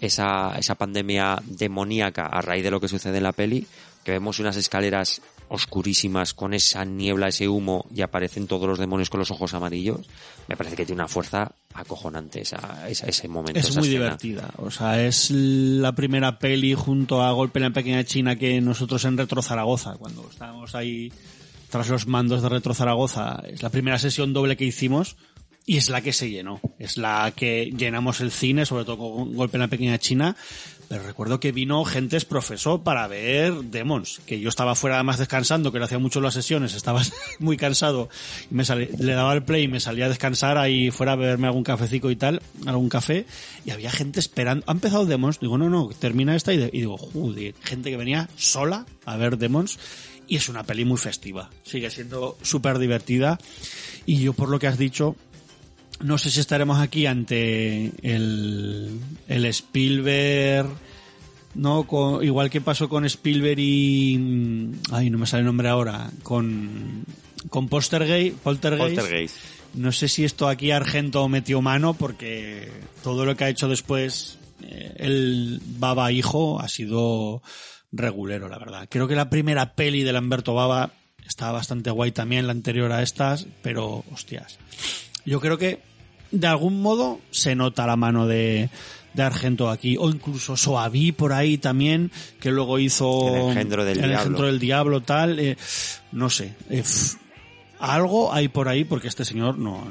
esa, esa pandemia demoníaca a raíz de lo que sucede en la peli, que vemos unas escaleras oscurísimas con esa niebla, ese humo y aparecen todos los demonios con los ojos amarillos, me parece que tiene una fuerza acojonante esa, esa- ese momento. Es esa muy escena. divertida. O sea, es la primera peli junto a Golpe en la Pequeña China que nosotros en Retro Zaragoza, cuando estábamos ahí tras los mandos de Retro Zaragoza, es la primera sesión doble que hicimos y es la que se llenó. Es la que llenamos el cine, sobre todo con Golpe en la Pequeña China. Pero recuerdo que vino gente profesor para ver Demons, que yo estaba fuera además descansando, que le hacía mucho las sesiones, estaba muy cansado, y me salí- le daba el play y me salía a descansar ahí fuera a beberme algún cafecito y tal, algún café, y había gente esperando. Ha empezado Demons, digo, no, no, termina esta, y, y digo, joder, gente que venía sola a ver Demons, y es una peli muy festiva, sigue siendo súper divertida, y yo por lo que has dicho, no sé si estaremos aquí ante el, el Spielberg, ¿no? Con- igual que pasó con Spielberg y... mm, Ay, no me sale el nombre ahora. Con, con Poltergeist, Poltergeist. Poltergeist. No sé si esto aquí Argento metió mano porque todo lo que ha hecho después eh, el Baba hijo ha sido regulero, la verdad. Creo que la primera peli de Lamberto Baba está bastante guay también, la anterior a estas, pero hostias. Yo creo que de algún modo se nota la mano de, de Argento aquí, o incluso Soaví por ahí también, que luego hizo El engendro del El diablo. engendro del diablo, tal, eh, no sé, eh, algo hay por ahí porque este señor no,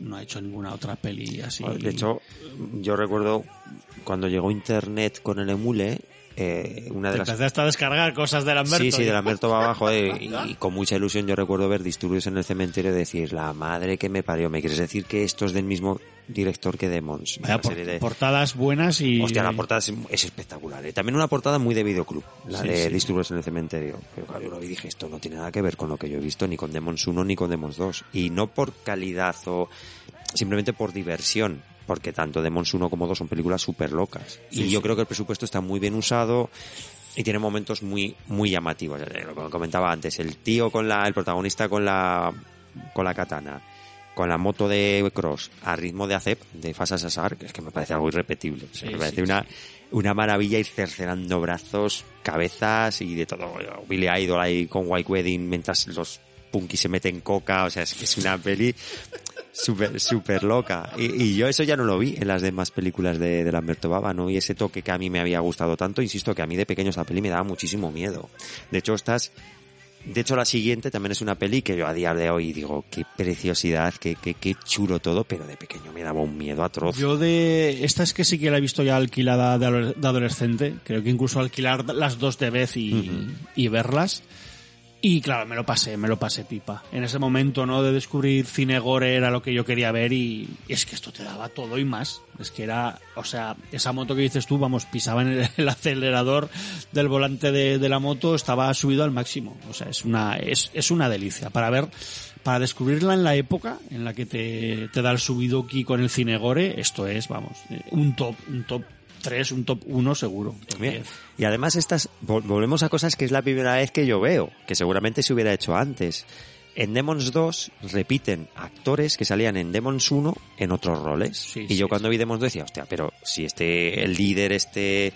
no ha hecho ninguna otra peli así. De hecho, yo recuerdo cuando llegó Internet con el emule, eh, una de Te las... empezaste a descargar cosas de Lamberto. Sí, sí, de Lamberto va abajo y, y con mucha ilusión yo recuerdo ver disturbios en el cementerio y decir, la madre que me parió, ¿me quieres decir que esto es del mismo director que Demons? Vaya, por- serie de- portadas buenas y... Hostia, la portada es, es espectacular. ¿eh? También una portada muy de videoclub, la Sí, de sí. Disturbios en el cementerio. Pero claro, yo lo vi y dije, esto no tiene nada que ver con lo que yo he visto, ni con Demons 1 ni con Demons 2. Y no por calidad o simplemente por diversión, porque tanto Demons 1 como 2 son películas súper locas. Sí, y yo sí. creo que el presupuesto está muy bien usado y tiene momentos muy muy llamativos. Eh, Lo que comentaba antes, el tío con la, el protagonista con la con la katana, con la moto de Cross a ritmo de Acep, de Fasa Sassar, que es que me parece algo irrepetible. Sí, me parece una, una maravilla ir cercenando brazos, cabezas y de todo. Billy Idol ahí con White Wedding mientras los punkis se meten coca, o sea, es que es una peli súper súper loca. Y, y yo eso ya no lo vi en las demás películas de, de Lamberto Baba, ¿no? Y ese toque que a mí me había gustado tanto, insisto que a mí de pequeño esta peli me daba muchísimo miedo. De hecho, estas de hecho, la siguiente también es una peli que yo a día de hoy digo, qué preciosidad, qué, qué, qué chulo todo, pero de pequeño me daba un miedo atroz. Yo de esta es que sí que la he visto ya alquilada de adolescente. Creo que incluso alquilar las dos de vez y, y verlas. Y claro, me lo pasé, me lo pasé pipa. En ese momento, ¿no? De descubrir cine gore era lo que yo quería ver y, es que esto te daba todo y más. Es que era, o sea, esa moto que dices tú, vamos, pisaba en el, el acelerador del volante de, de la moto, estaba subido al máximo. O sea, es una, es, es una delicia para ver, para descubrirla en la época en la que te, te da el subidoki con el cine gore, esto es, vamos, eh, un top, un top 3, un top 1 seguro. Mira, 10. Y además estas, vol- volvemos a cosas que es la primera vez que yo veo, que seguramente se hubiera hecho antes. En Demons 2 repiten actores que salían en Demons 1 en otros roles. y yo cuando vi Demons 2 decía, hostia, pero si este, el líder este,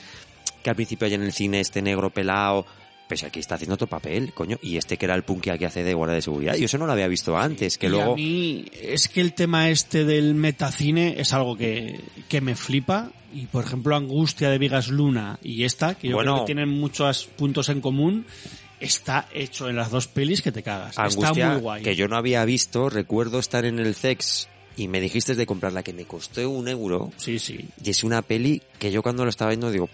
que al principio hay en el cine, este negro pelado, pues aquí está haciendo otro papel, coño. Y este que era el punky que hace de guardia de seguridad. Yo eso no lo había visto antes, que Y luego... a mí es que el tema este del metacine es algo que, que me flipa. Y por ejemplo, Angustia de Vigas Luna y esta, que yo Bueno. creo que tienen muchos puntos en común, está hecho en las dos pelis que te cagas. Angustia, está muy guay. que yo no había visto, recuerdo estar en el CEX y me dijiste de comprarla que me costó un euro. Sí, sí. Y es una peli que yo cuando lo estaba viendo digo,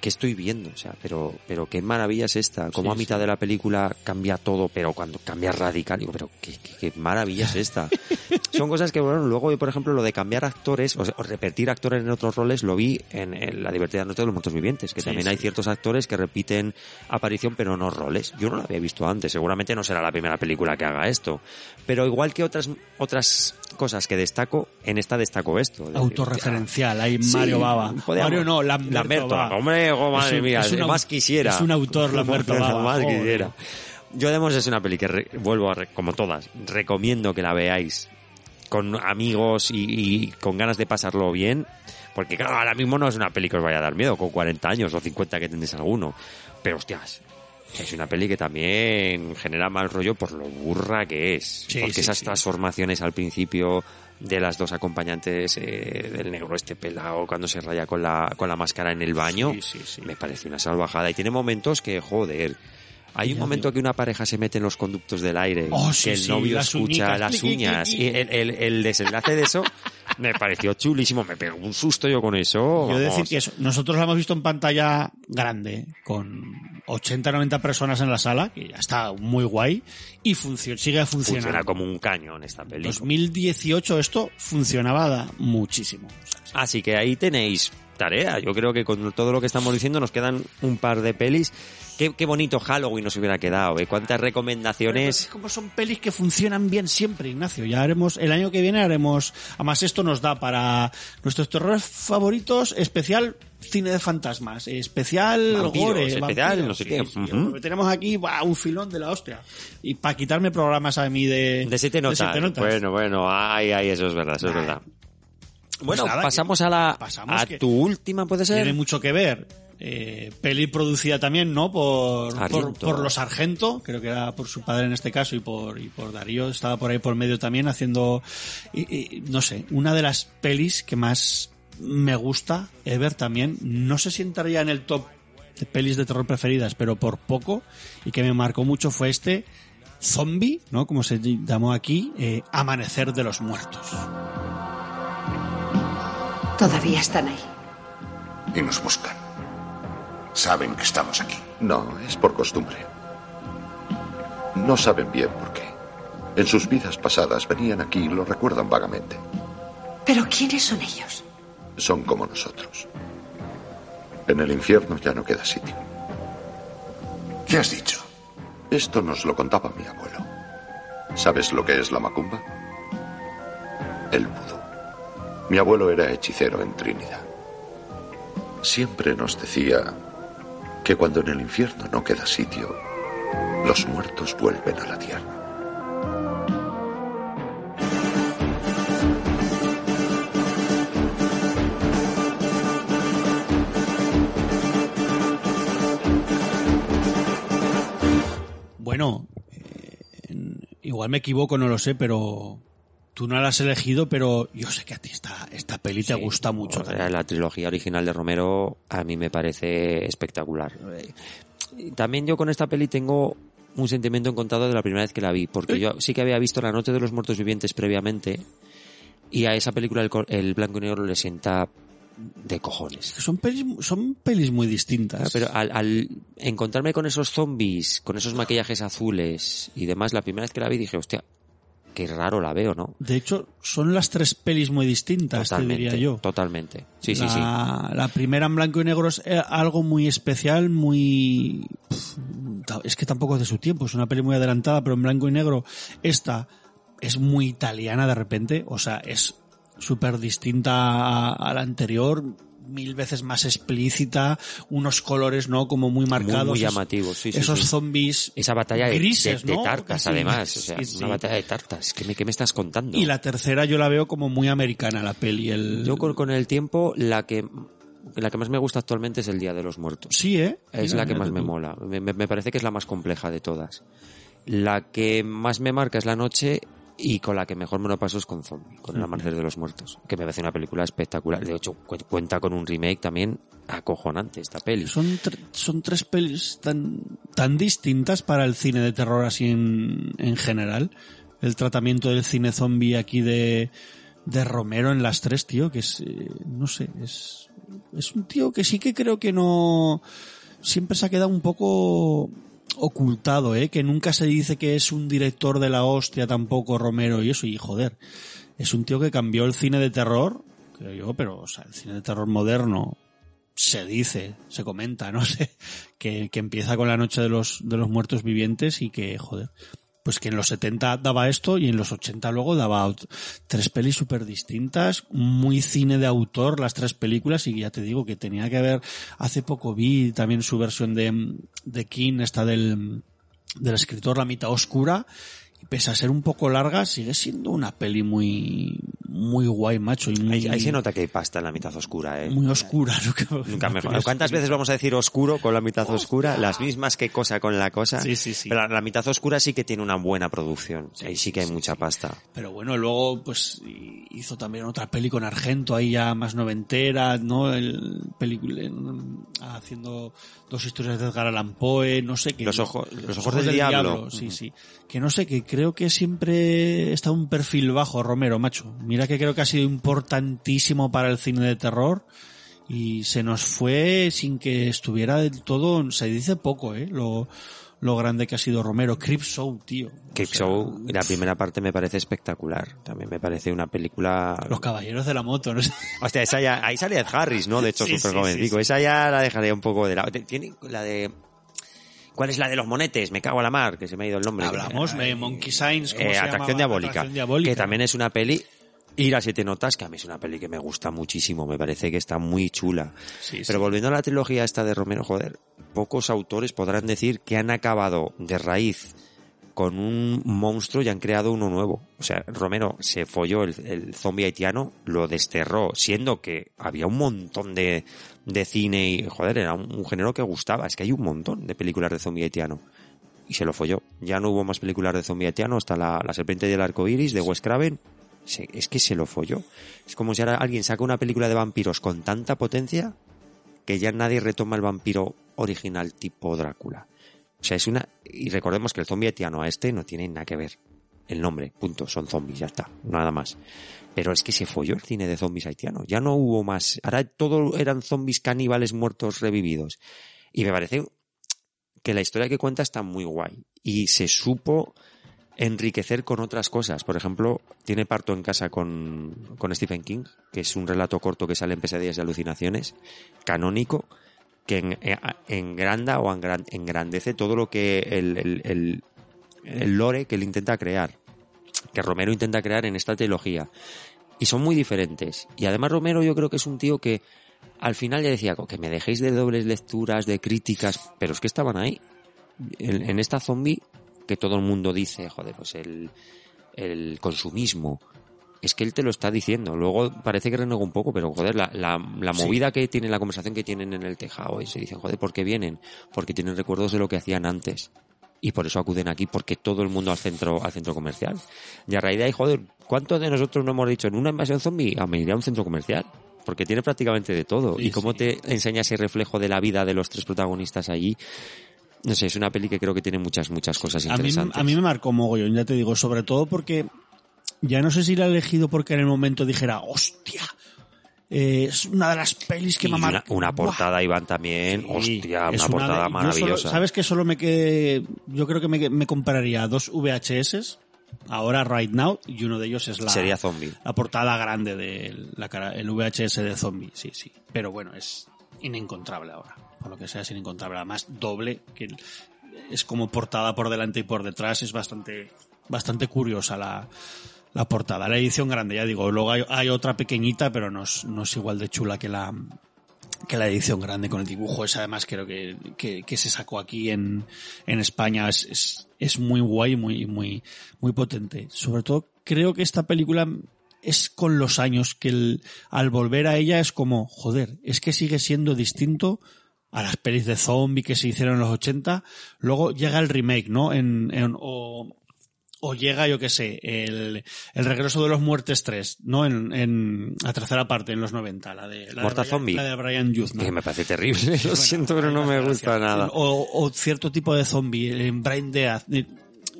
¿qué estoy viendo? O sea, pero, pero qué maravilla es esta. Como Sí, a mitad de la película cambia todo, pero cuando cambia radical, digo, pero qué, qué- qué maravilla es esta. Son cosas que, bueno, luego yo, por ejemplo, lo de cambiar actores, o, sea, o repetir actores en otros roles, lo vi en, en La divertida noche de los muertos vivientes, que Sí, también sí. hay ciertos actores que repiten aparición, pero no roles. Yo no lo había visto antes, seguramente no será la primera película que haga esto. Pero igual que otras, otras cosas que destaco, en esta destaco esto. Autorreferencial, hay Sí, Mario Baba. podíamos- Mario no, Lamberto, Lamberto, Baba. hombre, oh, madre Es un- mía, es un au- más quisiera. Es un autor, Lamberto Baba. más quisiera. Yo Demos es una peli que re- vuelvo a, re- como todas, recomiendo que la veáis con amigos y, y con ganas de pasarlo bien, porque claro, ahora mismo no es una peli que os vaya a dar miedo, con 40 años o 50 que tendréis alguno, pero hostias, es una peli que también genera mal rollo por lo burra que es, Sí, porque sí, esas sí. transformaciones al principio de las dos acompañantes eh, del negro este pelado cuando se raya con la, con la máscara en el baño, me parece una salvajada. Y tiene momentos que, joder, Hay un momento que una pareja se mete en los conductos del aire, Oh, que sí, el sí, novio las escucha las uñas cliqui. y el, el- el desenlace de eso me pareció chulísimo, me pegó un susto yo con eso. Yo decir que eso, nosotros la hemos visto en pantalla grande, con 80 90 personas en la sala, que ya está muy guay, y funcio- sigue funcionando. funciona como un cañón esta película. 2018 esto funcionaba da- muchísimo. Así que ahí tenéis tarea. Yo creo que con todo lo que estamos diciendo nos quedan un par de pelis. Qué, qué bonito Halloween nos hubiera quedado, ¿eh? Cuántas recomendaciones. Como son pelis que funcionan bien siempre, Ignacio. Ya haremos, el año que viene haremos, además esto nos da para nuestros terrores favoritos, especial cine de fantasmas, especial Vampiros, gore, especial vampiros, no sé qué. sí. Tenemos aquí buah, un filón de la hostia. Y para quitarme programas a mí de... De siete notas. siete notas. Bueno, bueno, ay, ay, eso es verdad, eso es verdad. Bueno, Pues nada, pasamos a la pasamos a tu última, puede ser. Tiene mucho que ver. Eh, peli producida también, ¿no? Por, por, los Argento, creo que era por su padre en este caso y por, y por Darío, estaba por ahí por medio también haciendo, y- y, no sé, una de las pelis que más me gusta, Ever también, no sé si entraría en el top de pelis de terror preferidas, pero por poco, y que me marcó mucho fue este Zombie, ¿no? Como se llamó aquí, eh, Amanecer de los Muertos. Todavía están ahí. Y nos buscan. Saben que estamos aquí. No, es por costumbre. No saben bien por qué. En sus vidas pasadas venían aquí y lo recuerdan vagamente. ¿Pero quiénes son ellos? Son como nosotros. En el infierno ya no queda sitio. ¿Qué has dicho? Esto nos lo contaba mi abuelo. ¿Sabes lo que es la macumba? El vudú. Mi abuelo era hechicero en Trinidad. Siempre nos decía que cuando en el infierno no queda sitio, los muertos vuelven a la tierra. Bueno, eh, igual me equivoco, no lo sé, pero tú no la has elegido, pero yo sé que a ti esta, esta peli te gusta mucho. O sea, la trilogía original de Romero a mí me parece espectacular. Eh, También yo con esta peli tengo un sentimiento encontrado de la primera vez que la vi, porque yo sí que había visto La Noche de los Muertos Vivientes previamente y a esa película el, el blanco y negro le sienta de cojones. Son pelis, son pelis muy distintas. Pero al, al encontrarme con esos zombies, con esos maquillajes azules y demás, la primera vez que la vi dije, hostia, qué raro la veo, ¿no? De hecho, son las tres pelis muy distintas, te diría yo. totalmente. Sí, sí, la, sí. La primera en blanco y negro es eh, algo muy especial, muy... Es que tampoco es de su tiempo, es una peli muy adelantada, pero en blanco y negro esta es muy italiana de repente, o sea, es súper distinta a, a la anterior, mil veces más explícita, unos colores, ¿no? Como muy marcados. muy llamativos, sí, sí, Esos sí. zombies Esa batalla de, grises, de- de ¿no? tartas, Casi. además. O sea, una batalla de tartas. ¿Qué me, qué me estás contando? Y la tercera yo la veo como muy americana, la peli. El... Yo con, con el tiempo, la que la que más me gusta actualmente es el Día de los Muertos. Sí, ¿eh? Es Mira, la que más tú. me mola. Me- me parece que es la más compleja de todas. La que más me marca es la noche y con la que mejor me lo paso es con Zombie, con el amanecer de los muertos, que me parece una película espectacular. De hecho, cu- cuenta con un remake también acojonante esta peli. Son, tr- son tres pelis tan, tan distintas para el cine de terror así en, en general. El tratamiento del cine zombie aquí de, de Romero en las tres, tío, que es, eh, no sé, es, es un tío que sí que creo que no, siempre se ha quedado un poco ocultado, eh, que nunca se dice que es un director de la hostia tampoco Romero y eso, y joder, es un tío que cambió el cine de terror, creo yo, pero, o sea, el cine de terror moderno, se dice, se comenta, no sé, que, que empieza con la noche de los, de los muertos vivientes y que, joder, pues que en los 70 daba esto y en los 80 luego daba tres pelis súper distintas, muy cine de autor las tres películas y ya te digo que tenía que haber, hace poco vi también su versión de, de King, esta del, del escritor La mitad oscura Y pese a ser un poco larga, sigue siendo una peli muy, muy guay, macho. Y muy, Ahí, ahí se nota que hay pasta en la mitad oscura, ¿eh? muy oscura. nunca- Nunca mejor. ¿Cuántas veces vamos a decir oscuro con la mitad oscura? Las mismas que cosa con la cosa. Sí, sí, sí. Pero la, la mitad oscura sí que tiene una buena producción. Ahí sí que hay mucha pasta. Pero bueno, luego pues hizo también otra peli con Argento, ahí ya más noventera, ¿no? El película en- haciendo dos historias de Edgar Allan Poe, no sé qué. Los ojos- los ojos del diablo. Sí, sí. Que no sé, que creo que siempre está un perfil bajo Romero, macho. Mira que creo que ha sido importantísimo para el cine de terror y se nos fue sin que estuviera del todo, se dice poco, ¿eh? Lo, lo grande que ha sido Romero. Creep Show, tío. Show, la primera parte me parece espectacular. También me parece una película... Los caballeros de la moto, no sé. Hostia, esa ya, ahí sale Ed Harris, ¿no? De hecho, súper sí. Esa ya la dejaré un poco de lado. Tiene la de... ¿Cuál es la de los monetes? Me cago a la mar, que se me ha ido el nombre. Hablamos de Monkey Signs, ¿cómo Eh, se Atracción llamaba? Diabólica, Atracción Diabólica. que también es una peli Ir a siete notas, que a mí es una peli que me gusta muchísimo, me parece que está muy chula. Sí, Pero sí. volviendo a la trilogía esta de Romero, joder, pocos autores podrán decir que han acabado de raíz con un monstruo y han creado uno nuevo. O sea, Romero se folló el, el zombie haitiano, lo desterró, siendo que había un montón de, de cine y, joder, era un, un género que gustaba. Es que hay un montón de películas de zombie haitiano. Y se lo folló. Ya no hubo más películas de zombie haitiano hasta la, la serpiente del arco iris de Wes Craven. Es que se lo folló. Es como si ahora alguien saca una película de vampiros con tanta potencia que ya nadie retoma el vampiro original tipo Drácula. O sea, es una... Y recordemos que el zombie haitiano a este no tiene nada que ver. El nombre, punto, son zombies, ya está, nada más. Pero es que se folló el cine de zombies haitiano. Ya no hubo más. Ahora todo eran zombies caníbales muertos revividos. Y me parece que la historia que cuenta está muy guay. Y se supo enriquecer con otras cosas. Por ejemplo, tiene parto en casa con, con Stephen King, que es un relato corto que sale en Pesadillas y Alucinaciones, canónico, que eh, engranda o engran- engrandece todo lo que el, lore que él intenta crear, que Romero intenta crear en esta trilogía. Y son muy diferentes. Y además Romero yo creo que es un tío que al final ya decía que me dejéis de dobles lecturas, de críticas, pero es que estaban ahí. En, en esta zombie que todo el mundo dice, joder, pues el, el consumismo. Es que él te lo está diciendo. Luego parece que renegó un poco, pero joder, la, la, la Sí. movida que tiene, la conversación que tienen en el tejado y se dicen, joder, ¿por qué vienen? Porque tienen recuerdos de lo que hacían antes. Y por eso acuden aquí, porque todo el mundo al centro, al centro comercial. Y a raíz de ahí, joder, ¿cuántos de nosotros no hemos dicho en una invasión zombie? A iré a un centro comercial. Porque tiene prácticamente de todo. Sí, y cómo sí. te enseña ese reflejo de la vida de los tres protagonistas allí. No sé, es una peli que creo que tiene muchas, muchas cosas A mí, interesantes. a mí me marcó mogollón, ya te digo, sobre todo porque ya no sé si la he elegido porque en el momento dijera, hostia, eh, es una de las pelis que Y me ha una, una portada, Iván, también. hostia, una portada de- maravillosa. solo- Sabes que solo me quedé, yo creo que me, me compraría dos VHS ahora right now y uno de ellos es la Sería zombie. la portada grande de la cara, el VHS de zombie, sí, sí. Pero bueno, es inencontrable ahora. Por lo que sea, es inencontrable. Además, doble, que es como portada por delante y por detrás, es bastante, bastante curiosa la, la portada. La edición grande, ya digo, luego hay, otra pequeñita, pero no es, no es igual de chula que la, que la edición grande con el dibujo. Esa además creo que, que, se sacó aquí en, en España. Es, es, es muy guay, muy, muy, muy potente. Sobre todo creo que esta película es con los años que al volver a ella es como, joder, es que sigue siendo distinto a las pelis de zombie que se hicieron en los 80. Luego llega el remake, ¿no? En, en- o, o llega, yo qué sé, el, el regreso de los muertes 3, ¿no? En, en la tercera parte, en los 90, la de, la de Brian, zombie. La de Brian. Que me parece terrible, lo siento, pero no me gusta nada. O, o cierto tipo de zombie, en Brain Death,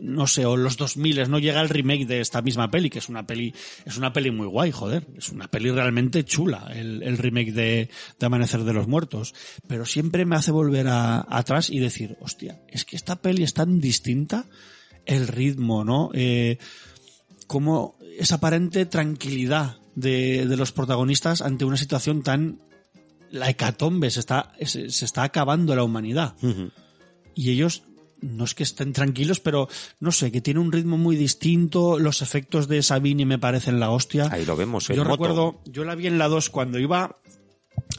no sé, o los 2000 no llega el remake de esta misma peli, que es una peli, es una peli muy guay, joder, es una peli realmente chula, el, el remake de, de Amanecer de los Muertos, pero siempre me hace volver a, atrás y decir, hostia, es que esta peli es tan distinta, el ritmo, ¿no? Eh, como esa aparente tranquilidad de, de los protagonistas ante una situación tan la hecatombe, se está, se, se está acabando la humanidad. Y ellos no es que estén tranquilos, pero no sé, que tiene un ritmo muy distinto. Los efectos de Sabini me parecen la hostia. Ahí lo vemos, Yo moto. recuerdo, yo la vi en la 2 cuando iba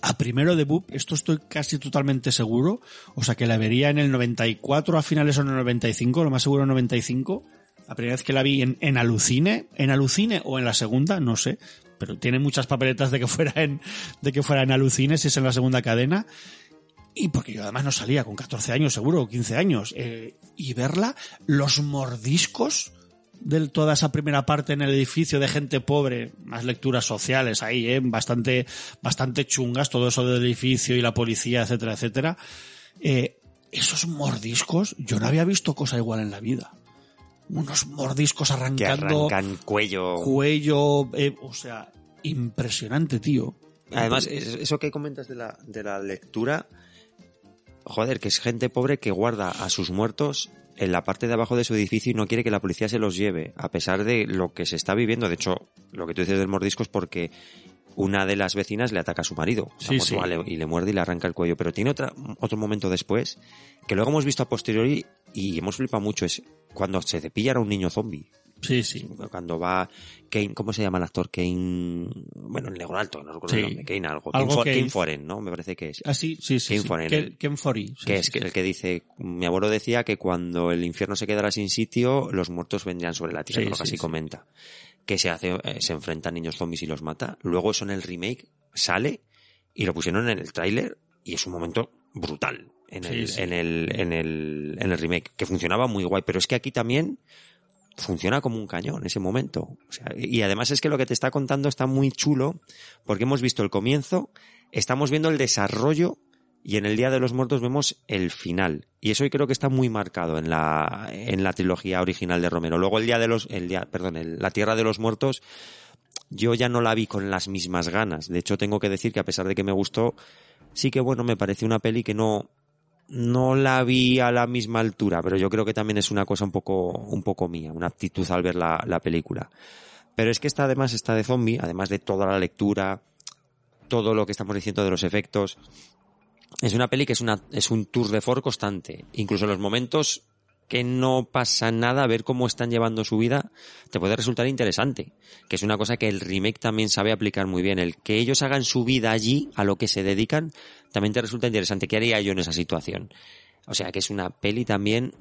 a primero de BUP, esto estoy casi totalmente seguro, o sea que la vería en el 94 a finales o en el 95, lo más seguro en el 95, La primera vez que la vi en, en Alucine, en Alucine o en la segunda, no sé, pero tiene muchas papeletas de que fuera en, de que fuera en Alucine, si es en la segunda cadena. Y porque yo además no salía con 14 años seguro, o 15 años. eh, y verla, los mordiscos de toda esa primera parte en el edificio de gente pobre, más lecturas sociales ahí, ¿eh? bastante, bastante chungas, todo eso del edificio y la policía, etcétera, etcétera. Eh, esos mordiscos, yo no había visto cosa igual en la vida. Unos mordiscos Que arrancando arrancan cuello. cuello, eh, o sea, impresionante, tío. Además, es- eso que comentas de la, de la lectura, joder, que es gente pobre que guarda a sus muertos en la parte de abajo de su edificio y no quiere que la policía se los lleve, a pesar de lo que se está viviendo. De hecho, lo que tú dices del mordisco es porque una de las vecinas le ataca a su marido Sí, sí. y le muerde y le arranca el cuello. Pero tiene otra, otro momento después que luego hemos visto a posteriori y hemos flipado mucho. Es cuando se cepillan a un niño zombie. Sí, sí. Cuando va Kane, ¿cómo se llama el actor? Kane, bueno, el negro alto, no recuerdo Sí. el nombre, Kane algo. Algo Kane, For- Kane. Kane Foren, ¿no? Me parece que es. Ah, sí, sí, sí. Kane sí. Foren, Foree, sí, que es el que dice, mi abuelo decía que cuando el infierno se quedara sin sitio, los muertos vendrían sobre la tierra, creo que sí, así sí. comenta. Que se hace, eh, se enfrentan niños zombies y los mata. Luego eso en el remake sale y lo pusieron en el tráiler y es un momento brutal en el, en el, en el, en el remake, que funcionaba muy guay, pero es que aquí también funciona como un cañón ese momento. Y además es que lo que te está contando está muy chulo porque hemos visto el comienzo, estamos viendo el desarrollo y en el Día de los Muertos vemos el final. Y eso creo que está muy marcado en la, en la trilogía original de Romero. Luego el Día de los, el día, perdón, el- la Tierra de los Muertos, yo ya no la vi con las mismas ganas. De hecho, tengo que decir que a pesar de que me gustó, sí que bueno, me pareció una peli que no, no la vi a la misma altura, pero yo creo que también es una cosa un poco, un poco mía, una aptitud al ver la, la película. Pero es que esta además está de zombie, además de toda la lectura, todo lo que estamos diciendo de los efectos. Es una peli que es una, es un tour de force constante. Incluso en los momentos que no pasa nada, ver cómo están llevando su vida, te puede resultar interesante. Que es una cosa que el remake también sabe aplicar muy bien. El que ellos hagan su vida allí, a lo que se dedican, también te resulta interesante. ¿Qué haría yo en esa situación? O sea, que es una peli también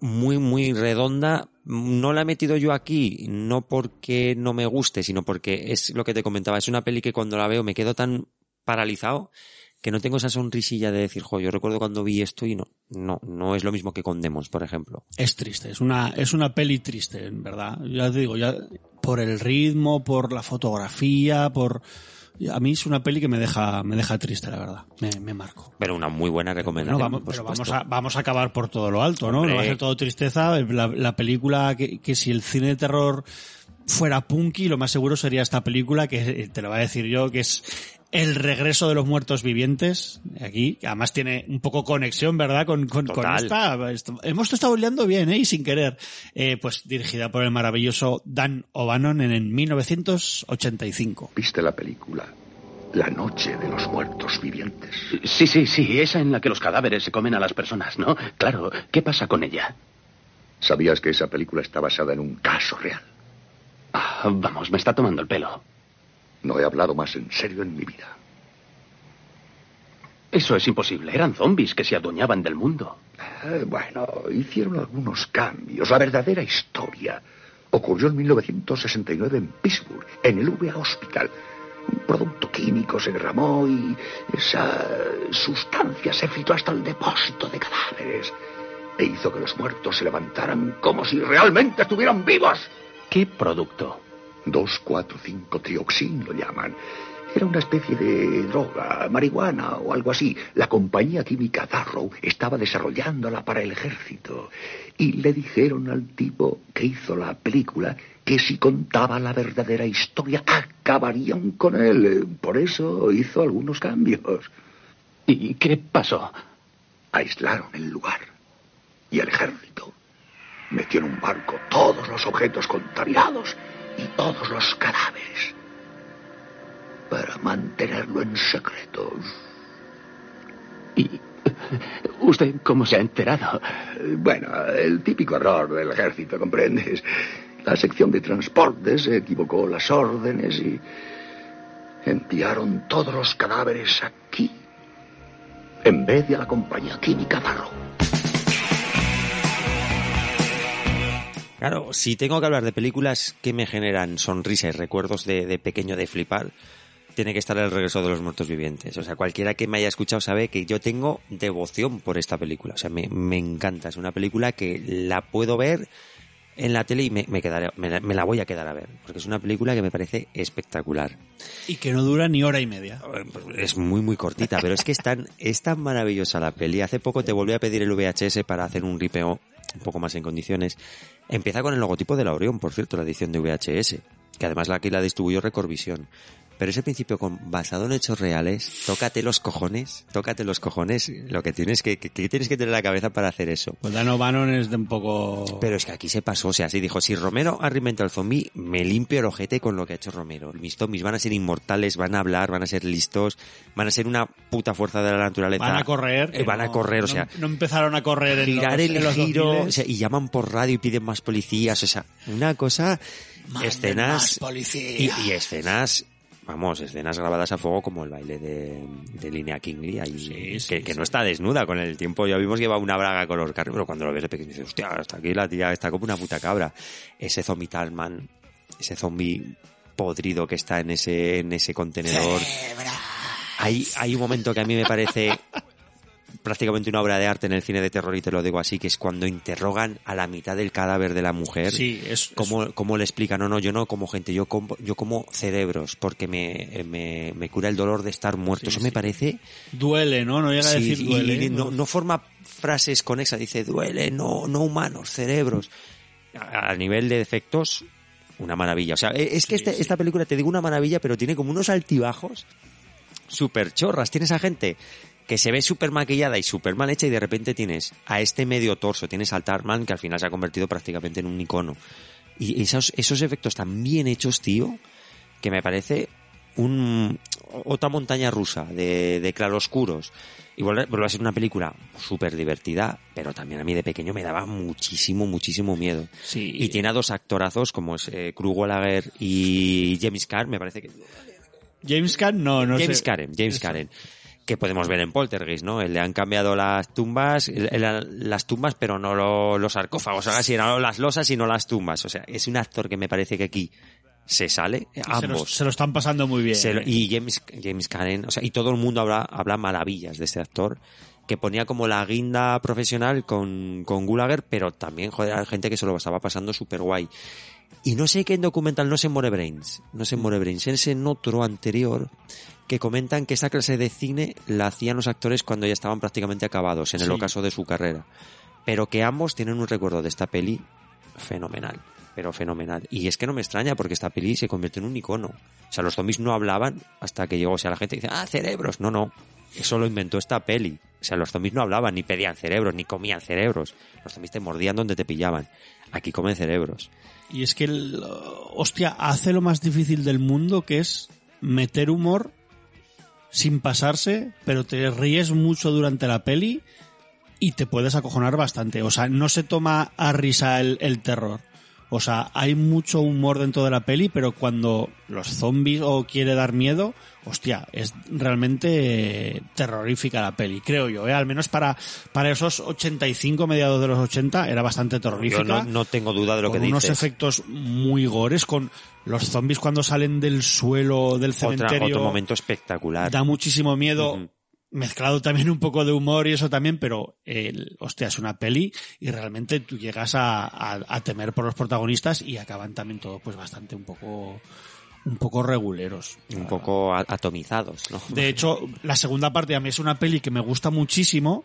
muy, muy redonda. No la he metido yo aquí, no porque no me guste, sino porque es lo que te comentaba. Es una peli que cuando la veo me quedo tan paralizado que no tengo esa sonrisilla de decir, jo, yo recuerdo cuando vi esto y no, no, no es lo mismo que con Demons, por ejemplo. Es triste, es una, es una peli triste, en verdad. Ya te digo, ya por el ritmo, por la fotografía, por a mí es una peli que me deja, me deja triste, la verdad. Me, me marco. Pero una muy buena recomendación. No, vamos, por pero vamos a, vamos a acabar por todo lo alto, ¿no? Hombre. No va a ser todo tristeza. La, la película que, que si el cine de terror fuera punky, lo más seguro sería esta película que eh, te lo voy a decir yo, que es el regreso de los muertos vivientes, aquí, que además tiene un poco conexión, ¿verdad? Con, con, esta. Esto- hemos estado liando bien, ¿eh? Y sin querer. Eh, pues dirigida por el maravilloso Dan O'Bannon en, en 1985. ¿Viste la película? La noche de los muertos vivientes. Sí, sí, sí, esa en la que los cadáveres se comen a las personas, ¿no? Claro, ¿qué pasa con ella? ¿Sabías que esa película está basada en un caso real? Ah, vamos, me está tomando el pelo. No he hablado más en serio en mi vida. Eso es imposible. Eran zombies que se adueñaban del mundo. Eh, bueno, hicieron algunos cambios. La verdadera historia ocurrió en 1969 en Pittsburgh, en el VA Hospital. Un producto químico se derramó y esa sustancia se filtró hasta el depósito de cadáveres e hizo que los muertos se levantaran como si realmente estuvieran vivos. ¿Qué producto? 2,4,5 lo llaman. Era una especie de droga, marihuana o algo así. La compañía química Darrow estaba desarrollándola para el ejército. Y le dijeron al tipo que hizo la película que si contaba la verdadera historia acabarían con él. Por eso hizo algunos cambios. ¿Y qué pasó? Aislaron el lugar. Y el ejército metió en un barco todos los objetos contaminados y todos los cadáveres para mantenerlo en secreto. ¿Y usted cómo se ha enterado? Bueno, el típico error del ejército, ¿comprendes? La sección de transportes equivocó las órdenes y enviaron todos los cadáveres aquí en vez de a la compañía química Darrow. Claro, si tengo que hablar de películas que me generan sonrisas y recuerdos de, de pequeño de flipar, tiene que estar el regreso de los muertos vivientes. O sea, cualquiera que me haya escuchado sabe que yo tengo devoción por esta película. O sea, me, me encanta. Es una película que la puedo ver en la tele y me, me, quedaré, me, la- me la voy a quedar a ver. Porque es una película que me parece espectacular. Y que no dura ni hora y media. Es muy, muy cortita, pero es que es tan, es tan maravillosa la peli. Hace poco te volví a pedir el VHS para hacer un ripeo un poco más en condiciones. Empieza con el logotipo de la Orión, por cierto, la edición de VHS, que además la aquí la distribuyó Recordvisión. Pero ese principio con basado en hechos reales, tócate los cojones, tócate los cojones, lo que tienes que, que, que tienes que tener en la cabeza para hacer eso. Pues Dan O'Bannon es de un poco... Pero es que aquí se pasó, o sea, así dijo, si Romero ha reinventado el zombie, me limpio el ojete con lo que ha hecho Romero. Mis zombies van a ser inmortales, van a hablar, van a ser listos, van a ser una puta fuerza de la naturaleza. Van a correr. Eh, van a no- correr, o no- sea, No, empezaron a correr en girar los, el en los giro, 2000s. o sea, y llaman por radio y piden más policías, o sea, una cosa, escenas más policía. y, y escenas Vamos, escenas grabadas a fuego como el baile de, de Línea Kingley, ahí, que, que no está desnuda con el tiempo. Ya vimos que lleva una braga color carne, pero cuando lo ves de pequeño dices, hostia, hasta aquí la tía está como una puta cabra. Ese zombie Talman, ese zombie podrido que está en ese, en ese contenedor. Hay, hay un momento que a mí me parece prácticamente una obra de arte en el cine de terror y te lo digo así, que es cuando interrogan a la mitad del cadáver de la mujer. Sí, es- cómo, cómo le explican, no, no, yo no como gente, yo como, yo como cerebros, porque me, me, me cura el dolor de estar muerto. Eso me parece... Duele, ¿no? No llega a decir duele. y no, no forma frases conexas, dice duele, no, no humanos, cerebros. A, a nivel de efectos, una maravilla. O sea, e- es que este- esta película, te digo una maravilla, pero tiene como unos altibajos súper chorras. Tienes a gente que se ve súper maquillada y súper mal hecha y de repente tienes a este medio torso, tienes al Tarman que al final se ha convertido prácticamente en un icono. Y esos, esos efectos tan bien hechos, tío, que me parece un, otra montaña rusa de, de claroscuros. Y vuelve, a ser una película súper divertida, pero también a mí de pequeño me daba muchísimo, muchísimo miedo. Sí. Y tiene a dos actorazos como es eh, y James Carr, me parece que James Caan, no, no James sé. Karen, James Karen. Que podemos ver en Poltergeist, ¿no? Le han cambiado las tumbas, las tumbas, pero no lo- los sarcófagos, ahora sí, no las losas y no las tumbas. O sea, es un actor que me parece que aquí se sale, Y se, lo, ambos. se lo están pasando muy bien. Se lo- ¿eh? y James, James Karen, o sea, y todo el mundo habla, habla maravillas de este actor, que ponía como la guinda profesional con, con Gulager, pero también, joder, hay gente que se lo estaba pasando súper guay. Y no sé qué en documental, no sé en More Brains, no sé en More Brains, es en otro anterior, que comentan que esta clase de cine la hacían los actores cuando ya estaban prácticamente acabados, en el Sí. ocaso de su carrera. Pero que ambos tienen un recuerdo de esta peli fenomenal, pero fenomenal. Y es que no me extraña porque esta peli se convirtió en un icono. O sea, los zombies no hablaban hasta que llegó, o sea, la gente dice, ah, cerebros. No, no, eso lo inventó esta peli. O sea, los zombies no hablaban, ni pedían cerebros, ni comían cerebros. Los zombies te mordían donde te pillaban. Aquí comen cerebros. Y es que, el, hostia, hace lo más difícil del mundo, que es meter humor sin pasarse, pero te ríes mucho durante la peli y te puedes acojonar bastante. O sea, no se toma a risa el, el terror. O sea, hay mucho humor dentro de la peli, pero cuando los zombies o quiere dar miedo, hostia, es realmente terrorífica la peli, creo yo, ¿eh? Al menos para, para esos 85 mediados de los 80 era bastante terrorífica Yo no, no tengo duda de lo con que unos dices. efectos muy gores, con los zombies cuando salen del suelo del Otra- cementerio. otro momento espectacular. Da muchísimo miedo. Mezclado también un poco de humor y eso también, pero, el, hostia, es una peli y realmente tú llegas a, a- a temer por los protagonistas y acaban también todo pues bastante un poco, un poco reguleros. Un poco atomizados, ¿no? De hecho, la segunda parte a mí es una peli que me gusta muchísimo,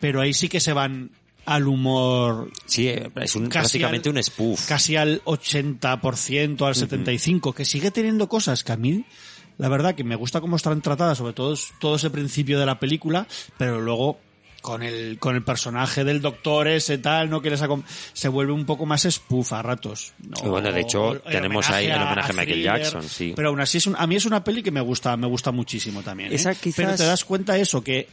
pero ahí sí que se van al humor. Sí, eh, es un, prácticamente al- un spoof. Casi al 80%, al 75%, que sigue teniendo cosas que a mí, la verdad, que me gusta cómo están tratadas, sobre todo todo ese principio de la película, pero luego con el, con el personaje del doctor ese tal, ¿no? Que les se vuelve un poco más spoof a ratos. bueno, de hecho, tenemos ahí el homenaje a Michael Thriller, Jackson, sí. Pero aún así es un- a mí es una peli que me gusta, me gusta muchísimo también. ¿eh? Esa quizás- Pero te das cuenta eso, que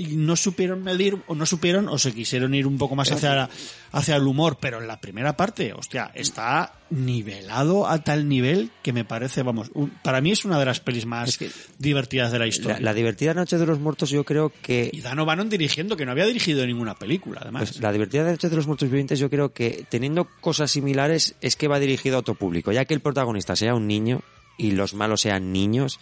y no supieron medir o no supieron o se quisieron ir un poco más hacia, la- hacia el humor, pero en la primera parte, hostia, está nivelado a tal nivel que me parece, vamos, un- para mí es una de las pelis más divertidas de la historia. La, la divertida Noche de los Muertos yo creo que... Y Dan O'Bannon dirigiendo, que no había dirigido ninguna película, además. Pues la divertida Noche de los Muertos Vivientes yo creo que teniendo cosas similares es que va dirigido a otro público. Ya que el protagonista sea un niño y los malos sean niños,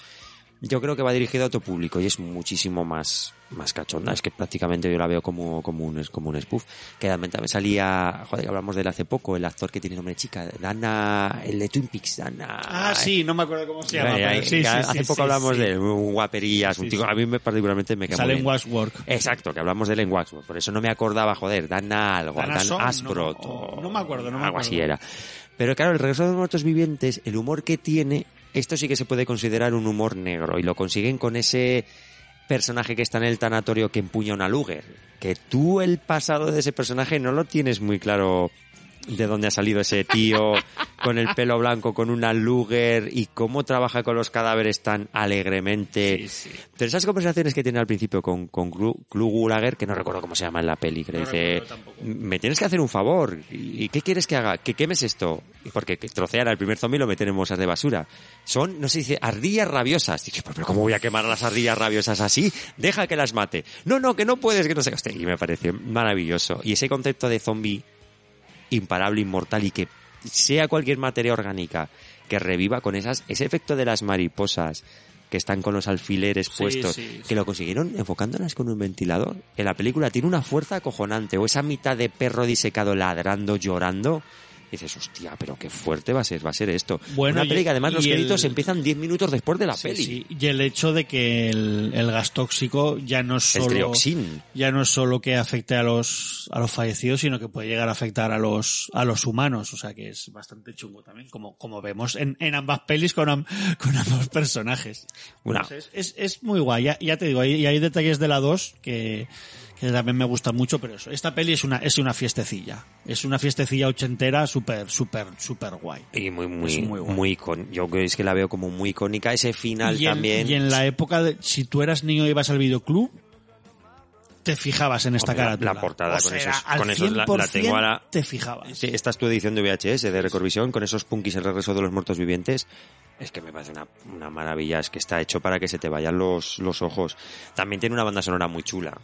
yo creo que va dirigido a otro público y es muchísimo más más cachonda. Es que prácticamente yo la veo como, como, un, como un spoof. Que también también salía, joder, que hablamos de él hace poco, el actor que tiene nombre de chica, Dana, el de Twin Peaks, Dana... Ah, sí, no me acuerdo cómo se llama. Pero sí, hace sí, poco hablamos de él, un guaperías, un sí. a mí me, particularmente me Sale en. Waxwork. Exacto, que hablamos de él en Waxwork, por eso no me acordaba, joder, Dana algo, Dana Dan Son, Asbroth, no, o- no me acuerdo, no me algo acuerdo. así era. Pero claro, el regreso de los muertos vivientes, el humor que tiene, esto sí que se puede considerar un humor negro y lo consiguen con ese personaje que está en el tanatorio que empuña una Luger. Que tú el pasado de ese personaje no lo tienes muy claro de dónde ha salido ese tío con el pelo blanco, con una Luger y cómo trabaja con los cadáveres tan alegremente. Pero esas conversaciones que tiene al principio con, con Klu- Klugulager, que no recuerdo cómo se llama en la peli, que dice, me tienes que hacer un favor, ¿y qué quieres que haga? ¿Que quemes esto? Porque que trocean al primer zombie lo meten en bolsas de basura. Son, no sé, dice, ardillas rabiosas. Dije, pero ¿cómo voy a quemar a las ardillas rabiosas así? Deja que las mate. No, no, que no puedes, que no sé. Y me pareció maravilloso. Y ese concepto de zombie imparable, inmortal y que sea cualquier materia orgánica que reviva con esas, ese efecto de las mariposas que están con los alfileres Sí, puestos, sí, que lo consiguieron enfocándolas con un ventilador. En la película tiene una fuerza acojonante, o esa mitad de perro disecado ladrando, llorando. Y dices, hostia, pero qué fuerte va a ser, va a ser esto. Bueno, Una peli que además los el- créditos empiezan 10 minutos después de la Sí, peli. sí. Y el hecho de que el, el gas tóxico ya no es El solo trioxin. ya no es solo que afecte a los a los fallecidos, sino que puede llegar a afectar a los a los humanos, o sea que es bastante chungo también, como como vemos en, en ambas pelis con, am- con ambos personajes. Entonces, es, es muy guay, ya, ya te digo, hay, hay detalles de la 2 que que también me gustan mucho, pero eso, esta peli es una es una fiestecilla, es una fiestecilla ochentera súper súper súper guay. Y muy, muy, Es muy, muy guay. icon- Yo creo es que la veo como muy icónica. Ese final y en, también. y en la época de, si tú eras niño y ibas al videoclub, te fijabas en esta Hombre, la- portada O con sea, esos, al con esos la, la 100% tengo ahora. Te fijabas. Sí, esta es tu edición de VHS de Recorvisión con esos punkis el regreso de los muertos vivientes. Es que me parece una, una maravilla, es que está hecho para que se te vayan los, los ojos. También tiene una banda sonora muy chula.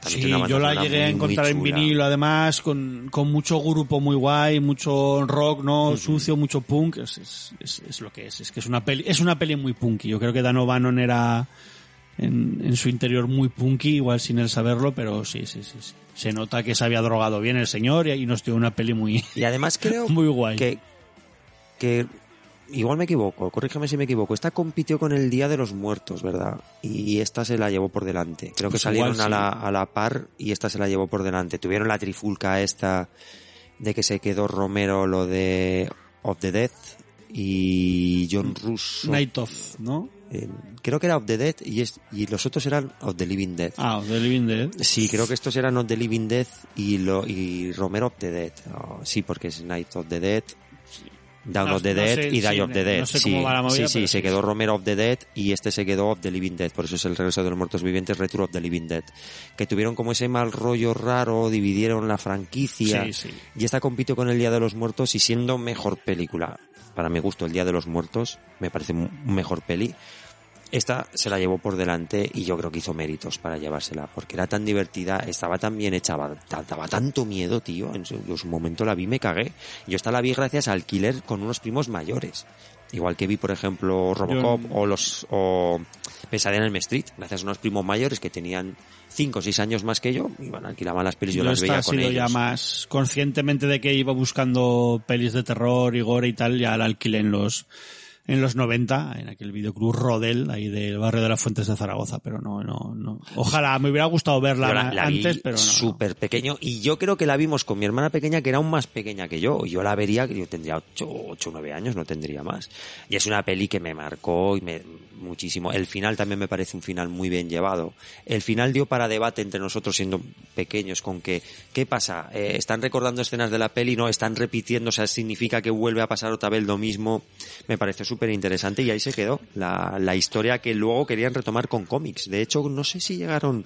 También Sí, yo la llegué a muy, encontrar en vinilo, además, con, con mucho grupo muy guay, mucho rock, ¿no? Sucio, mucho punk. Es, es, es, es lo que es. Es que es una peli, es una peli muy punky. Yo creo que Dan O'Bannon era en, en su interior muy punky, igual sin él saberlo, pero sí, sí, sí, sí. Se nota que se había drogado bien el señor y, y nos dio una peli muy, Y además creo muy guay. que, que igual me equivoco, corrígeme si me equivoco. Esta compitió con el Día de los Muertos, ¿verdad? Y esta se la llevó por delante. Creo que Pues salieron igual a, la, a la par y esta se la llevó por delante. Tuvieron la trifulca esta de que se quedó Romero lo de Of the Dead y John Russo. Night of, ¿no? Eh, creo que era Of the Dead y, es, y los otros eran Of the Living Dead. Ah, The Living Dead. Sí, creo que estos eran Of the Living Dead y, lo, y Romero of the Dead. Oh, sí, porque es Night of the Dead, Down No- of the no Dead sé, y Die sí, of the no Dead. sé sí, cómo va la movida, sí, sí, se quedó Romero of the Dead y este se quedó of the Living Dead. Por eso es el regreso de los muertos vivientes, Return of the Living Dead. Que tuvieron como ese mal rollo raro, dividieron la franquicia. Sí, sí. Y esta compitió con el Día de los Muertos y siendo mejor película. Para mi gusto, el Día de los Muertos me parece mejor peli. Esta se la llevó por delante y yo creo que hizo méritos para llevársela, porque era tan divertida, estaba tan bien hecha, daba, tanto miedo, tío. En su, en su momento la vi y me cagué. Yo esta la vi gracias al killer con unos primos mayores. Igual que vi, por ejemplo, Robocop Yo- o los o Pesadilla en el Street, gracias a unos primos mayores que tenían 5 o 6 años más que yo, y bueno, alquilaban las pelis y yo, Yo las veía con ellos. ya más conscientemente de que iba buscando pelis de terror y gore y tal, ya la alquilé en los en los 90, en aquel videoclub Rodel, ahí del barrio de las Fuentes de Zaragoza, pero no, no, no. Ojalá, me hubiera gustado verla la, vi antes, pero no. súper pequeño y yo creo que la vimos con mi hermana pequeña que era aún más pequeña que yo. Yo la vería, yo tendría 8 o 9 años, no tendría más. Y es una peli que me marcó y me muchísimo. El final también me parece un final muy bien llevado. El final dio para debate entre nosotros siendo pequeños con que, ¿qué pasa? Eh, ¿Están recordando escenas de la peli? No, están repitiendo, o sea, significa que vuelve a pasar otra vez lo mismo. Me pareció súper interesante y ahí se quedó la, la historia que luego querían retomar con cómics. De hecho, no sé si llegaron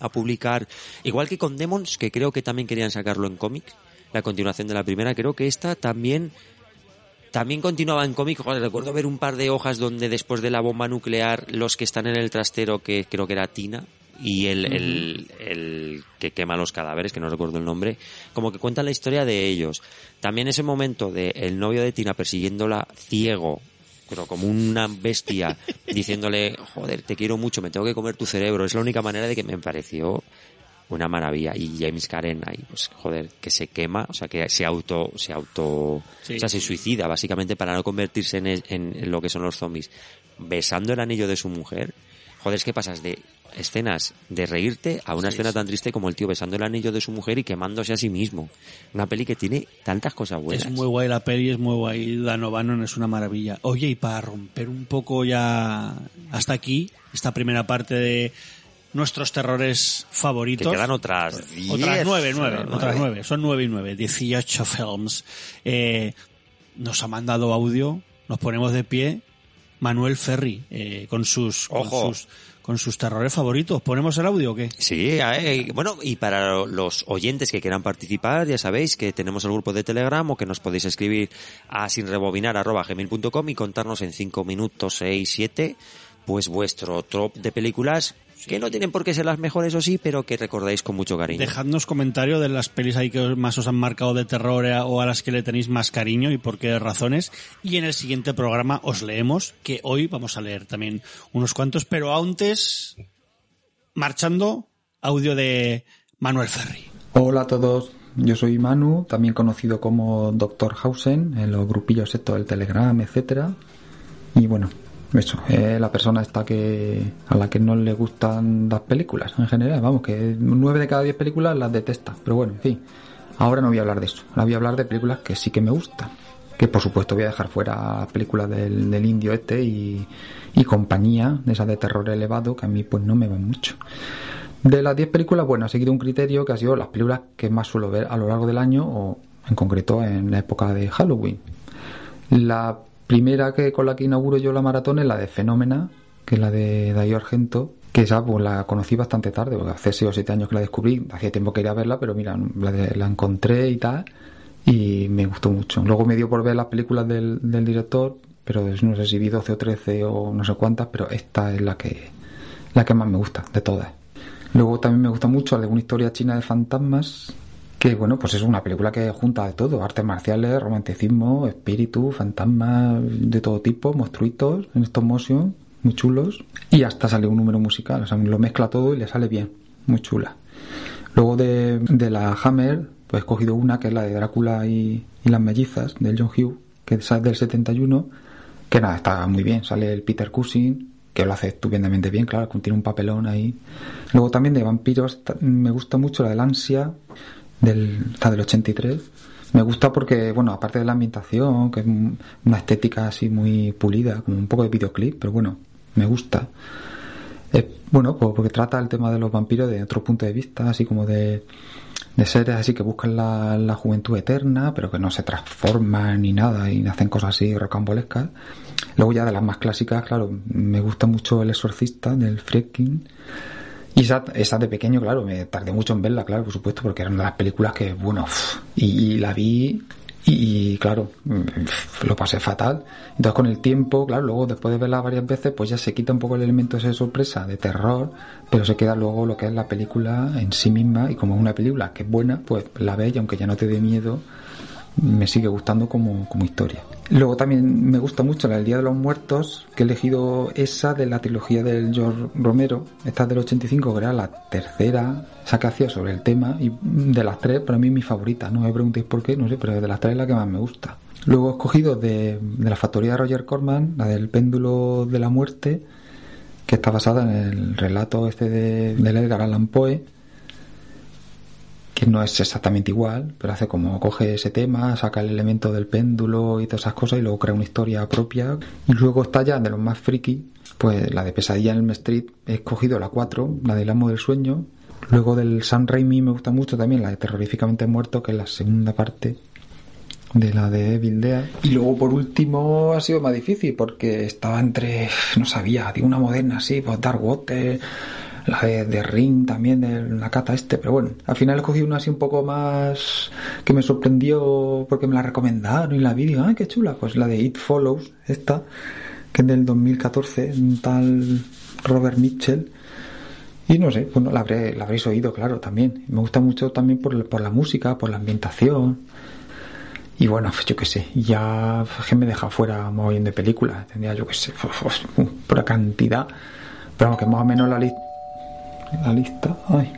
a publicar, igual que con Demons, que creo que también querían sacarlo en cómic, la continuación de la primera, creo que esta también también continuaba en cómic, recuerdo ver un par de hojas donde después de la bomba nuclear, los que están en el trastero, que creo que era Tina, y el, el, el que quema los cadáveres, que no recuerdo el nombre, como que cuentan la historia de ellos. También ese momento de el novio de Tina persiguiéndola ciego, pero como una bestia, diciéndole, joder, te quiero mucho, me tengo que comer tu cerebro, es la única manera de que me pareció una maravilla. Y James Karen ahí, pues joder, que se quema, o sea, que se auto, se auto, Sí. o sea, se suicida básicamente para no convertirse en, en- en lo que son los zombies, besando el anillo de su mujer. Joder, es que pasas de escenas de reírte a una Sí, escena sí. tan triste como el tío besando el anillo de su mujer y quemándose a sí mismo. Una peli que tiene tantas cosas buenas. Es muy guay la peli, es muy guay. Dan O'Bannon es una maravilla. Oye, y para romper un poco ya hasta aquí, esta primera parte de nuestros terrores favoritos. Que quedan otras nueve, nueve, nueve. otras nueve. Son nueve y nueve. 18 films. Eh, nos ha mandado audio, nos ponemos de pie. Manuel Ferri, eh, con sus, con Ojo. sus, con sus terrores favoritos. ¿Ponemos el audio o qué? Sí, eh, bueno, y para los oyentes que quieran participar, ya sabéis que tenemos el grupo de Telegram o que nos podéis escribir a sinrebobinar.gmail.com y contarnos en 5 minutos, 6, 7, pues vuestro top de películas que no tienen por qué ser las mejores o sí, pero que recordáis con mucho cariño. Dejadnos comentarios de las pelis ahí que más os han marcado de terror eh, o a las que le tenéis más cariño y por qué razones. Y en el siguiente programa os leemos, que hoy vamos a leer también unos cuantos, pero antes, marchando, audio de Manuel Ferri. Hola a todos, yo soy Manu, también conocido como Dr. Hausen en los grupillos estos del Telegram, etcétera. Y bueno, eso, eh, la persona esta que a la que no le gustan las películas en general, vamos, que nueve de cada diez películas las detesta. Pero bueno, en fin, ahora no voy a hablar de eso, ahora voy a hablar de películas que sí que me gustan. Que por supuesto voy a dejar fuera películas del, del indio este y, y compañía, de esas de terror elevado, que a mí pues no me van mucho. De las 10 películas, bueno, he seguido un criterio que ha sido las películas que más suelo ver a lo largo del año o en concreto en la época de Halloween. La primera que con la que inauguro yo la maratón es la de Fenómena, que es la de Darío Argento, que esa pues la conocí bastante tarde, porque hace 6 o 7 años que la descubrí, hacía tiempo que quería verla, pero mira, la, la encontré y tal, y me gustó mucho. Luego me dio por ver las películas del, del director, pero no sé si vi 12 o 13 o no sé cuántas, pero esta es la que, la que más me gusta de todas. Luego también me gusta mucho alguna historia china de fantasmas, que bueno, pues es una película que junta de todo, artes marciales, romanticismo, espíritu, fantasmas de todo tipo, monstruitos en stop motion, muy chulos, y hasta sale un número musical, o sea, lo mezcla todo y le sale bien, muy chula. Luego de, de la Hammer, pues he cogido una que es la de Drácula y, y las mellizas, del John Hughes, que es del 71, que nada, está muy bien, sale el Peter Cushing, que lo hace estupendamente bien, claro, tiene un papelón ahí. Luego también de vampiros me gusta mucho la del Ansia, del, la del 83. Me gusta porque, bueno, aparte de la ambientación, que es un- una estética así muy pulida, como un poco de videoclip, pero bueno, me gusta. Eh, bueno, pues porque trata el tema de los vampiros de otro punto de vista, así como de, de seres así que buscan la, la juventud eterna, pero que no se transforman ni nada y hacen cosas así rocambolescas. Luego ya de las más clásicas, claro, me gusta mucho El Exorcista del Friedkin. Y esa, esa de pequeño, claro, me tardé mucho en verla, claro, por supuesto, porque era una de las películas que, bueno, y, la vi y, claro, uf, lo pasé fatal. Entonces con el tiempo, claro, luego después de verla varias veces, pues ya se quita un poco el elemento de sorpresa, de terror, pero se queda luego lo que es la película en sí misma y como es una película que es buena, pues la ves y aunque ya no te dé miedo, me sigue gustando como, como historia. Luego también me gusta mucho la del Día de los Muertos, que he elegido esa de la trilogía del George Romero, esta es del 85, que era la tercera, que hacía sobre el tema, y de las tres, para mí mi favorita, no me preguntéis por qué, no sé, pero de las tres es la que más me gusta. Luego he escogido de, de la factoría de Roger Corman, la del péndulo de la muerte, que está basada en el relato este de Edgar Allan Poe, que no es exactamente igual, pero hace como coge ese tema, saca el elemento del péndulo y todas esas cosas y luego crea una historia propia. Y luego está ya de los más friki, pues la de Pesadilla en el Street, he escogido la 4, la del Amo del Sueño. Luego del San Raimi me gusta mucho también la de Terroríficamente Muerto, que es la segunda parte de la de Evil Dead. Y luego por último ha sido más difícil porque estaba entre, no sabía, digo una moderna así, pues Dark Water, la de, Ring también, de la cata este, pero bueno, al final escogí una así un poco más que me sorprendió porque me la recomendaron y la vi digo, ay, qué chula, pues la de It Follows, esta, que es del 2014, un tal Robert Mitchell. Y no sé, bueno, la, habré, la habréis oído, claro, también. Me gusta mucho también por, por la música, por la ambientación. Y bueno, pues yo qué sé, ya que me deja fuera muy bien de películas. Tendría, yo qué sé, por cantidad. Pero aunque más o menos la, lista la lista. Ay.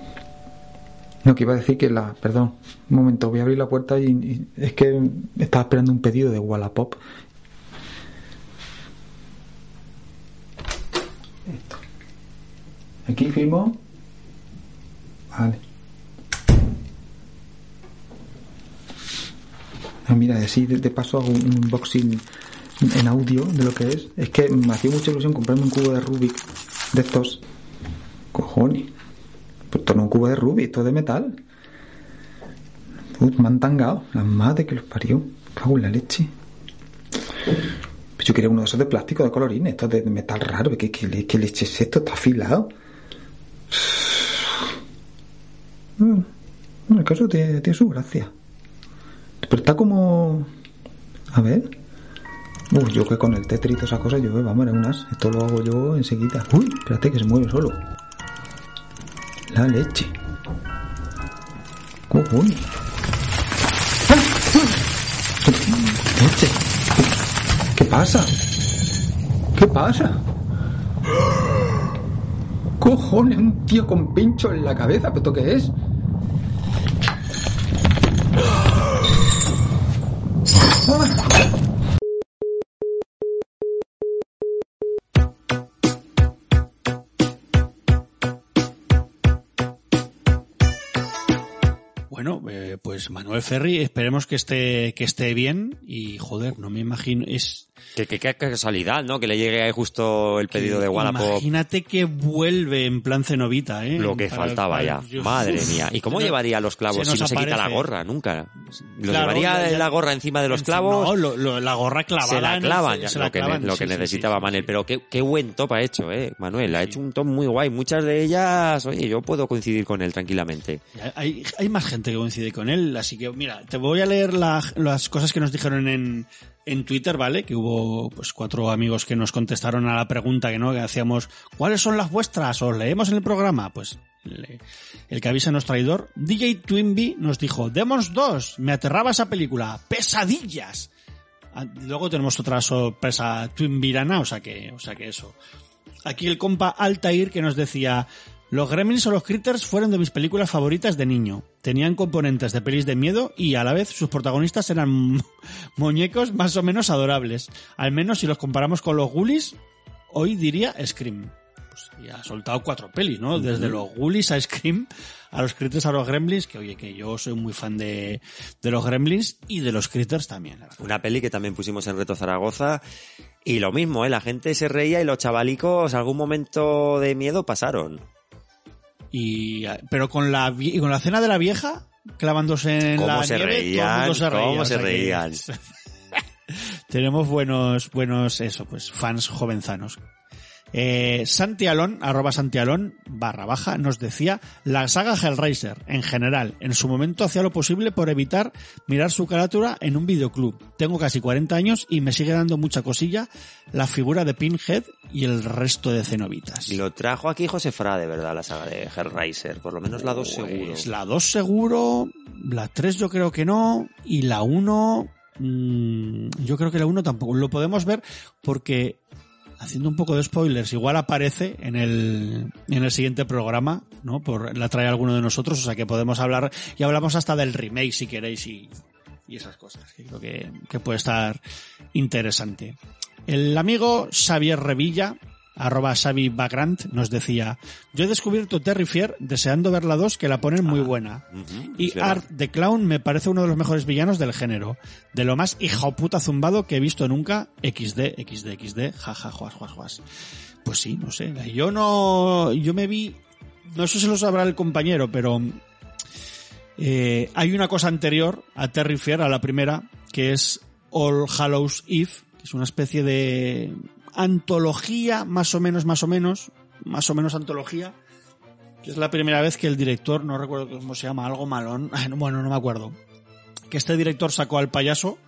No, que iba a decir que la. Perdón, un momento, voy a abrir la puerta y, es que estaba esperando un pedido de Wallapop. Esto. Aquí firmo. Vale. Ah, mira, así de paso hago un unboxing en audio de lo que es. Es que me hacía mucha ilusión comprarme un cubo de Rubik de estos. Cojones. Pues esto no es un cubo de Rubik, esto es de metal. Uf, me han tangado. La madre que los parió. Cago en la leche. Pues yo quería uno de esos de plástico de colorines, esto de metal raro. ¿Qué, qué, le- qué leche es esto? Está afilado. Mm, En el caso tiene, tiene su gracia. Pero está como. A ver. Uy, yo que con el Tetris y todas esas cosas, yo, vamos, era unas. Esto lo hago yo enseguida. Uy, espérate que se mueve solo. La leche. Cojones. Leche. ¿Qué pasa? ¿Qué pasa? Cojones, un tío con pincho en la cabeza. ¿Pero esto qué es? Bueno, pues Manuel Ferri, esperemos que esté, que esté bien y joder, no me imagino, es, que casualidad, ¿no? Que le llegue ahí justo el pedido de Wallapop. imagínate que vuelve en plan cenovita, eh. Lo que Para- faltaba para- ya. yo- Madre mía. ¿Y cómo nos- llevaría los clavos si no se quita la gorra? Nunca. ¿Lo Claro, llevaría ya- la gorra encima de los clavos? No, lo- lo- la gorra clavada. se la clavan, ya, se lo, la que, ne- clavan, lo sí, que sí, sí, necesitaba Manel. Pero qué, qué buen top ha hecho, ¿eh? Manuel, ha hecho un top muy guay. Muchas de ellas, oye, yo puedo coincidir con él tranquilamente. Hay, hay más gente que coincide con él, así que mira, te voy a leer la- las cosas que nos dijeron en, en Twitter, ¿vale? Que hubo pues cuatro amigos que nos contestaron a la pregunta que no que hacíamos, ¿cuáles son las vuestras? ¿Os leemos en el programa? Pues el que avisa es traidor. DJ Twinbee nos dijo, Demons 2, me aterraba esa película, pesadillas. Ah, Luego tenemos otra sorpresa Twinbirana, o sea que, o sea que eso. Aquí el compa Altair que nos decía, los Gremlins o los Critters fueron de mis películas favoritas de niño. Tenían componentes de pelis de miedo y a la vez sus protagonistas eran muñecos más o menos adorables. Al menos si los comparamos con los Ghoulies, hoy diría Scream. Pues ya ha soltado cuatro pelis, ¿no? Desde los Ghoulies a Scream, a los Critters a los Gremlins, que oye, que yo soy muy fan de, de los Gremlins y de los Critters también. la. Una peli que también pusimos en Reto Zaragoza. Y lo mismo, ¿eh? La gente se reía y los chavalicos algún momento de miedo pasaron. Y, pero con la, vie- con la cena de la vieja, clavándose en ¿Cómo la se nieve, todo el reían? mundo se reía. ¿Cómo o se que- reían? tenemos buenos, buenos, eso, pues, fans jovenzanos. Eh, Santialón, arroba Santialón, barra baja, nos decía, la saga Hellraiser, en general, en su momento hacía lo posible por evitar mirar su carátula en un videoclub. Tengo casi 40 años y me sigue dando mucha cosilla la figura de Pinhead y el resto de cenobitas. Y lo trajo aquí José Fra, de verdad, la saga de Hellraiser. Por lo menos la 2 seguro. La 2 seguro, la 3 yo creo que no, y la 1, mm, yo creo que la 1 tampoco. Lo podemos ver porque, haciendo un poco de spoilers, igual aparece en el, en el siguiente programa, ¿no? Por, la trae alguno de nosotros, o sea que podemos hablar, y hablamos hasta del remake si queréis y, y esas cosas, que creo que, que puede estar interesante. El amigo Xavier Revilla, arroba Xavi Bagrant, nos decía, yo he descubierto Terrifier deseando ver la 2 que la ponen muy buena. Y es verdad. Art the Clown me parece uno de los mejores villanos del género. De lo más hijo puta zumbado que he visto nunca. XD, XD, XD, jaja, juas, juas, juas. Pues sí, no sé. Yo no, yo me vi, no sé si lo sabrá el compañero, pero eh, hay una cosa anterior a Terrifier, a la primera, que es All Hallows Eve, que es una especie de antología, más o menos, más o menos, más o menos antología, que es la primera vez que el director, no recuerdo cómo se llama, algo malón, no, bueno, no me acuerdo, que este director sacó al payaso,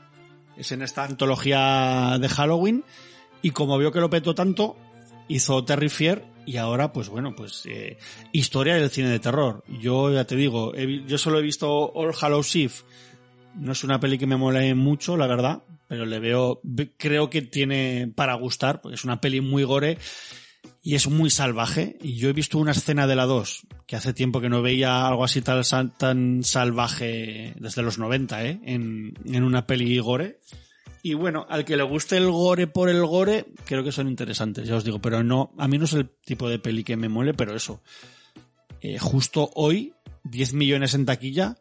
es en esta antología de Halloween, y como vio que lo petó tanto, hizo Terrifier y ahora, pues bueno, pues eh, historia del cine de terror. Yo ya te digo, yo solo he visto All Hallows Eve. No es una peli que me mole mucho, la verdad, pero le veo, ve- creo que tiene para gustar, porque es una peli muy gore y es muy salvaje. Y yo he visto una escena de la 2, que hace tiempo que no veía algo así tan, tan salvaje desde los 90, ¿eh? En, en una peli gore. Y bueno, al que le guste el gore por el gore, creo que son interesantes, ya os digo, pero no, a mí no es el tipo de peli que me mole, pero eso. Eh, justo hoy, 10 millones en taquilla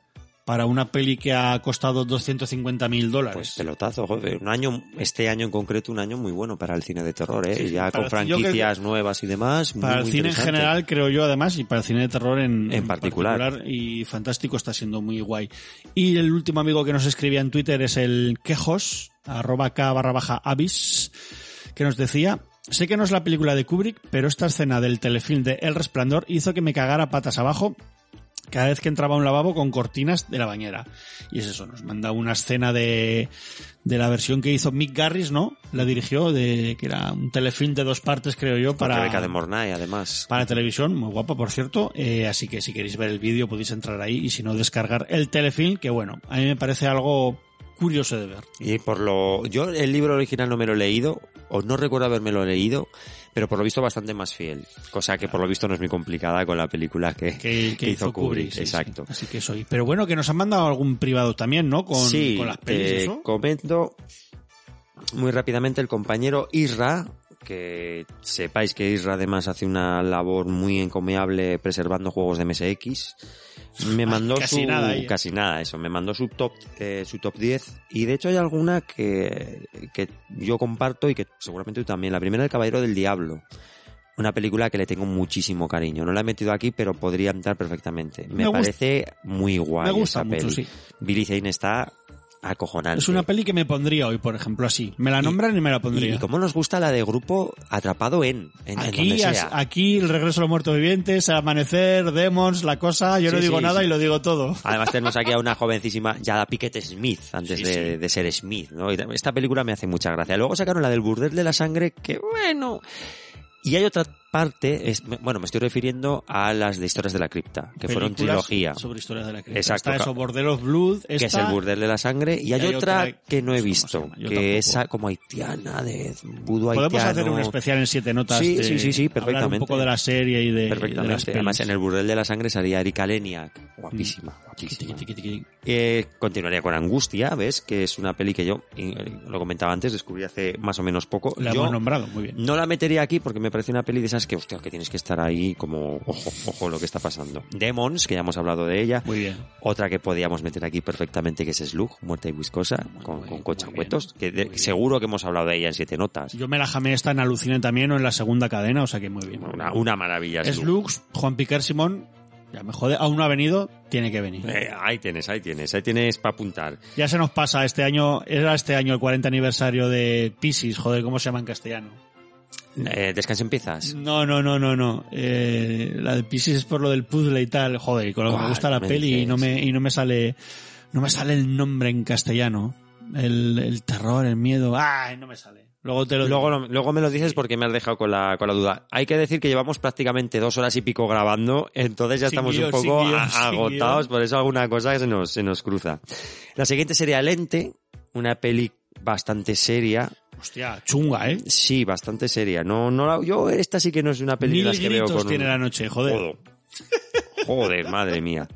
para una peli que ha costado 250 mil dólares. Pues pelotazo, joder. Un año, este año en concreto, un año muy bueno para el cine de terror, ¿eh? Sí, ya con que- franquicias nuevas y demás. muy, Para el muy cine en general, creo yo, además, y para el cine de terror en, En particular. Y fantástico, está siendo muy guay. Y el último amigo que nos escribía en Twitter es el quejos, arroba k barra baja avis, que nos decía, sé que no es la película de Kubrick, pero esta escena del telefilm de El Resplandor hizo que me cagara patas abajo cada vez que entraba a un lavabo con cortinas de la bañera. Y es eso, nos manda una escena de, de la versión que hizo Mick Garris, ¿no? La dirigió, de que era un telefilm de dos partes, creo yo, Para para... beca de Mornay, además. Para televisión, muy guapa, por cierto. Eh, así que si queréis ver el vídeo podéis entrar ahí y si no descargar el telefilm, que bueno, a mí me parece algo curioso de ver. Y por lo, yo el libro original no me lo he leído, o no recuerdo haberme leído, pero por lo visto bastante más fiel. Cosa que por lo visto no es muy complicada con la película que, Que, que hizo Kubrick. sí, exacto. sí. Así que soy. Pero bueno, que nos han mandado algún privado también, ¿no? Con, sí, con las pelis y te eso. comento muy rápidamente el compañero Isra, que sepáis que Isra además hace una labor muy encomiable preservando juegos de MSX. Me mandó casi su nada ahí, ¿eh? casi nada eso, me mandó su top eh, su top 10 y de hecho hay alguna que, que yo comparto y que seguramente tú también. La primera El Caballero del Diablo. Una película que le tengo muchísimo cariño. No la he metido aquí, pero podría entrar perfectamente. Me, Me gusta- parece muy guay me gusta esa mucho, peli. sí. Billy Zane está acojonante. Es una peli que me pondría hoy, por ejemplo, así. Me la nombran y, me la pondría. Y, y cómo nos gusta la de grupo atrapado en, en, en Aquí, donde as- sea. aquí el regreso de los muertos vivientes, amanecer, Demons, la cosa, yo no digo sí, nada sí. y lo digo todo. Además tenemos aquí a una jovencísima Yada Pickett Smith, antes de, de ser Smith, ¿no? Esta película me hace mucha gracia. Luego sacaron la del burdel de la sangre, que bueno... Y hay otra parte, es, bueno, me estoy refiriendo a las de historias de la cripta, que fueron trilogía. Sobre historias de la cripta. Exacto. Está eso, Border of Blood, que es el burdel de la sangre, y hay, y hay otra, otra que no he visto, que es como haitiana, de vudú haitiano. Podemos hacer un especial en siete notas. Sí, de sí, sí, sí, Hablar perfectamente. un poco de la serie y de, de las Perfectamente. pelis. Además, en el burdel de la sangre salía Erika Leniak. Guapísima, guapísima. Eh, continuaría con Angustia, ¿ves? Que es una peli que yo, y, eh, lo comentaba antes, descubrí hace más o menos poco. La yo hemos nombrado, muy bien. no la metería aquí porque me parece una peli de esas que, hostia, que tienes que estar ahí como, ojo, ojo lo que está pasando. Demons, que ya hemos hablado de ella. Muy bien. Otra que podíamos meter aquí perfectamente, que es Slug, Muerta y Viscosa, con, con cochacuetos, que de- seguro que hemos hablado de ella en siete notas. Yo me la jamé esta en Alucine también o en la segunda cadena, o sea que muy bien. Una, una maravilla. Slug. Juan Piquer Simón, ya me jode, aún no ha venido, tiene que venir. Eh, ahí tienes, ahí tienes, ahí tienes para apuntar. Ya se nos pasa este año, era este año el 40 aniversario de Pisces, joder, ¿cómo se llama en castellano? Eh, Descansa en piezas. No, no, no, no, no. Eh, la de Pisces es por lo del puzzle y tal. Joder, y con lo que me ¿Cuál gusta la me peli y no me, y no me sale, no me sale el nombre en castellano. El, el terror, el miedo. ¡Ay! No me sale. Luego te lo Luego, luego me lo dices porque me has dejado con la, con la duda. Hay que decir que llevamos prácticamente dos horas y pico grabando, entonces ya Sin estamos un poco agotados, por eso alguna cosa que se nos, se nos cruza. La siguiente sería Lente, una peli bastante seria. Hostia, chunga, ¿eh? Sí, bastante seria. No, no la- yo esta sí que no es una Mil las que veo gritos con tiene un- la noche, joder. Joder. Joder, madre mía.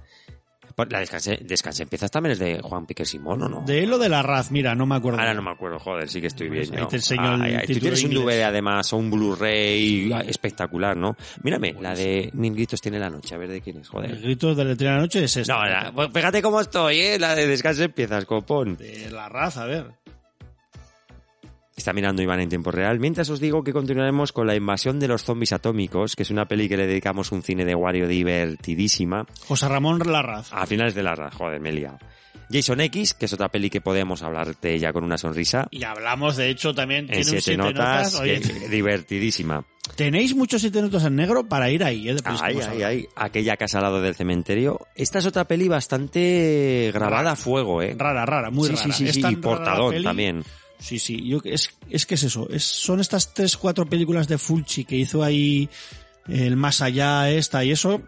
La descanse, descanse empiezas también es de Juan Piquer Simón, ¿o no? De él o de la Raz, mira, no me acuerdo. Ahora no me acuerdo, joder, sí que estoy bien. ahí te enseño el Ay, ay, Tú tienes un. DVD además o un Blu-ray espectacular, ¿no? Mírame, la de Mil Gritos tiene la noche, a ver de quién es, joder. grito de la de la noche es esta. No, la- pues fíjate cómo estoy, ¿eh? La de Descanse empiezas, copón. De la Raz, a ver. Está mirando Iván en tiempo real. Mientras os digo que continuaremos con La invasión de los zombies atómicos, que es una peli que le dedicamos un cine de Wario divertidísima. José Ramón Larraz. A finales de la ra- joder, me he liado. Jason X, que es otra peli que podemos hablar de ella con una sonrisa. Y hablamos, de hecho, también En tiene un siete siete notas, Oye, que- divertidísima. tenéis muchos siete notas en negro para ir ahí, ¿eh? De pelis que Ay, hemos ay, hablado. ay. Aquella casa al lado del cementerio. Esta es otra peli bastante grabada a fuego, ¿eh? Rara, rara, muy sí, rara. Sí, sí, sí, y portadón también. Sí, sí, yo, es, es que es eso, es, son estas tres, cuatro películas de Fulci que hizo ahí el Más Allá, esta y eso,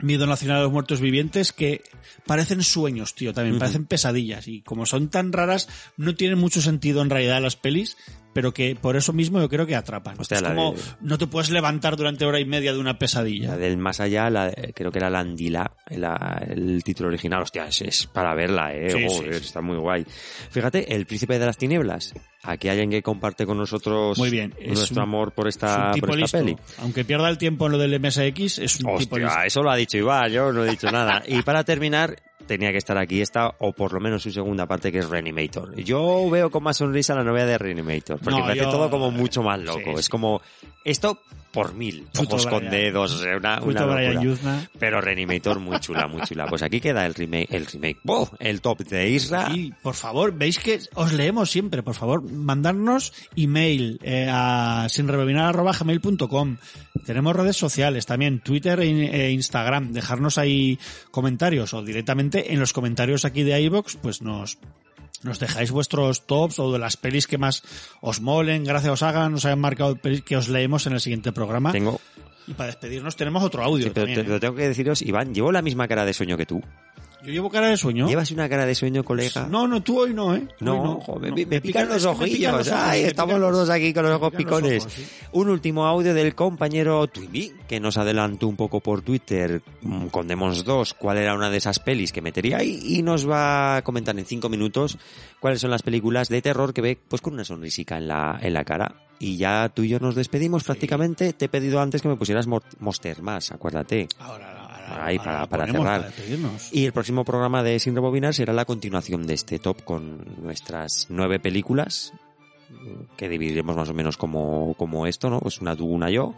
Miedo Nacional a los Muertos Vivientes, que parecen sueños, tío, también, parecen pesadillas, y como son tan raras, no tienen mucho sentido en realidad las pelis, pero que por eso mismo yo creo que atrapan. Hostia, es como, de- no te puedes levantar durante hora y media de una pesadilla. La del más allá, la, creo que era la Andila, la- el título original. Hostia, es, es para verla, eh. Sí, Joder, sí, sí. está muy guay. Fíjate, El Príncipe de las Tinieblas. Aquí hay alguien que comparte con nosotros Muy bien, es nuestro un- amor por Es esta, tipo por esta listo. peli. Aunque pierda el tiempo en lo del MSX, es un tipo listo. Hostia, eso lo ha dicho Iván, yo no he dicho nada. Y para terminar, tenía que estar aquí esta, o por lo menos su segunda parte, que es Reanimator. Yo veo con más sonrisa la novela de Reanimator, porque No, me todo como mucho más loco. Sí, Es como, esto por mil, ojos con Brian. dedos, una, una locura. Pero Reanimator muy chula, muy chula. Pues aquí queda el remake, el remake, ¡Buh! el top de Isra. Sí, por favor, veis que os leemos siempre, por favor, mandarnos email eh, a sinrebobinar.gmail.com. Tenemos redes sociales también, Twitter e, e Instagram. Dejarnos ahí comentarios o directamente en los comentarios aquí de iVoox, pues nos, nos dejáis vuestros tops o de las pelis que más os molen, gracias os hagan, os hayan marcado pelis que os leemos en el siguiente programa. Tengo, Y para despedirnos tenemos otro audio sí, pero también. te- ¿eh? tengo que deciros, Iván, llevo la misma cara de sueño que tú. Yo llevo cara de sueño. ¿Llevas una cara de sueño, colega? No, no, tú hoy no, ¿eh? Hoy No, joder, me, me pican los pican ojillos. los ojos, Ay, estamos los dos aquí con los ojos los picones. ojos, sí. Un último audio del compañero Twimby, que nos adelantó un poco por Twitter mm, con Demons 2 cuál era una de esas pelis que metería ahí y nos va a comentar en cinco minutos cuáles son las películas de terror que ve pues con una sonrisica en la, en la cara. Y ya tú y yo nos despedimos prácticamente. Te he pedido antes que me pusieras Mo- Monster más, acuérdate. Ahí, para, ahora para ponemos cerrar. para. Y el próximo programa de Sin Rebobinar será la continuación de este top con nuestras nueve películas, que dividiremos más o menos como, como esto, ¿no? Pues una tú, una yo.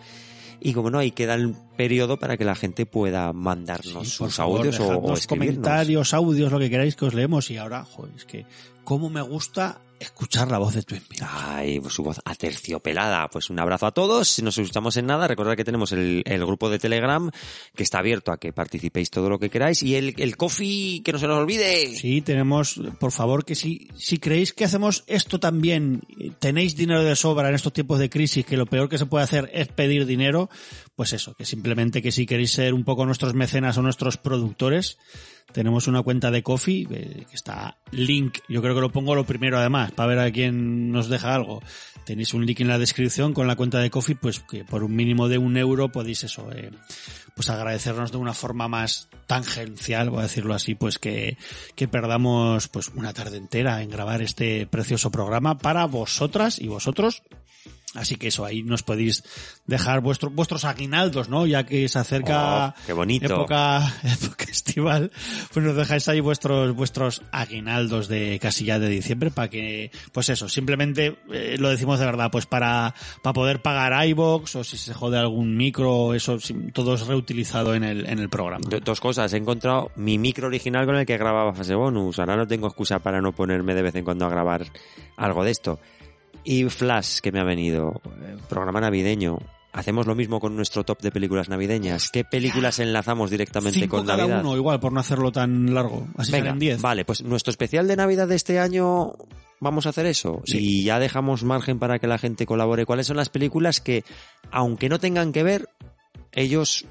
Y como no, ahí queda el periodo para que la gente pueda mandarnos sus favor, audios o, o comentarios, audios, lo que queráis que os leemos. Y ahora, joder, es que cómo me gusta escuchar la voz de Twin Peaks. Ay, su voz aterciopelada. Pues un abrazo a todos. Si nos escuchamos en nada, recordad que tenemos el, el grupo de Telegram que está abierto a que participéis todo lo que queráis. Y el, el coffee, que no se nos olvide. Sí, tenemos, por favor, que si, si creéis que hacemos esto también, tenéis dinero de sobra en estos tiempos de crisis, que lo peor que se puede hacer es pedir dinero, pues eso, que simplemente que si queréis ser un poco nuestros mecenas o nuestros productores, tenemos una cuenta de Coffee, eh, que está link, yo creo que lo pongo lo primero además, para ver a quién nos deja algo. Tenéis un link en la descripción con la cuenta de Coffee, pues que por un mínimo de un euro podéis eso, eh, pues agradecernos de una forma más tangencial, voy a decirlo así, pues que, que perdamos pues una tarde entera en grabar este precioso programa para vosotras y vosotros. Así que eso, ahí nos podéis dejar vuestro, vuestros aguinaldos, ¿no? Ya que se acerca Oh, qué bonito. época, época estival, pues nos dejáis ahí vuestros, vuestros aguinaldos de casi ya de diciembre para que, pues eso, simplemente eh, lo decimos de verdad, pues para, para poder pagar iBox o si se jode algún micro, eso todo es reutilizado en el, en el programa. Do- Dos cosas, he encontrado mi micro original con el que grababa fase bonus. Ahora no tengo excusa para no ponerme de vez en cuando a grabar algo de esto. Y Flash, que me ha venido, eh, programa navideño. Hacemos lo mismo con nuestro top de películas navideñas. ¿Qué películas enlazamos directamente Cinco con cada Navidad? uno, igual, por no hacerlo tan largo. Así Venga, salen 10. vale, pues nuestro especial de Navidad de este año vamos a hacer eso. Y ya dejamos margen para que la gente colabore. ¿Cuáles son las películas que, aunque no tengan que ver, ellos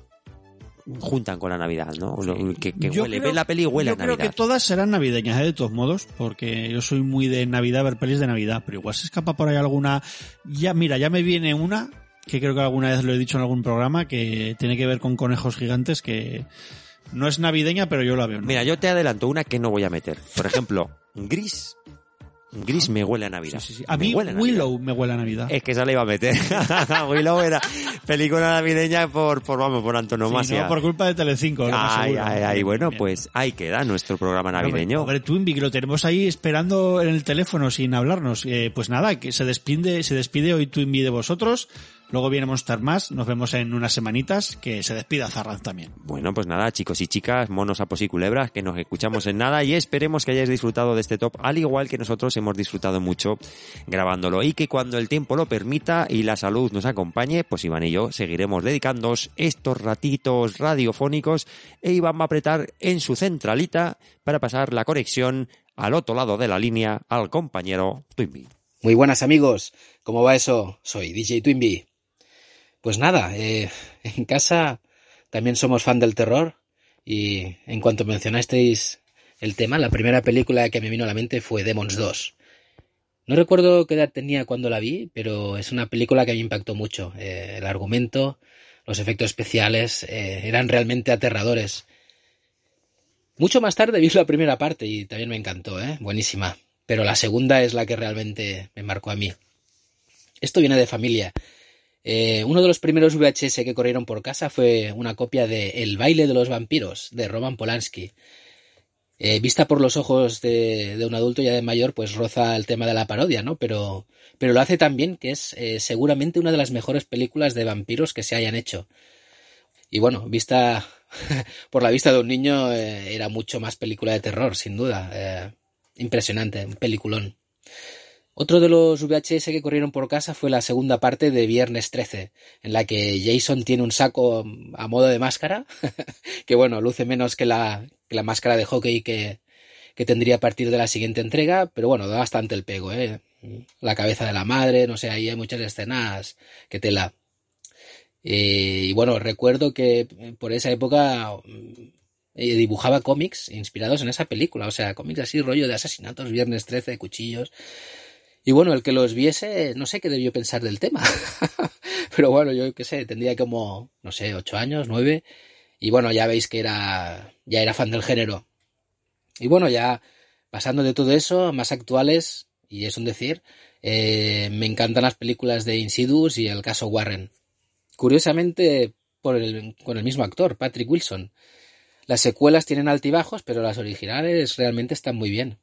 juntan con la Navidad, ¿no? Que, que Yo huele, creo- ve la peli y huele yo a Navidad. creo que todas serán navideñas, ¿eh? de todos modos, porque yo soy muy de Navidad, ver pelis de Navidad, pero igual se escapa por ahí alguna. Ya, mira, ya me viene una, que creo que alguna vez lo he dicho en algún programa, que tiene que ver con conejos gigantes, que no es navideña, pero yo la veo. ¿no? Mira, yo te adelanto una que no voy a meter. Por ejemplo, Gris. Gris me huele a Navidad. a Me mí huele a. Willow me huele a Navidad. Es que esa la iba a meter. Willow era película navideña por, por vamos, por Sí, antonomasia. no, por culpa de Telecinco. Ay, ay, ay, bueno, pues ahí queda nuestro programa navideño. Hombre, que lo tenemos ahí esperando en el teléfono sin hablarnos. Eh, pues nada, que se despide, se despide hoy Twinbee de vosotros. Luego viene Monster más, nos vemos en unas semanitas, que se despida Zarran también. Bueno, pues nada, chicos y chicas, monos, apos y culebras, que nos escuchamos en nada y esperemos que hayáis disfrutado de este top, al igual que nosotros hemos disfrutado mucho grabándolo y que cuando el tiempo lo permita y la salud nos acompañe, pues Iván y yo seguiremos dedicándoos estos ratitos radiofónicos e Iván va a apretar en su centralita para pasar la conexión al otro lado de la línea al compañero Twinbee. Muy buenas amigos, ¿cómo va eso? Soy DJ Twinbee. Pues nada, eh, en casa también somos fan del terror y en cuanto mencionasteis el tema, la primera película que me vino a la mente fue Demons 2. No recuerdo qué edad tenía cuando la vi, pero es una película que me impactó mucho. Eh, el argumento, los efectos especiales eh, eran realmente aterradores. Mucho más tarde vi la primera parte y también me encantó, ¿eh? buenísima. Pero la segunda es la que realmente me marcó a mí. Esto viene de familia. Eh, uno de los primeros VHS que corrieron por casa fue una copia de El baile de los vampiros, de Roman Polanski. Eh, vista por los ojos de, un adulto ya de mayor, pues roza el tema de la parodia, ¿no? Pero, pero lo hace tan bien que es eh, seguramente una de las mejores películas de vampiros que se hayan hecho. Y bueno, vista por la vista de un niño, era mucho más película de terror, sin duda. Impresionante, un peliculón. Otro de los VHS que corrieron por casa fue la segunda parte de Viernes 13, en la que Jason tiene un saco a modo de máscara, que bueno, luce menos que la, que la máscara de hockey que, tendría a partir de la siguiente entrega, pero bueno, da bastante el pego, ¿eh? La cabeza de la madre, no sé, ahí hay muchas escenas que tela. Eh, y bueno, recuerdo que por esa época eh, dibujaba cómics inspirados en esa película, o sea, cómics así, rollo de asesinatos, Viernes 13, de cuchillos. Y bueno, el que los viese, no sé qué debió pensar del tema. Pero bueno, yo qué sé, tendría como, no sé, ocho años, nueve. Y bueno, ya veis que era, ya era fan del género. Y bueno, ya pasando de todo eso, más actuales, y es un decir, eh, me encantan las películas de Insidious y el caso Warren. Curiosamente, por el, con el mismo actor, Patrick Wilson. Las secuelas tienen altibajos, pero las originales realmente están muy bien.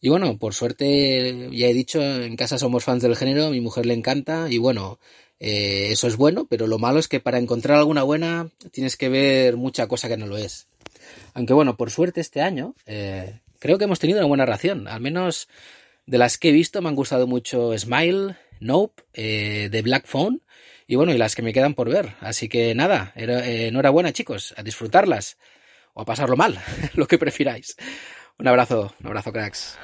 Y bueno, por suerte, ya he dicho, en casa somos fans del género, a mi mujer le encanta y bueno, eh, eso es bueno, pero lo malo es que para encontrar alguna buena tienes que ver mucha cosa que no lo es. Aunque bueno, por suerte este año eh, creo que hemos tenido una buena ración, al menos de las que he visto me han gustado mucho Smile, Nope, eh, The Black Phone y bueno, y las que me quedan por ver. Así que nada, eh, enhorabuena chicos, a disfrutarlas o a pasarlo mal, lo que prefiráis. Un abrazo, un abrazo cracks.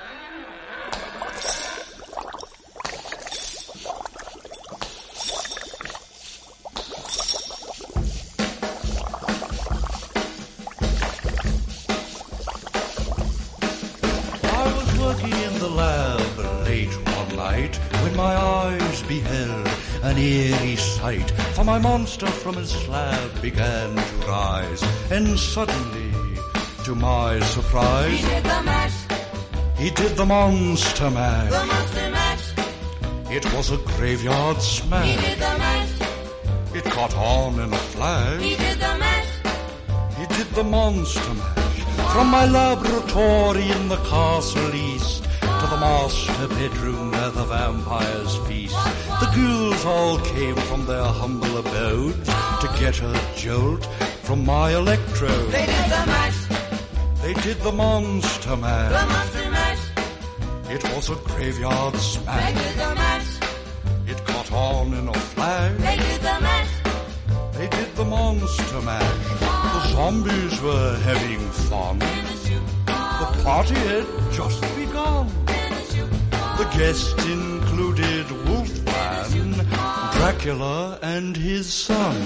I was working in the lab late one night when my eyes beheld an eerie sight. For my monster from his slab began to rise, and suddenly, to my surprise, He did the mash, he did the monster mash. the monster mash. It was a graveyard He smash. did the mash, It caught on in a flash. he did the mash. He did the monster mash. From my laboratory in the castle east to the master bedroom where the vampires feast. The ghouls all came from their humble abodes to get a jolt from my electrode. They did the mash, They did the monster Mash. the monster mash. It was a graveyard smash. They did the mash, It caught on in a flash. they did the mash. They did the monster mash. The zombies were having fun. The party had just begun. The guests included Wolfman, Dracula, and his son.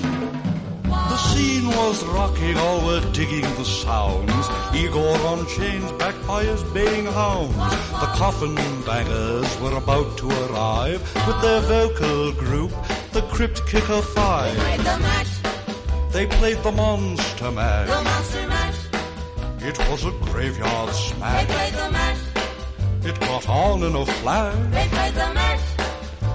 The scene was rocking, all were digging the sounds. Igor on chains, backed by his baying hounds. The coffin bangers were about to arrive with their vocal group, the Crypt Kicker Five. They Played the mash, They played the Monster match. the monster mash. It was a graveyard smash. They played the mash, It caught on in a flash. they played the mash.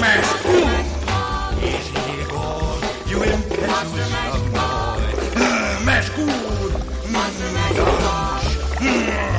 man. Ooh. Yes, little boy, you impress me, boy. Uh, Mash good. Mm.